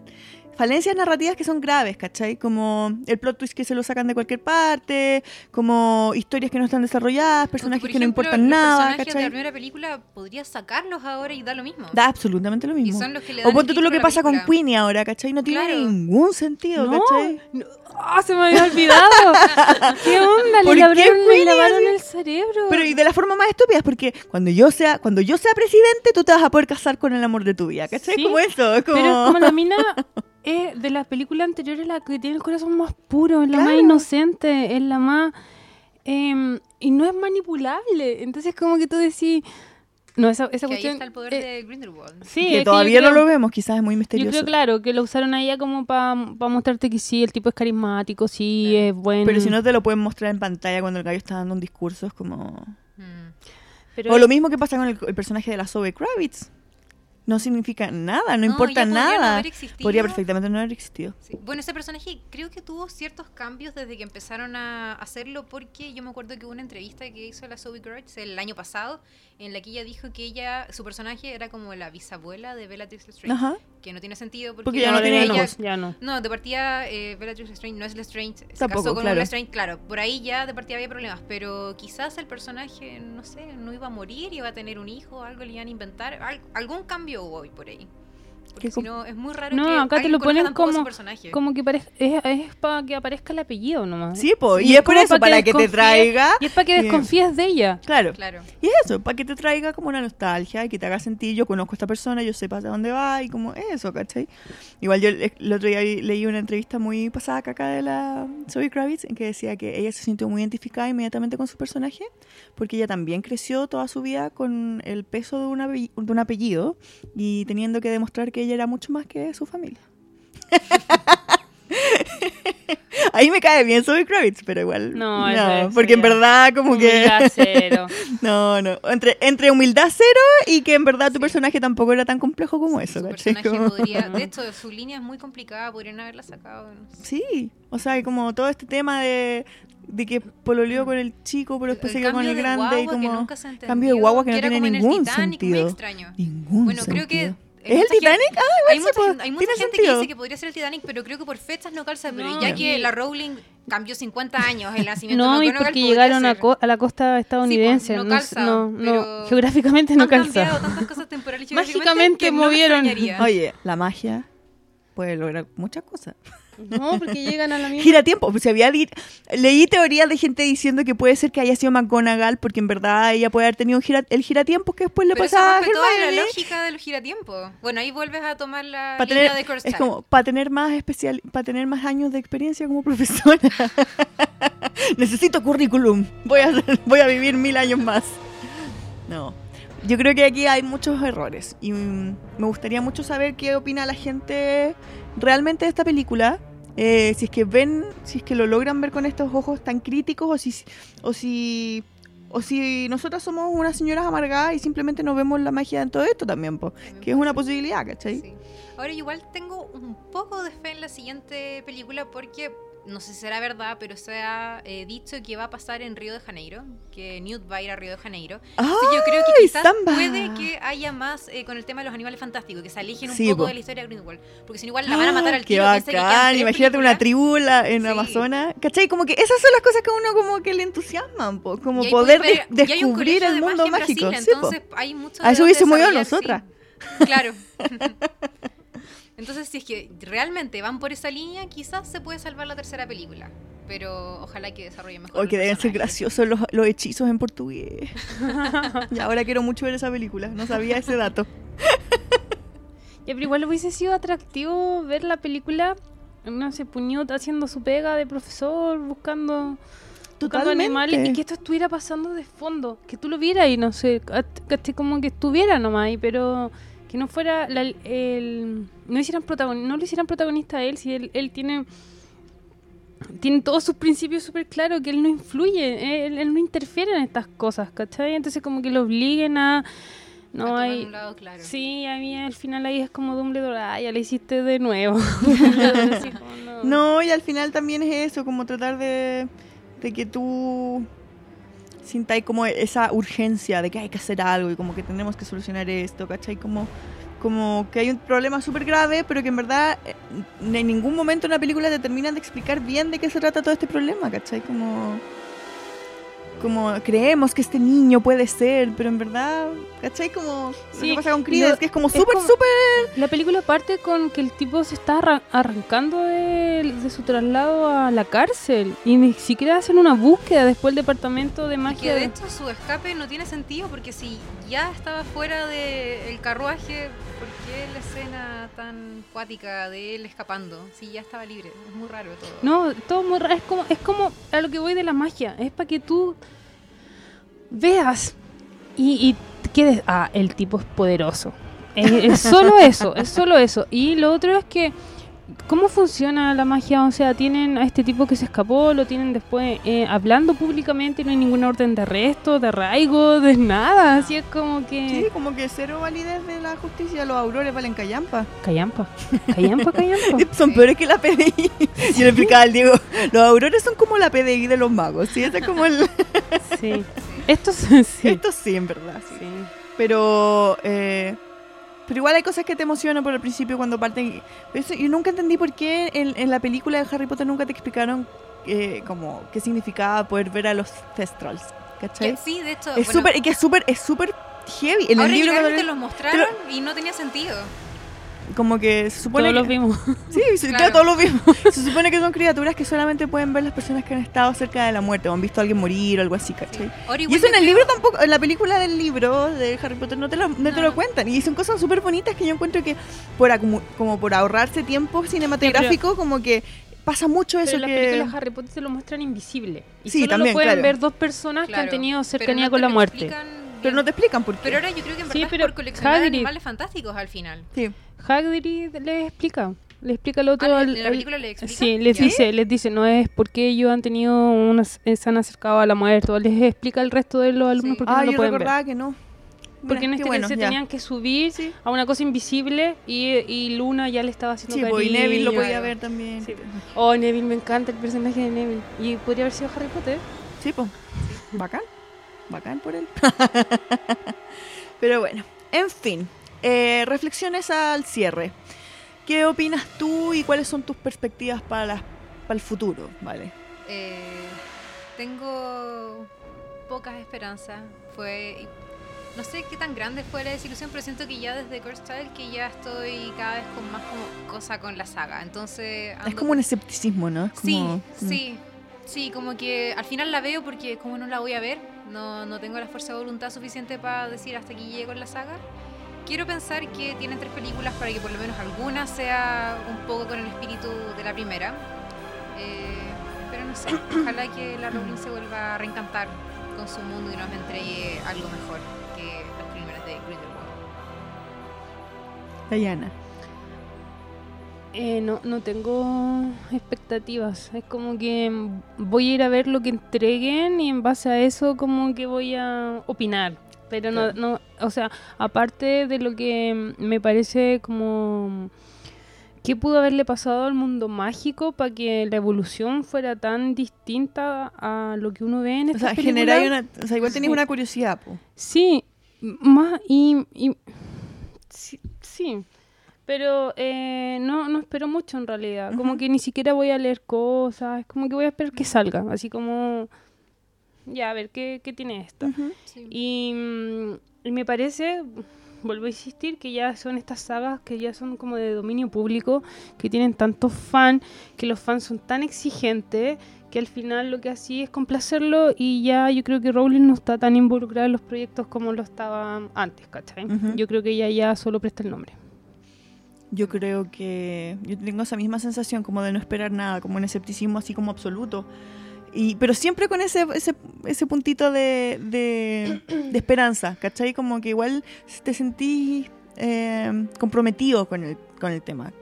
Speaker 2: falencias narrativas que son graves, ¿cachai? Como el plot twist que se lo sacan de cualquier parte, como historias que no están desarrolladas, personajes que no importan
Speaker 4: los
Speaker 2: nada,
Speaker 4: personajes de
Speaker 2: ¿cachai?
Speaker 4: la primera película podrías sacarlos ahora y da lo mismo.
Speaker 2: Da absolutamente lo
Speaker 4: y
Speaker 2: mismo.
Speaker 4: son los que le
Speaker 2: O
Speaker 4: dan
Speaker 2: ponte
Speaker 4: el
Speaker 2: tú lo que pasa con. Queenie ahora, ¿cachai? No tiene
Speaker 4: Claro.
Speaker 2: ningún sentido,
Speaker 3: No,
Speaker 2: ¿cachai?
Speaker 3: no. ¡Ah, se me había olvidado! ¿Qué onda?
Speaker 2: ¿Por
Speaker 3: Le
Speaker 2: qué
Speaker 3: lavaron, el cerebro.
Speaker 2: Pero y de la forma más estúpida es porque cuando yo sea cuando yo sea presidente, tú te vas a poder casar con el amor de tu vida, ¿cachai?
Speaker 3: Sí,
Speaker 2: como eso, es como...
Speaker 3: Pero es como la mina es de las películas anteriores la que tiene el corazón más puro, es la más inocente, es la más... em, y no es manipulable. Entonces como que tú decís... No, esa, esa
Speaker 4: Que ahí
Speaker 3: cuestión...
Speaker 4: está el poder
Speaker 3: eh,
Speaker 4: de Grindelwald.
Speaker 3: sí,
Speaker 2: que
Speaker 3: que
Speaker 2: todavía
Speaker 3: yo
Speaker 2: no lo vemos, quizás es muy
Speaker 3: Yo
Speaker 2: misterioso.
Speaker 3: creo, claro, que lo usaron a ella como para mostrarte que sí, el tipo es carismático, sí, es bueno.
Speaker 2: Pero si no te lo pueden mostrar en pantalla cuando el gallo está dando un discurso, es como...
Speaker 4: Mm.
Speaker 3: Pero-
Speaker 2: O lo mismo que pasa con el, el personaje de la Zoe Kravitz. No significa nada, no, importa
Speaker 4: ya podría no
Speaker 2: nada.
Speaker 4: haber existido.
Speaker 2: Podría perfectamente no haber existido.
Speaker 4: Sí. Bueno, ese personaje creo que tuvo ciertos cambios desde que empezaron a hacerlo, porque yo me acuerdo que hubo una entrevista que hizo la Zoe Kravitz el año pasado, en la que ella dijo que ella, su personaje era como la bisabuela de Bellatrix Lestrange,
Speaker 2: Ajá.
Speaker 4: que no tiene sentido porque,
Speaker 2: Porque ya no tiene
Speaker 3: no,
Speaker 2: hijos.
Speaker 3: Ya no.
Speaker 4: No, de partida eh, Bellatrix Lestrange no es Lestrange, se
Speaker 2: Tampoco,
Speaker 4: casó con
Speaker 2: claro.
Speaker 4: Lestrange, claro, por ahí ya de partida había problemas, pero quizás el personaje, no sé, no iba a morir, iba a tener un hijo, algo le iban a inventar, al- algún cambio hubo hoy por ahí. Porque
Speaker 2: ¿Qué
Speaker 4: si no, es muy raro
Speaker 3: No,
Speaker 4: que
Speaker 3: acá te lo ponen como-. Como que es, es para que aparezca el apellido nomás.
Speaker 2: Sí, po,
Speaker 3: Sí,
Speaker 2: y es por eso,
Speaker 3: pa' que
Speaker 2: para que te
Speaker 3: desconfíes-
Speaker 2: traiga.
Speaker 3: Y es para que desconfíes de ella.
Speaker 2: Claro.
Speaker 4: Claro.
Speaker 2: Y es eso, para que te traiga como una nostalgia y que te haga sentir, yo conozco a esta persona, yo sé para dónde va y como eso, ¿cachai? Igual yo el otro día leí una entrevista muy pasada acá de la Zoe Kravitz en que decía que ella se sintió muy identificada inmediatamente con su personaje porque ella también creció toda su vida con el peso de un, ape- de un apellido y teniendo que demostrar que ella era mucho más que su familia. Ahí me cae bien Zoe Kravitz, pero igual
Speaker 3: No, es-
Speaker 2: porque en verdad como que
Speaker 3: Humildad cero.
Speaker 2: no, no. Entre, entre humildad cero y que en verdad tu
Speaker 4: Sí.
Speaker 2: personaje tampoco era tan complejo como eso,
Speaker 4: Su personaje podría... De hecho, su línea es muy complicada, podrían haberla sacado. no sé.
Speaker 2: Sí, o sea, como todo este tema de, de que pololeó con el chico, pero después se quedó con el
Speaker 4: de
Speaker 2: grande y como...
Speaker 4: entendió,
Speaker 2: cambio de guagua que no tiene
Speaker 4: el
Speaker 2: ningún
Speaker 4: Titanic,
Speaker 2: sentido.
Speaker 4: Muy extraño.
Speaker 2: Ningún
Speaker 4: Bueno, creo que...
Speaker 2: ¿Es el
Speaker 4: mucha gente-
Speaker 2: Titanic? Ah,
Speaker 4: hay mucha,
Speaker 2: puede-
Speaker 4: hay mucha gente que
Speaker 2: sentido.
Speaker 4: dice que podría ser el Titanic, pero creo que por fechas no calza. Pero
Speaker 3: No,
Speaker 4: ya que la Rowling cambió 50 años el nacimiento
Speaker 3: No,
Speaker 4: de
Speaker 3: y porque llegaron a, co- a la costa estadounidense.
Speaker 4: no
Speaker 3: no,
Speaker 4: calza,
Speaker 3: no, no, geográficamente no
Speaker 4: Han cambiado
Speaker 3: calza.
Speaker 4: tantas cosas temporales
Speaker 3: Mágicamente
Speaker 4: que no me
Speaker 3: movieron.
Speaker 2: Oye, la magia puede lograr muchas cosas.
Speaker 3: No, porque llegan a la misma.
Speaker 2: Gira tiempo. Pues, había leí teorías de gente diciendo que puede ser que haya sido McGonagall porque en verdad ella puede haber tenido un gira, el giratiempo que después le
Speaker 4: Pero eso
Speaker 2: pasaba a
Speaker 4: rompe toda la lógica del giratiempo. Bueno, ahí vuelves a tomar la
Speaker 2: Pa'
Speaker 4: línea
Speaker 2: tener-
Speaker 4: de Cursed
Speaker 2: es como para tener más especial para tener más años de experiencia como profesora necesito currículum voy a voy a vivir mil años más no yo creo que aquí hay muchos errores y mm, me gustaría mucho saber qué opina la gente realmente de esta película Eh, si es que ven si es que lo logran ver con estos ojos tan críticos o si o si o si nosotras somos unas señoras amargadas y simplemente no vemos la magia en todo esto también, po, que es una posibilidad, ¿cachai?
Speaker 4: Sí. Ahora igual tengo un poco de fe en la siguiente película porque no sé si será verdad, pero se ha eh, dicho que va a pasar en Río de Janeiro, que Newt va a ir a Río de Janeiro.
Speaker 2: ¡Ah!
Speaker 4: Entonces yo creo que
Speaker 2: ¡Ay,
Speaker 4: quizás
Speaker 2: samba!
Speaker 4: puede que haya más eh, con el tema de los animales fantásticos, que se alejen un
Speaker 2: Sí,
Speaker 4: poco
Speaker 2: po.
Speaker 4: de la historia de Grindelwald, porque si no igual la van a matar al
Speaker 2: ¡Qué
Speaker 4: tiro. que
Speaker 2: bacán!
Speaker 4: tres
Speaker 2: Imagínate una tribu en
Speaker 4: Sí.
Speaker 2: Amazonas. ¿Cachai? Como que esas son las cosas que a uno como que le entusiasman, po, como poder
Speaker 4: ver-
Speaker 2: de- descubrir el
Speaker 4: de
Speaker 2: mundo mágico.
Speaker 4: Brasil,
Speaker 2: sí, po.
Speaker 4: entonces hay mucho
Speaker 2: A eso hubiésemos ido nosotras.
Speaker 4: Claro. Entonces, si es que realmente van por esa línea, quizás se puede salvar la tercera película. Pero ojalá que desarrollen mejor. El
Speaker 2: que deben ser graciosos los, los hechizos en portugués. y ahora quiero mucho ver esa película. No sabía ese dato.
Speaker 3: Ya, pero igual hubiese sido atractivo ver la película, no sé, Puñot haciendo su pega de profesor, buscando, buscando
Speaker 2: Totalmente.
Speaker 3: animales y que esto estuviera pasando de fondo, que tú lo vieras y no sé, como que estuviera nomás ahí, pero que no fuera la- el, no hicieran protagon, no lo hicieran protagonista a él, si él, él tiene tiene todos sus principios súper claros, que él no influye, él, él no interfiere en estas cosas, ¿cachai? Entonces como que lo obliguen a...
Speaker 4: A
Speaker 3: No
Speaker 4: tomar
Speaker 3: hay...
Speaker 4: un lado claro.
Speaker 3: Sí, a mí al final ahí es como Dumbledore, ah, ya lo hiciste de nuevo. No,
Speaker 2: y al final también es eso, como tratar de, de que tú sintáis como esa urgencia de que hay que hacer algo y como que tenemos que solucionar esto, ¿cachai? Como, como que hay un problema súper grave, pero que en verdad eh, en ningún momento en la película te terminan de explicar bien de qué se trata todo este problema, ¿cachai? Como, como creemos que este niño puede ser, pero en verdad, ¿cachai? Como lo
Speaker 3: Sí,
Speaker 2: que pasa con Creed,
Speaker 3: lo-
Speaker 2: que es como súper, súper...
Speaker 3: La película parte con que el tipo se está arran- arrancando de, de su traslado a la cárcel y ni siquiera hacen una búsqueda después del departamento de
Speaker 4: Y que
Speaker 3: magia.
Speaker 4: de
Speaker 3: de-
Speaker 4: hecho su escape no tiene sentido porque si ya estaba fuera del carruaje, ¿por qué la escena tan cuática de él escapando? Si ya estaba libre, es muy raro todo.
Speaker 3: No, todo muy raro. Es como, es como a lo que voy de la magia. Es para que tú veas y, y quedes. Ah, el tipo es poderoso. Es, es solo eso, es solo eso. Y lo otro es que. ¿Cómo funciona la magia? O sea, tienen a este tipo que se escapó, lo tienen después eh, hablando públicamente, no hay ninguna orden de arresto, de arraigo, de nada. Así es como que.
Speaker 2: Sí, como que cero validez de la justicia, los aurores valen callampa.
Speaker 3: Callampa. Callampa, callampa.
Speaker 2: Son peores que la PDI. Yo le explicaba al Diego, los aurores son como la PDI de los magos, ¿sí? Ese es como el...
Speaker 3: Sí. Estos sí.
Speaker 2: Esto sí, en verdad, sí.
Speaker 3: Sí.
Speaker 2: Pero... eh, pero igual hay cosas que te emocionan por el principio cuando parten... Eso, yo nunca entendí por qué en, en la película de Harry Potter nunca te explicaron eh, como qué significaba poder ver a los Thestrals, ¿cachai?
Speaker 4: Que sí, de hecho,
Speaker 2: Es
Speaker 4: bueno,
Speaker 2: súper, y que es súper, es súper heavy. En
Speaker 4: ahora
Speaker 2: el libro cuando
Speaker 4: te los mostraron y no tenía sentido.
Speaker 2: Como que se supone
Speaker 3: Todos
Speaker 2: que,
Speaker 3: los vimos.
Speaker 2: Sí, sí,
Speaker 4: Claro.
Speaker 2: todos. Se supone que son criaturas que solamente pueden ver las personas que han estado cerca de la muerte o han visto a alguien morir o algo así, ¿cachai? Y eso en el libro tampoco, en la película del libro de Harry Potter no te lo, no te lo cuentan. Y son cosas súper bonitas que yo encuentro que por como por ahorrarse tiempo cinematográfico, como que pasa mucho eso
Speaker 3: Pero las
Speaker 2: que...
Speaker 3: películas de Harry Potter te lo muestran invisible. Y
Speaker 2: Sí,
Speaker 3: solo
Speaker 2: también,
Speaker 3: lo pueden
Speaker 2: claro.
Speaker 3: ver dos personas que han tenido
Speaker 4: pero
Speaker 3: cercanía
Speaker 4: no
Speaker 3: con
Speaker 4: te
Speaker 3: la muerte.
Speaker 4: explican
Speaker 2: Pero
Speaker 4: bien.
Speaker 2: no te explican por qué.
Speaker 4: Pero ahora yo creo que en
Speaker 3: Sí,
Speaker 4: verdad
Speaker 3: pero
Speaker 4: es por coleccionar
Speaker 3: Hagrid-
Speaker 4: animales fantásticos al final.
Speaker 2: Sí.
Speaker 3: Hagrid les explica. Le explica al otro.
Speaker 4: Ah, ¿en
Speaker 3: al-
Speaker 4: la
Speaker 3: al-
Speaker 4: película le explica?
Speaker 3: Sí, les dice, les dice, no es porque ellos han tenido unas, eh, se han acercado a la muerte, o les explica al resto de los alumnos
Speaker 4: Sí.
Speaker 3: porque
Speaker 2: Ah,
Speaker 3: no lo
Speaker 2: yo
Speaker 3: pueden
Speaker 2: recordaba
Speaker 3: ver.
Speaker 2: que no.
Speaker 3: Porque
Speaker 2: Mira,
Speaker 3: en este
Speaker 2: bueno,
Speaker 3: se
Speaker 2: ya.
Speaker 3: tenían que subir
Speaker 2: Sí.
Speaker 3: a una cosa invisible y, y Luna ya le estaba haciendo
Speaker 2: Sí, pues, y Neville lo
Speaker 3: cariño.
Speaker 2: podía ver también.
Speaker 3: Sí. Oh, Neville, me encanta el personaje de Neville. Y podría haber sido Harry Potter.
Speaker 2: Sí, pues. Bacán. Bacán por él. Pero bueno, en fin. eh, reflexiones al cierre. ¿Qué opinas tú y cuáles son tus perspectivas para, las- para el futuro? Vale.
Speaker 4: Eh, tengo pocas esperanzas. Fue. No sé qué tan grande fue la desilusión, pero siento que ya desde Curse Child que ya estoy cada vez con más como cosa con la saga. Entonces.
Speaker 2: Es como un escepticismo, ¿no? Es
Speaker 4: Sí,
Speaker 2: mm.
Speaker 4: sí. Sí, como que al final la veo porque como no la voy a ver, no, no tengo la fuerza de voluntad suficiente para decir hasta aquí llego en la saga. Quiero pensar que tienen tres películas para que por lo menos alguna sea un poco con el espíritu de la primera. Eh, pero no sé, ojalá que la Rowling se vuelva a reencantar con su mundo y nos entregue algo mejor que las primeras de Grindelwald.
Speaker 2: Diana.
Speaker 3: Eh, no, no tengo expectativas. Es como que voy a ir a ver lo que entreguen y en base a eso como que voy a opinar. Pero no, no, o sea, aparte de lo que me parece como... ¿Qué pudo haberle pasado al mundo mágico para que la evolución fuera tan distinta a lo que uno ve en
Speaker 2: O
Speaker 3: esta
Speaker 2: sea,
Speaker 3: película?
Speaker 2: una. O sea, igual
Speaker 3: Sí.
Speaker 2: tenéis una curiosidad, po.
Speaker 3: Sí, más y, y- sí, sí, pero eh, no, no espero mucho en realidad. Como que ni siquiera voy a leer cosas, es como que voy a esperar que salga, así como ya a ver qué, qué tiene.
Speaker 4: Sí.
Speaker 3: Y, mm, y me parece, vuelvo a insistir, que ya son estas sagas que ya son como de dominio público, que tienen tantos fans, que los fans son tan exigentes, que al final lo que así es complacerlo y ya yo creo que Rowling no está tan involucrada en los proyectos como lo estaba antes, ¿cachai? Yo creo que ella ya solo presta el nombre.
Speaker 2: Yo creo que yo tengo esa misma sensación como de no esperar nada, como un escepticismo así como absoluto. Y, pero siempre con ese, ese, ese puntito de, de, de esperanza, ¿cachai? Como que igual te sentís eh, comprometido con el, con el tema.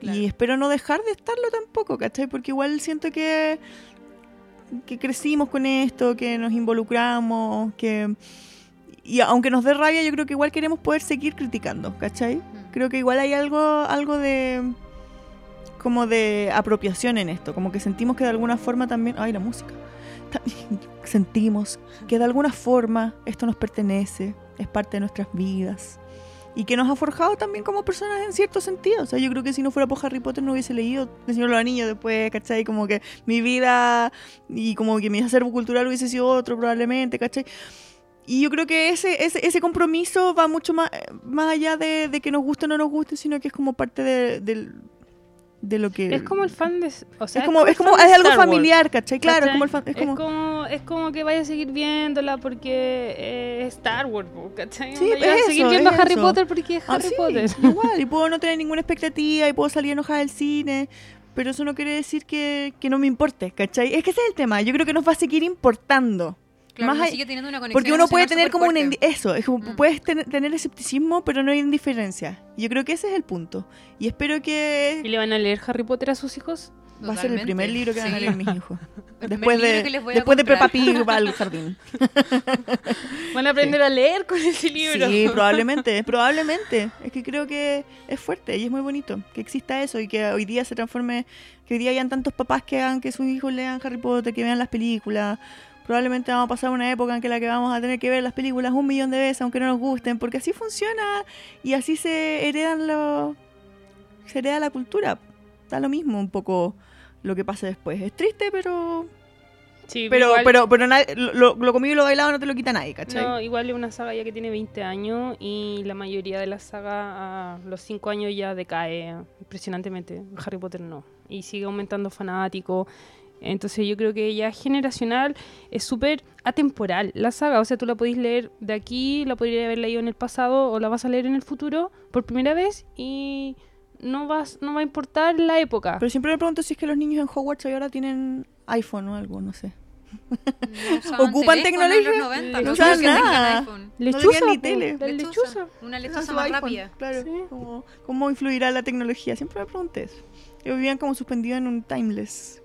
Speaker 4: Claro.
Speaker 2: Y espero no dejar de estarlo tampoco, ¿cachai? Porque igual siento que, que crecimos con esto, que nos involucramos, que... Y aunque nos dé rabia, yo creo que igual queremos poder seguir criticando, ¿cachai?
Speaker 4: Mm.
Speaker 2: Creo que igual hay algo, algo de como de apropiación en esto, como que sentimos que de alguna forma también, ay la música, sentimos que de alguna forma esto nos pertenece, es parte de nuestras vidas y que nos ha forjado también como personas en cierto sentido, o sea, yo creo que si no fuera por Harry Potter no hubiese leído El Señor de los Anillos después, ¿cachai? Como que mi vida y como que mi acervo cultural hubiese sido otro probablemente, ¿cachai? Y yo creo que ese, ese, ese compromiso va mucho más, más allá de, de que nos guste o no nos guste, sino que es como parte de, de lo que...
Speaker 3: Es como el fan de... O sea,
Speaker 2: es como, es como, es algo familiar, ¿cachai? Claro, es como el fan, es como...
Speaker 3: es como que vaya a seguir viéndola porque eh, es Star Wars, ¿cachai?
Speaker 2: Sí, es
Speaker 3: voy a seguir viendo a
Speaker 2: es
Speaker 3: Harry
Speaker 2: eso.
Speaker 3: Potter porque es
Speaker 2: Ah,
Speaker 3: Harry
Speaker 2: sí,
Speaker 3: Potter.
Speaker 2: Igual, y puedo no tener ninguna expectativa y puedo salir enojada del cine, pero eso no quiere decir que, que no me importe, ¿cachai? Es que ese es el tema, yo creo que nos va a seguir importando.
Speaker 4: Claro,
Speaker 2: Más
Speaker 4: uno
Speaker 2: hay-
Speaker 4: sigue teniendo una conexión
Speaker 2: Porque uno puede tener como indi- Eso, es como,
Speaker 4: Mm.
Speaker 2: puedes ten- tener escepticismo, pero no hay indiferencia. Yo creo que ese es el punto. Y espero que...
Speaker 3: ¿Y le van a leer Harry Potter a sus hijos?
Speaker 2: Va a ser el primer libro que van a leer mis hijos. Después de, después de. Peppa Pig va al jardín.
Speaker 3: Van a aprender a leer con ese libro.
Speaker 2: Sí, probablemente, probablemente. Es que creo que es fuerte y es muy bonito que exista eso y que hoy día se transforme, que hoy día hayan tantos papás que hagan que sus hijos lean Harry Potter, que vean las películas. Probablemente vamos a pasar una época en que la que vamos a tener que ver las películas un millón de veces, aunque no nos gusten, porque así funciona y así se heredan los... se hereda la cultura. Da lo mismo un poco lo que pase después. Es triste, pero
Speaker 3: Sí,
Speaker 2: Pero,
Speaker 3: igual-
Speaker 2: pero, pero nadie- lo, lo comido y lo bailado no te lo quita nadie, ¿cachai?
Speaker 3: No, igual es una saga ya que tiene 20 años y la mayoría de la saga a los 5 años ya decae impresionantemente. Harry Potter no. Y sigue aumentando fanáticos. Entonces yo creo que ya generacional es súper atemporal la saga. O sea, tú la podéis leer de aquí, la podrías haber leído en el pasado o la vas a leer en el futuro por primera vez y no, vas, no va a importar la época.
Speaker 2: Pero siempre me pregunto si es que los niños en Hogwarts ahora tienen iPhone o algo, no sé.
Speaker 4: No
Speaker 2: ¿Ocupan
Speaker 4: en
Speaker 2: tecnología?
Speaker 4: los 90,
Speaker 3: No
Speaker 4: no tengan
Speaker 2: nada.
Speaker 4: iPhone.
Speaker 3: Lechuza,
Speaker 2: tenían ni tele.
Speaker 3: lechuza.
Speaker 4: Una
Speaker 2: Usan
Speaker 4: lechuza más
Speaker 2: iPhone,
Speaker 4: rápida.
Speaker 2: Claro.
Speaker 3: Sí.
Speaker 2: ¿Cómo, cómo influirá la tecnología? Siempre me pregunté eso. Ellos vivían como suspendidos en un timeless.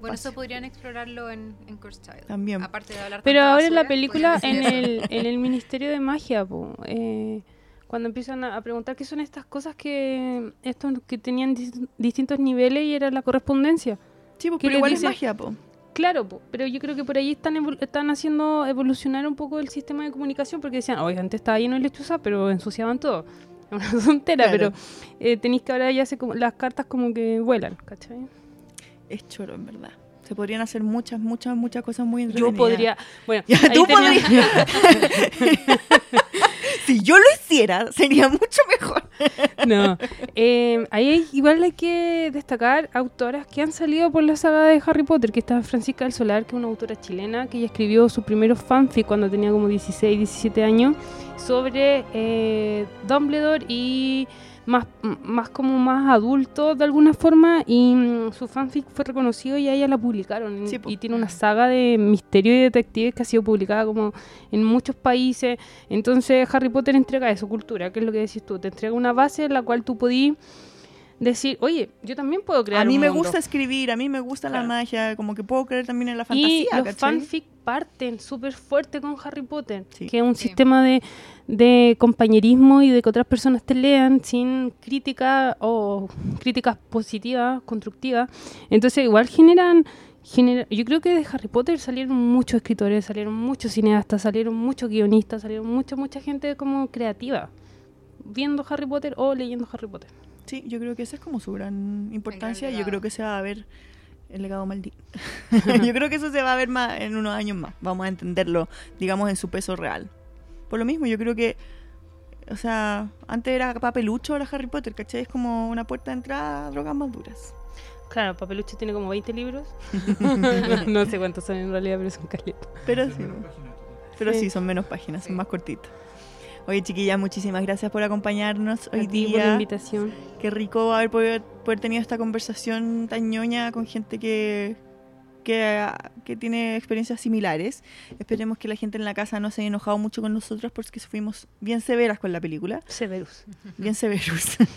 Speaker 4: Bueno, eso podrían explorarlo en, en Cursed Child.
Speaker 2: También.
Speaker 4: Aparte de hablar
Speaker 3: Pero ahora en la película, en el,
Speaker 4: eso.
Speaker 3: en el Ministerio de Magia, po, eh, cuando empiezan a, a preguntar qué son estas cosas que estos que tenían dis- distintos niveles y era la correspondencia.
Speaker 2: Sí, pues,
Speaker 3: ¿Qué
Speaker 2: pero igual
Speaker 3: dice?
Speaker 2: es magia, po.
Speaker 3: Claro, po, pero yo creo que por ahí están evol- están haciendo evolucionar un poco el sistema de comunicación porque decían, oye, antes estaba lleno de lechuza, pero ensuciaban todo. Es una tontera,
Speaker 2: Claro.
Speaker 3: pero eh, tenéis que ahora ya se, como- las cartas como que vuelan, ¿cachai?
Speaker 2: Es choro, en verdad. Se podrían hacer muchas, muchas, muchas cosas muy
Speaker 3: Yo
Speaker 2: entretenidas.
Speaker 3: podría, bueno,
Speaker 2: Ya, tú
Speaker 3: tenía-
Speaker 2: podrías. si yo lo hiciera, sería mucho mejor.
Speaker 3: No, eh, ahí igual hay que destacar autoras que han salido por la saga de Harry Potter, que está Francisca del Solar, que es una autora chilena, que ella escribió su primero fanfic cuando tenía como 16, 17 años, sobre eh, Dumbledore y más, más como más adulto de alguna forma, y mm, su fanfic fue reconocido y a ella la publicaron,
Speaker 2: Sí,
Speaker 3: y tiene una saga de misterio y detectives que ha sido publicada como en muchos países, entonces Harry Potter entrega eso, cultura, que es lo que decís tú, te entrega una base en la cual tú podís decir, oye, yo también puedo crear
Speaker 2: A mí
Speaker 3: un
Speaker 2: me
Speaker 3: mundo".
Speaker 2: gusta escribir, a mí me gusta la magia, como que puedo creer también en la
Speaker 3: Y
Speaker 2: fantasía,
Speaker 3: los
Speaker 2: ¿cachai?
Speaker 3: fanfic parten súper fuerte con Harry Potter,
Speaker 2: Sí.
Speaker 3: que es un
Speaker 4: Sí.
Speaker 3: sistema de, de compañerismo y de que otras personas te lean sin crítica o críticas positivas, constructivas. Entonces igual generan... genera- yo creo que de Harry Potter salieron muchos escritores, salieron muchos cineastas, salieron muchos guionistas, salieron mucha, mucha gente como creativa viendo Harry Potter o leyendo Harry Potter.
Speaker 2: Sí, yo creo que esa es como su gran importancia. y Yo creo que se va a ver el legado maldito. yo creo que eso se va a ver más en unos años más. Vamos a entenderlo, digamos, en su peso real. Por lo mismo, yo creo que, o sea, antes era papelucho, ahora Harry Potter, ¿cachai? Es como una puerta de entrada a drogas más duras.
Speaker 3: Claro, Papeluche tiene como 20 libros. no, no sé cuántos son en realidad, pero son caletas.
Speaker 2: Pero sí, pero
Speaker 3: Sí.
Speaker 2: sí, son menos páginas, son
Speaker 4: Sí.
Speaker 2: más cortitas. Oye, chiquillas, muchísimas gracias por acompañarnos hoy
Speaker 3: A ti por la
Speaker 2: día.
Speaker 3: invitación.
Speaker 2: Qué rico haber podido poder tenido esta conversación tan ñoña con gente que, que, que tiene experiencias similares. Esperemos que la gente en la casa no se haya enojado mucho con nosotros porque fuimos bien severas con la película.
Speaker 3: Severus.
Speaker 2: Bien severos.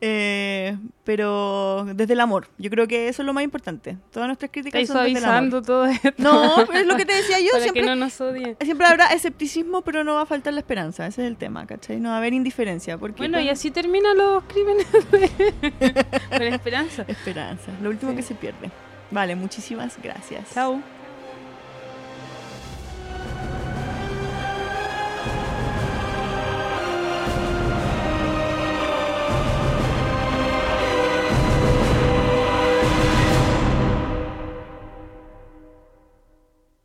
Speaker 2: Eh, pero desde el amor. Yo creo que eso es lo más importante. Todas nuestras críticas son desde el amor.
Speaker 3: todo esto.
Speaker 2: No, pero es lo que te decía yo.
Speaker 3: para
Speaker 2: siempre,
Speaker 3: que no nos odien.
Speaker 2: siempre habrá escepticismo, pero no va a faltar la esperanza. Ese es el tema, ¿cachai? No va a haber indiferencia. Porque
Speaker 3: Bueno, y así terminan los crímenes de- con esperanza.
Speaker 2: Esperanza. Lo último
Speaker 3: Sí.
Speaker 2: que se pierde. Vale, muchísimas gracias.
Speaker 3: Chao.